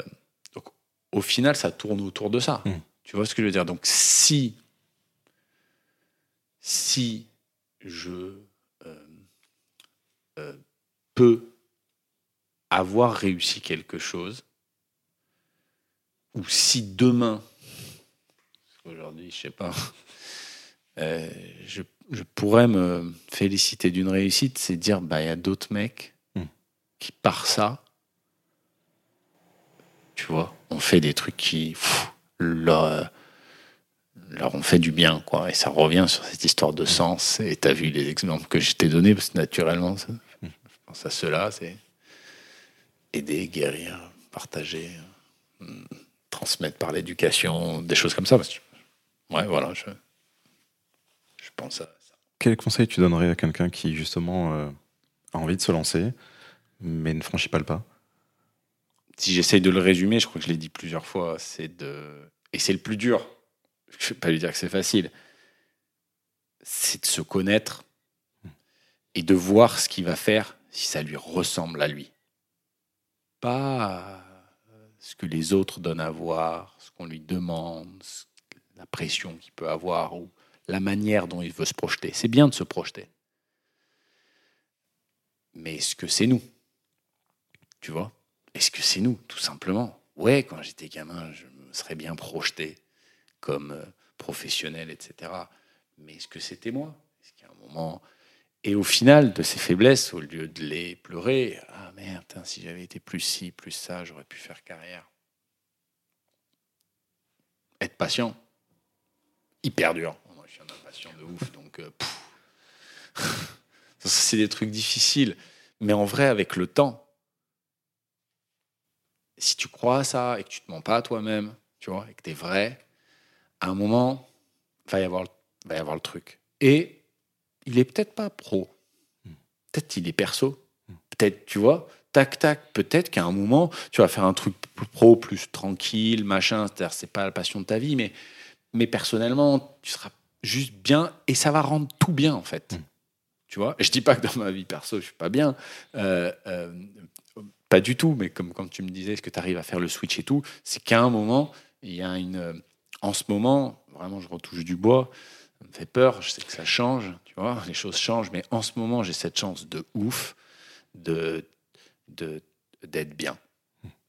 donc, au final, ça tourne autour de ça. Mmh. Tu vois ce que je veux dire? Donc, si, si je euh, euh, peux avoir réussi quelque chose, ou si demain, aujourd'hui, je sais pas, euh, je, pourrais me féliciter d'une réussite, c'est dire, bah, il y a d'autres mecs hmm. qui, par ça, tu vois, ont fait des trucs qui leur, leur, ont fait du bien, quoi. Et ça revient sur cette histoire de sens. Et tu as vu les exemples que je t'ai donnés, parce que naturellement, ça, je pense à cela, c'est aider, guérir, partager. Hmm transmettre par l'éducation, des choses comme ça. Ouais, voilà, je, je pense à ça. Quel conseil tu donnerais à quelqu'un qui, justement, euh, a envie de se lancer, mais ne franchit pas le pas? Si j'essaye de le résumer, je crois que je l'ai dit plusieurs fois, c'est de. Et c'est le plus dur. Je ne vais pas lui dire que c'est facile. C'est de se connaître et de voir ce qu'il va faire si ça lui ressemble à lui. Pas ce que les autres donnent à voir, ce qu'on lui demande, la pression qu'il peut avoir ou la manière dont il veut se projeter. C'est bien de se projeter. Mais est-ce que c'est nous? Tu vois? Est-ce que c'est nous, tout simplement? Ouais, quand j'étais gamin, je me serais bien projeté comme euh, professionnel, etc. Mais est-ce que c'était moi? Est-ce a un moment et au final, de ces faiblesses, au lieu de les pleurer, ah merde, si j'avais été plus ci, plus ça, j'aurais pu faire carrière. Être patient, hyper dur. Je suis un impatient de ouf, donc euh, c'est des trucs difficiles. Mais en vrai, avec le temps, si tu crois à ça et que tu te mens pas à toi-même, tu vois, et que tu es vrai, à un moment, va y avoir, va y avoir le truc. Et il est peut-être pas pro. Peut-être il est perso. Peut-être, tu vois, tac, tac, peut-être qu'à un moment, tu vas faire un truc plus pro, plus tranquille, machin. C'est-à-dire, c'est pas la passion de ta vie, mais, mais personnellement, tu seras juste bien et ça va rendre tout bien, en fait. Tu vois Je dis pas que dans ma vie perso, je suis pas bien. Euh, euh, pas du tout, mais comme quand tu me disais, est-ce que tu arrives à faire le switch et tout C'est qu'à un moment, il y a une. En ce moment, vraiment, je retouche du bois ça me fait peur, je sais que ça change, vois, les choses changent, mais en ce moment, j'ai cette chance de ouf d'être bien.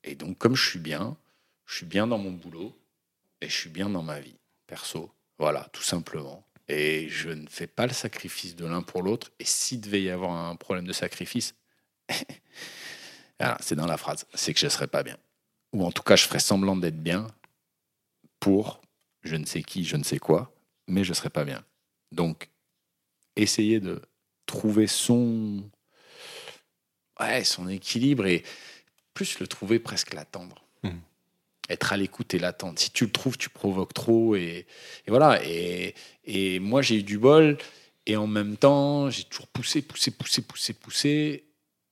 Et donc, comme je suis bien, je suis bien dans mon boulot et je suis bien dans ma vie perso. Voilà, tout simplement. Et je ne fais pas le sacrifice de l'un pour l'autre. Et s'il devait y avoir un problème de sacrifice, c'est dans la phrase, c'est que je ne serais pas bien. Ou en tout cas, je ferais semblant d'être bien pour je ne sais qui, je ne sais quoi, mais je ne serais pas bien. Donc, essayer de trouver son, ouais, son équilibre et plus le trouver, presque l'attendre. Mmh. Être à l'écoute et l'attendre. Si tu le trouves, tu provoques trop. Et, voilà. Et, et moi, j'ai eu du bol. Et en même temps, j'ai toujours poussé, poussé, poussé, poussé, poussé.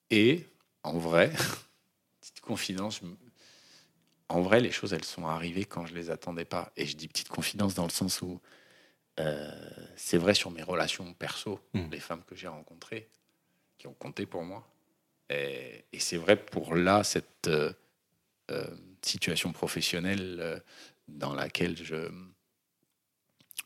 Et en vrai, petite confidence, en vrai, les choses, elles sont arrivées quand je les attendais pas. Et je dis petite confidence dans le sens où euh, c'est vrai sur mes relations perso, mmh. les femmes que j'ai rencontrées, qui ont compté pour moi. Et, c'est vrai pour là, cette euh, euh, situation professionnelle dans laquelle je,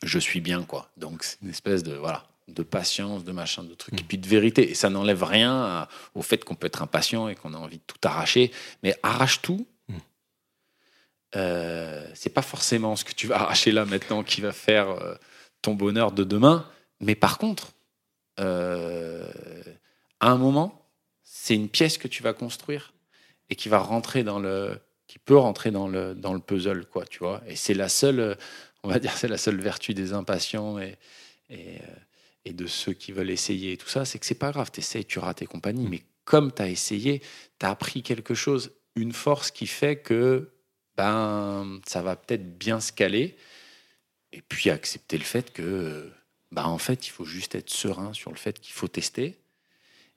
je suis bien. quoi. Donc c'est une espèce de, voilà, de patience, de machin, de trucs, et mmh. puis de vérité. Et ça n'enlève rien au fait qu'on peut être impatient et qu'on a envie de tout arracher. Mais arrache tout. Mmh. c'est pas forcément ce que tu vas arracher là maintenant qui va faire ton bonheur de demain. Mais par contre, à un moment, c'est une pièce que tu vas construire et qui va rentrer dans le, qui peut rentrer dans le, dans le puzzle, quoi, tu vois. Et c'est la seule, on va dire, c'est la seule vertu des impatients et, et, euh, de ceux qui veulent essayer et tout ça, c'est que c'est pas grave, tu essayes, tu rates et compagnie, mais comme tu as essayé, tu as appris quelque chose, une force qui fait que ben, ça va peut-être bien se caler, et puis accepter le fait que, ben, en fait, il faut juste être serein sur le fait qu'il faut tester,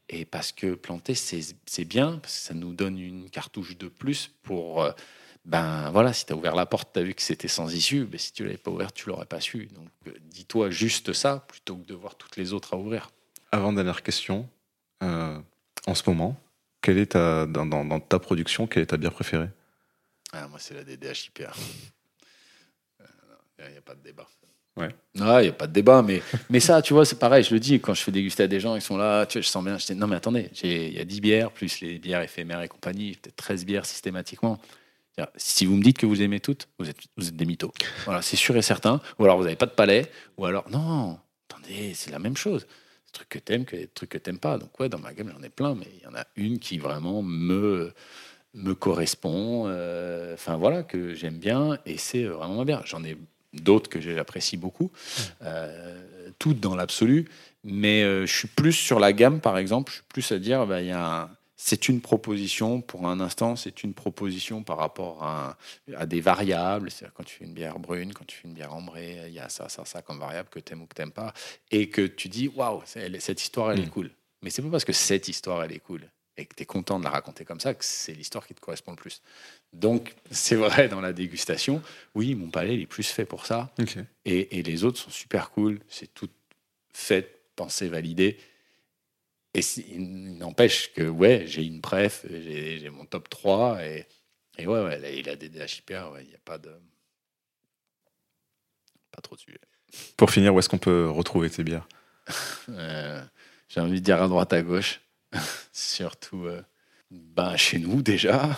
et parce que planter, c'est bien, parce que ça nous donne une cartouche de plus pour. Euh, ben voilà, si tu as ouvert la porte, tu as vu que c'était sans issue, mais si tu l'avais pas ouvert, tu l'aurais pas su. Donc euh, dis-toi juste ça plutôt que de voir toutes les autres à ouvrir. Avant dernière question, euh, en ce moment, quelle est ta, dans, dans, ta production, quelle est ta bière préférée? Ah, Moi, c'est la DDH IPA. Il n'y a pas de débat. Ouais. Non, il n'y a pas de débat, mais, mais ça, tu vois, c'est pareil, je le dis, quand je fais déguster à des gens, ils sont là, tu vois, je sens bien, je dis, non mais attendez, il y a 10 bières, plus les bières éphémères et compagnie, peut-être 13 bières systématiquement. Si vous me dites que vous aimez toutes, vous êtes, vous êtes des mythos. Voilà, c'est sûr et certain. Ou alors vous n'avez pas de palais, ou alors, non, attendez, c'est la même chose. Des trucs que t'aimes, que des trucs que t'aimes pas. Donc ouais, dans ma gamme, j'en ai plein, mais il y en a une qui vraiment me me correspond, euh, enfin voilà, que j'aime bien, et c'est vraiment bien. J'en ai d'autres que j'apprécie beaucoup, euh, toutes dans l'absolu. Mais euh, je suis plus sur la gamme, par exemple, je suis plus à dire, bah, il y a c'est une proposition pour un instant, c'est une proposition par rapport à, à des variables. C'est-à-dire quand tu fais une bière brune, quand tu fais une bière ambrée, il y a ça, ça, ça comme variable que tu aimes ou que tu n'aimes pas. Et que tu dis, waouh, cette histoire, elle est mm. cool. Mais c'est pas parce que cette histoire, elle est cool et que tu es content de la raconter comme ça que c'est l'histoire qui te correspond le plus. Donc, c'est vrai dans la dégustation, oui, mon palais il est plus fait pour ça. Et, les autres sont super cool. C'est tout fait, pensé, validé. Et il n'empêche que, ouais, j'ai une préf, j'ai mon top 3. Et, et ouais, ouais, il a des DHIPR, il n'y a pas de. Pas trop de sujet. Pour finir, où est-ce qu'on peut retrouver tes bières? Euh, J'ai envie de dire à droite, à gauche. Surtout. Euh, ben, chez nous déjà,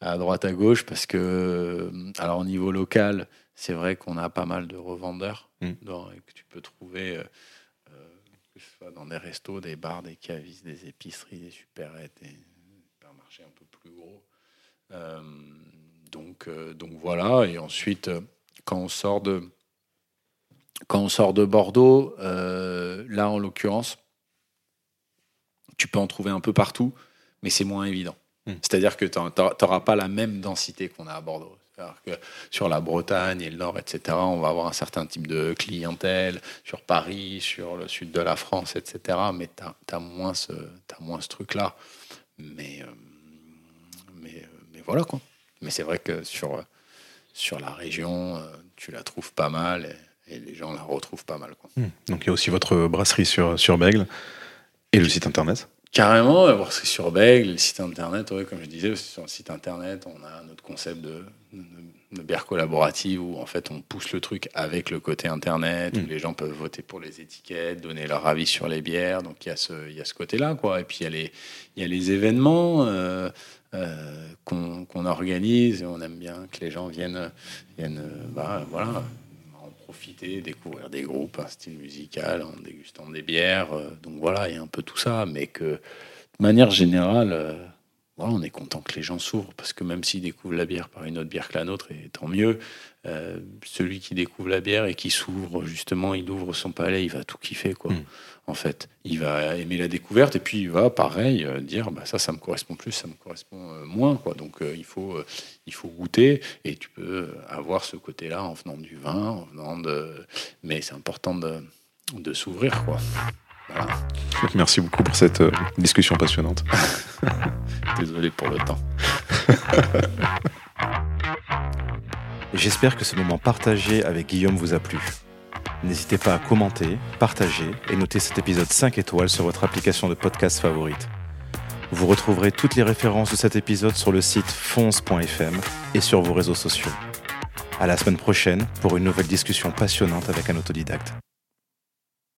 à droite à gauche, parce que, alors au niveau local, c'est vrai qu'on a pas mal de revendeurs mm. que tu peux trouver, euh, euh, que ce soit dans des restos, des bars, des cavistes, des épiceries, des supérettes, des supermarchés un peu plus gros. Euh, donc, donc voilà, et ensuite, quand on sort de, quand on sort de Bordeaux, là en l'occurrence, tu peux en trouver un peu partout mais c'est moins évident. Hmm. C'est-à-dire que tu n'auras pas la même densité qu'on a à Bordeaux. Que sur la Bretagne et le Nord, etc., on va avoir un certain type de clientèle, sur Paris, sur le sud de la France, etc., mais tu as, moins ce, ce truc-là. Mais, euh, mais, mais, voilà, quoi. Mais c'est vrai que sur, sur la région, euh, tu la trouves pas mal et, les gens la retrouvent pas mal. Quoi. Hmm. Donc il y a aussi votre brasserie sur, sur Bègle et le site internet Carrément, voir ce sur Bègle, le site internet, comme je disais, sur le site internet, on a notre concept de, de, bière collaborative où en fait on pousse le truc avec le côté internet, où mm. les gens peuvent voter pour les étiquettes, donner leur avis sur les bières, donc il y a ce, il y a ce côté-là, quoi. Et puis il y a les, y a les événements euh, euh, qu'on organise, et on aime bien que les gens viennent, viennent bah, voilà, profiter, découvrir des groupes, un style musical, en dégustant des bières. donc voilà, il y a un peu tout ça, mais que de manière générale, on est content que les gens s'ouvrent, parce que même s'ils découvrent la bière par une autre bière que la nôtre, et tant mieux, euh, celui qui découvre la bière et qui s'ouvre, justement, il ouvre son palais, il va tout kiffer, quoi. Hmm. En fait, il va aimer la découverte et puis il va, pareil, euh, dire bah, ça, ça me correspond plus, ça me correspond euh, moins, quoi. Donc il, faut, il faut goûter et tu peux avoir ce côté-là en venant du vin, en venant de. Mais c'est important de, de s'ouvrir, quoi. Merci beaucoup pour cette discussion passionnante. Désolé pour le temps. J'espère que ce moment partagé avec Guillaume vous a plu. N'hésitez pas à commenter, partager et noter cet épisode 5 étoiles sur votre application de podcast favorite. Vous retrouverez toutes les références de cet épisode sur le site fonce.fm et sur vos réseaux sociaux. À la semaine prochaine pour une nouvelle discussion passionnante avec un autodidacte.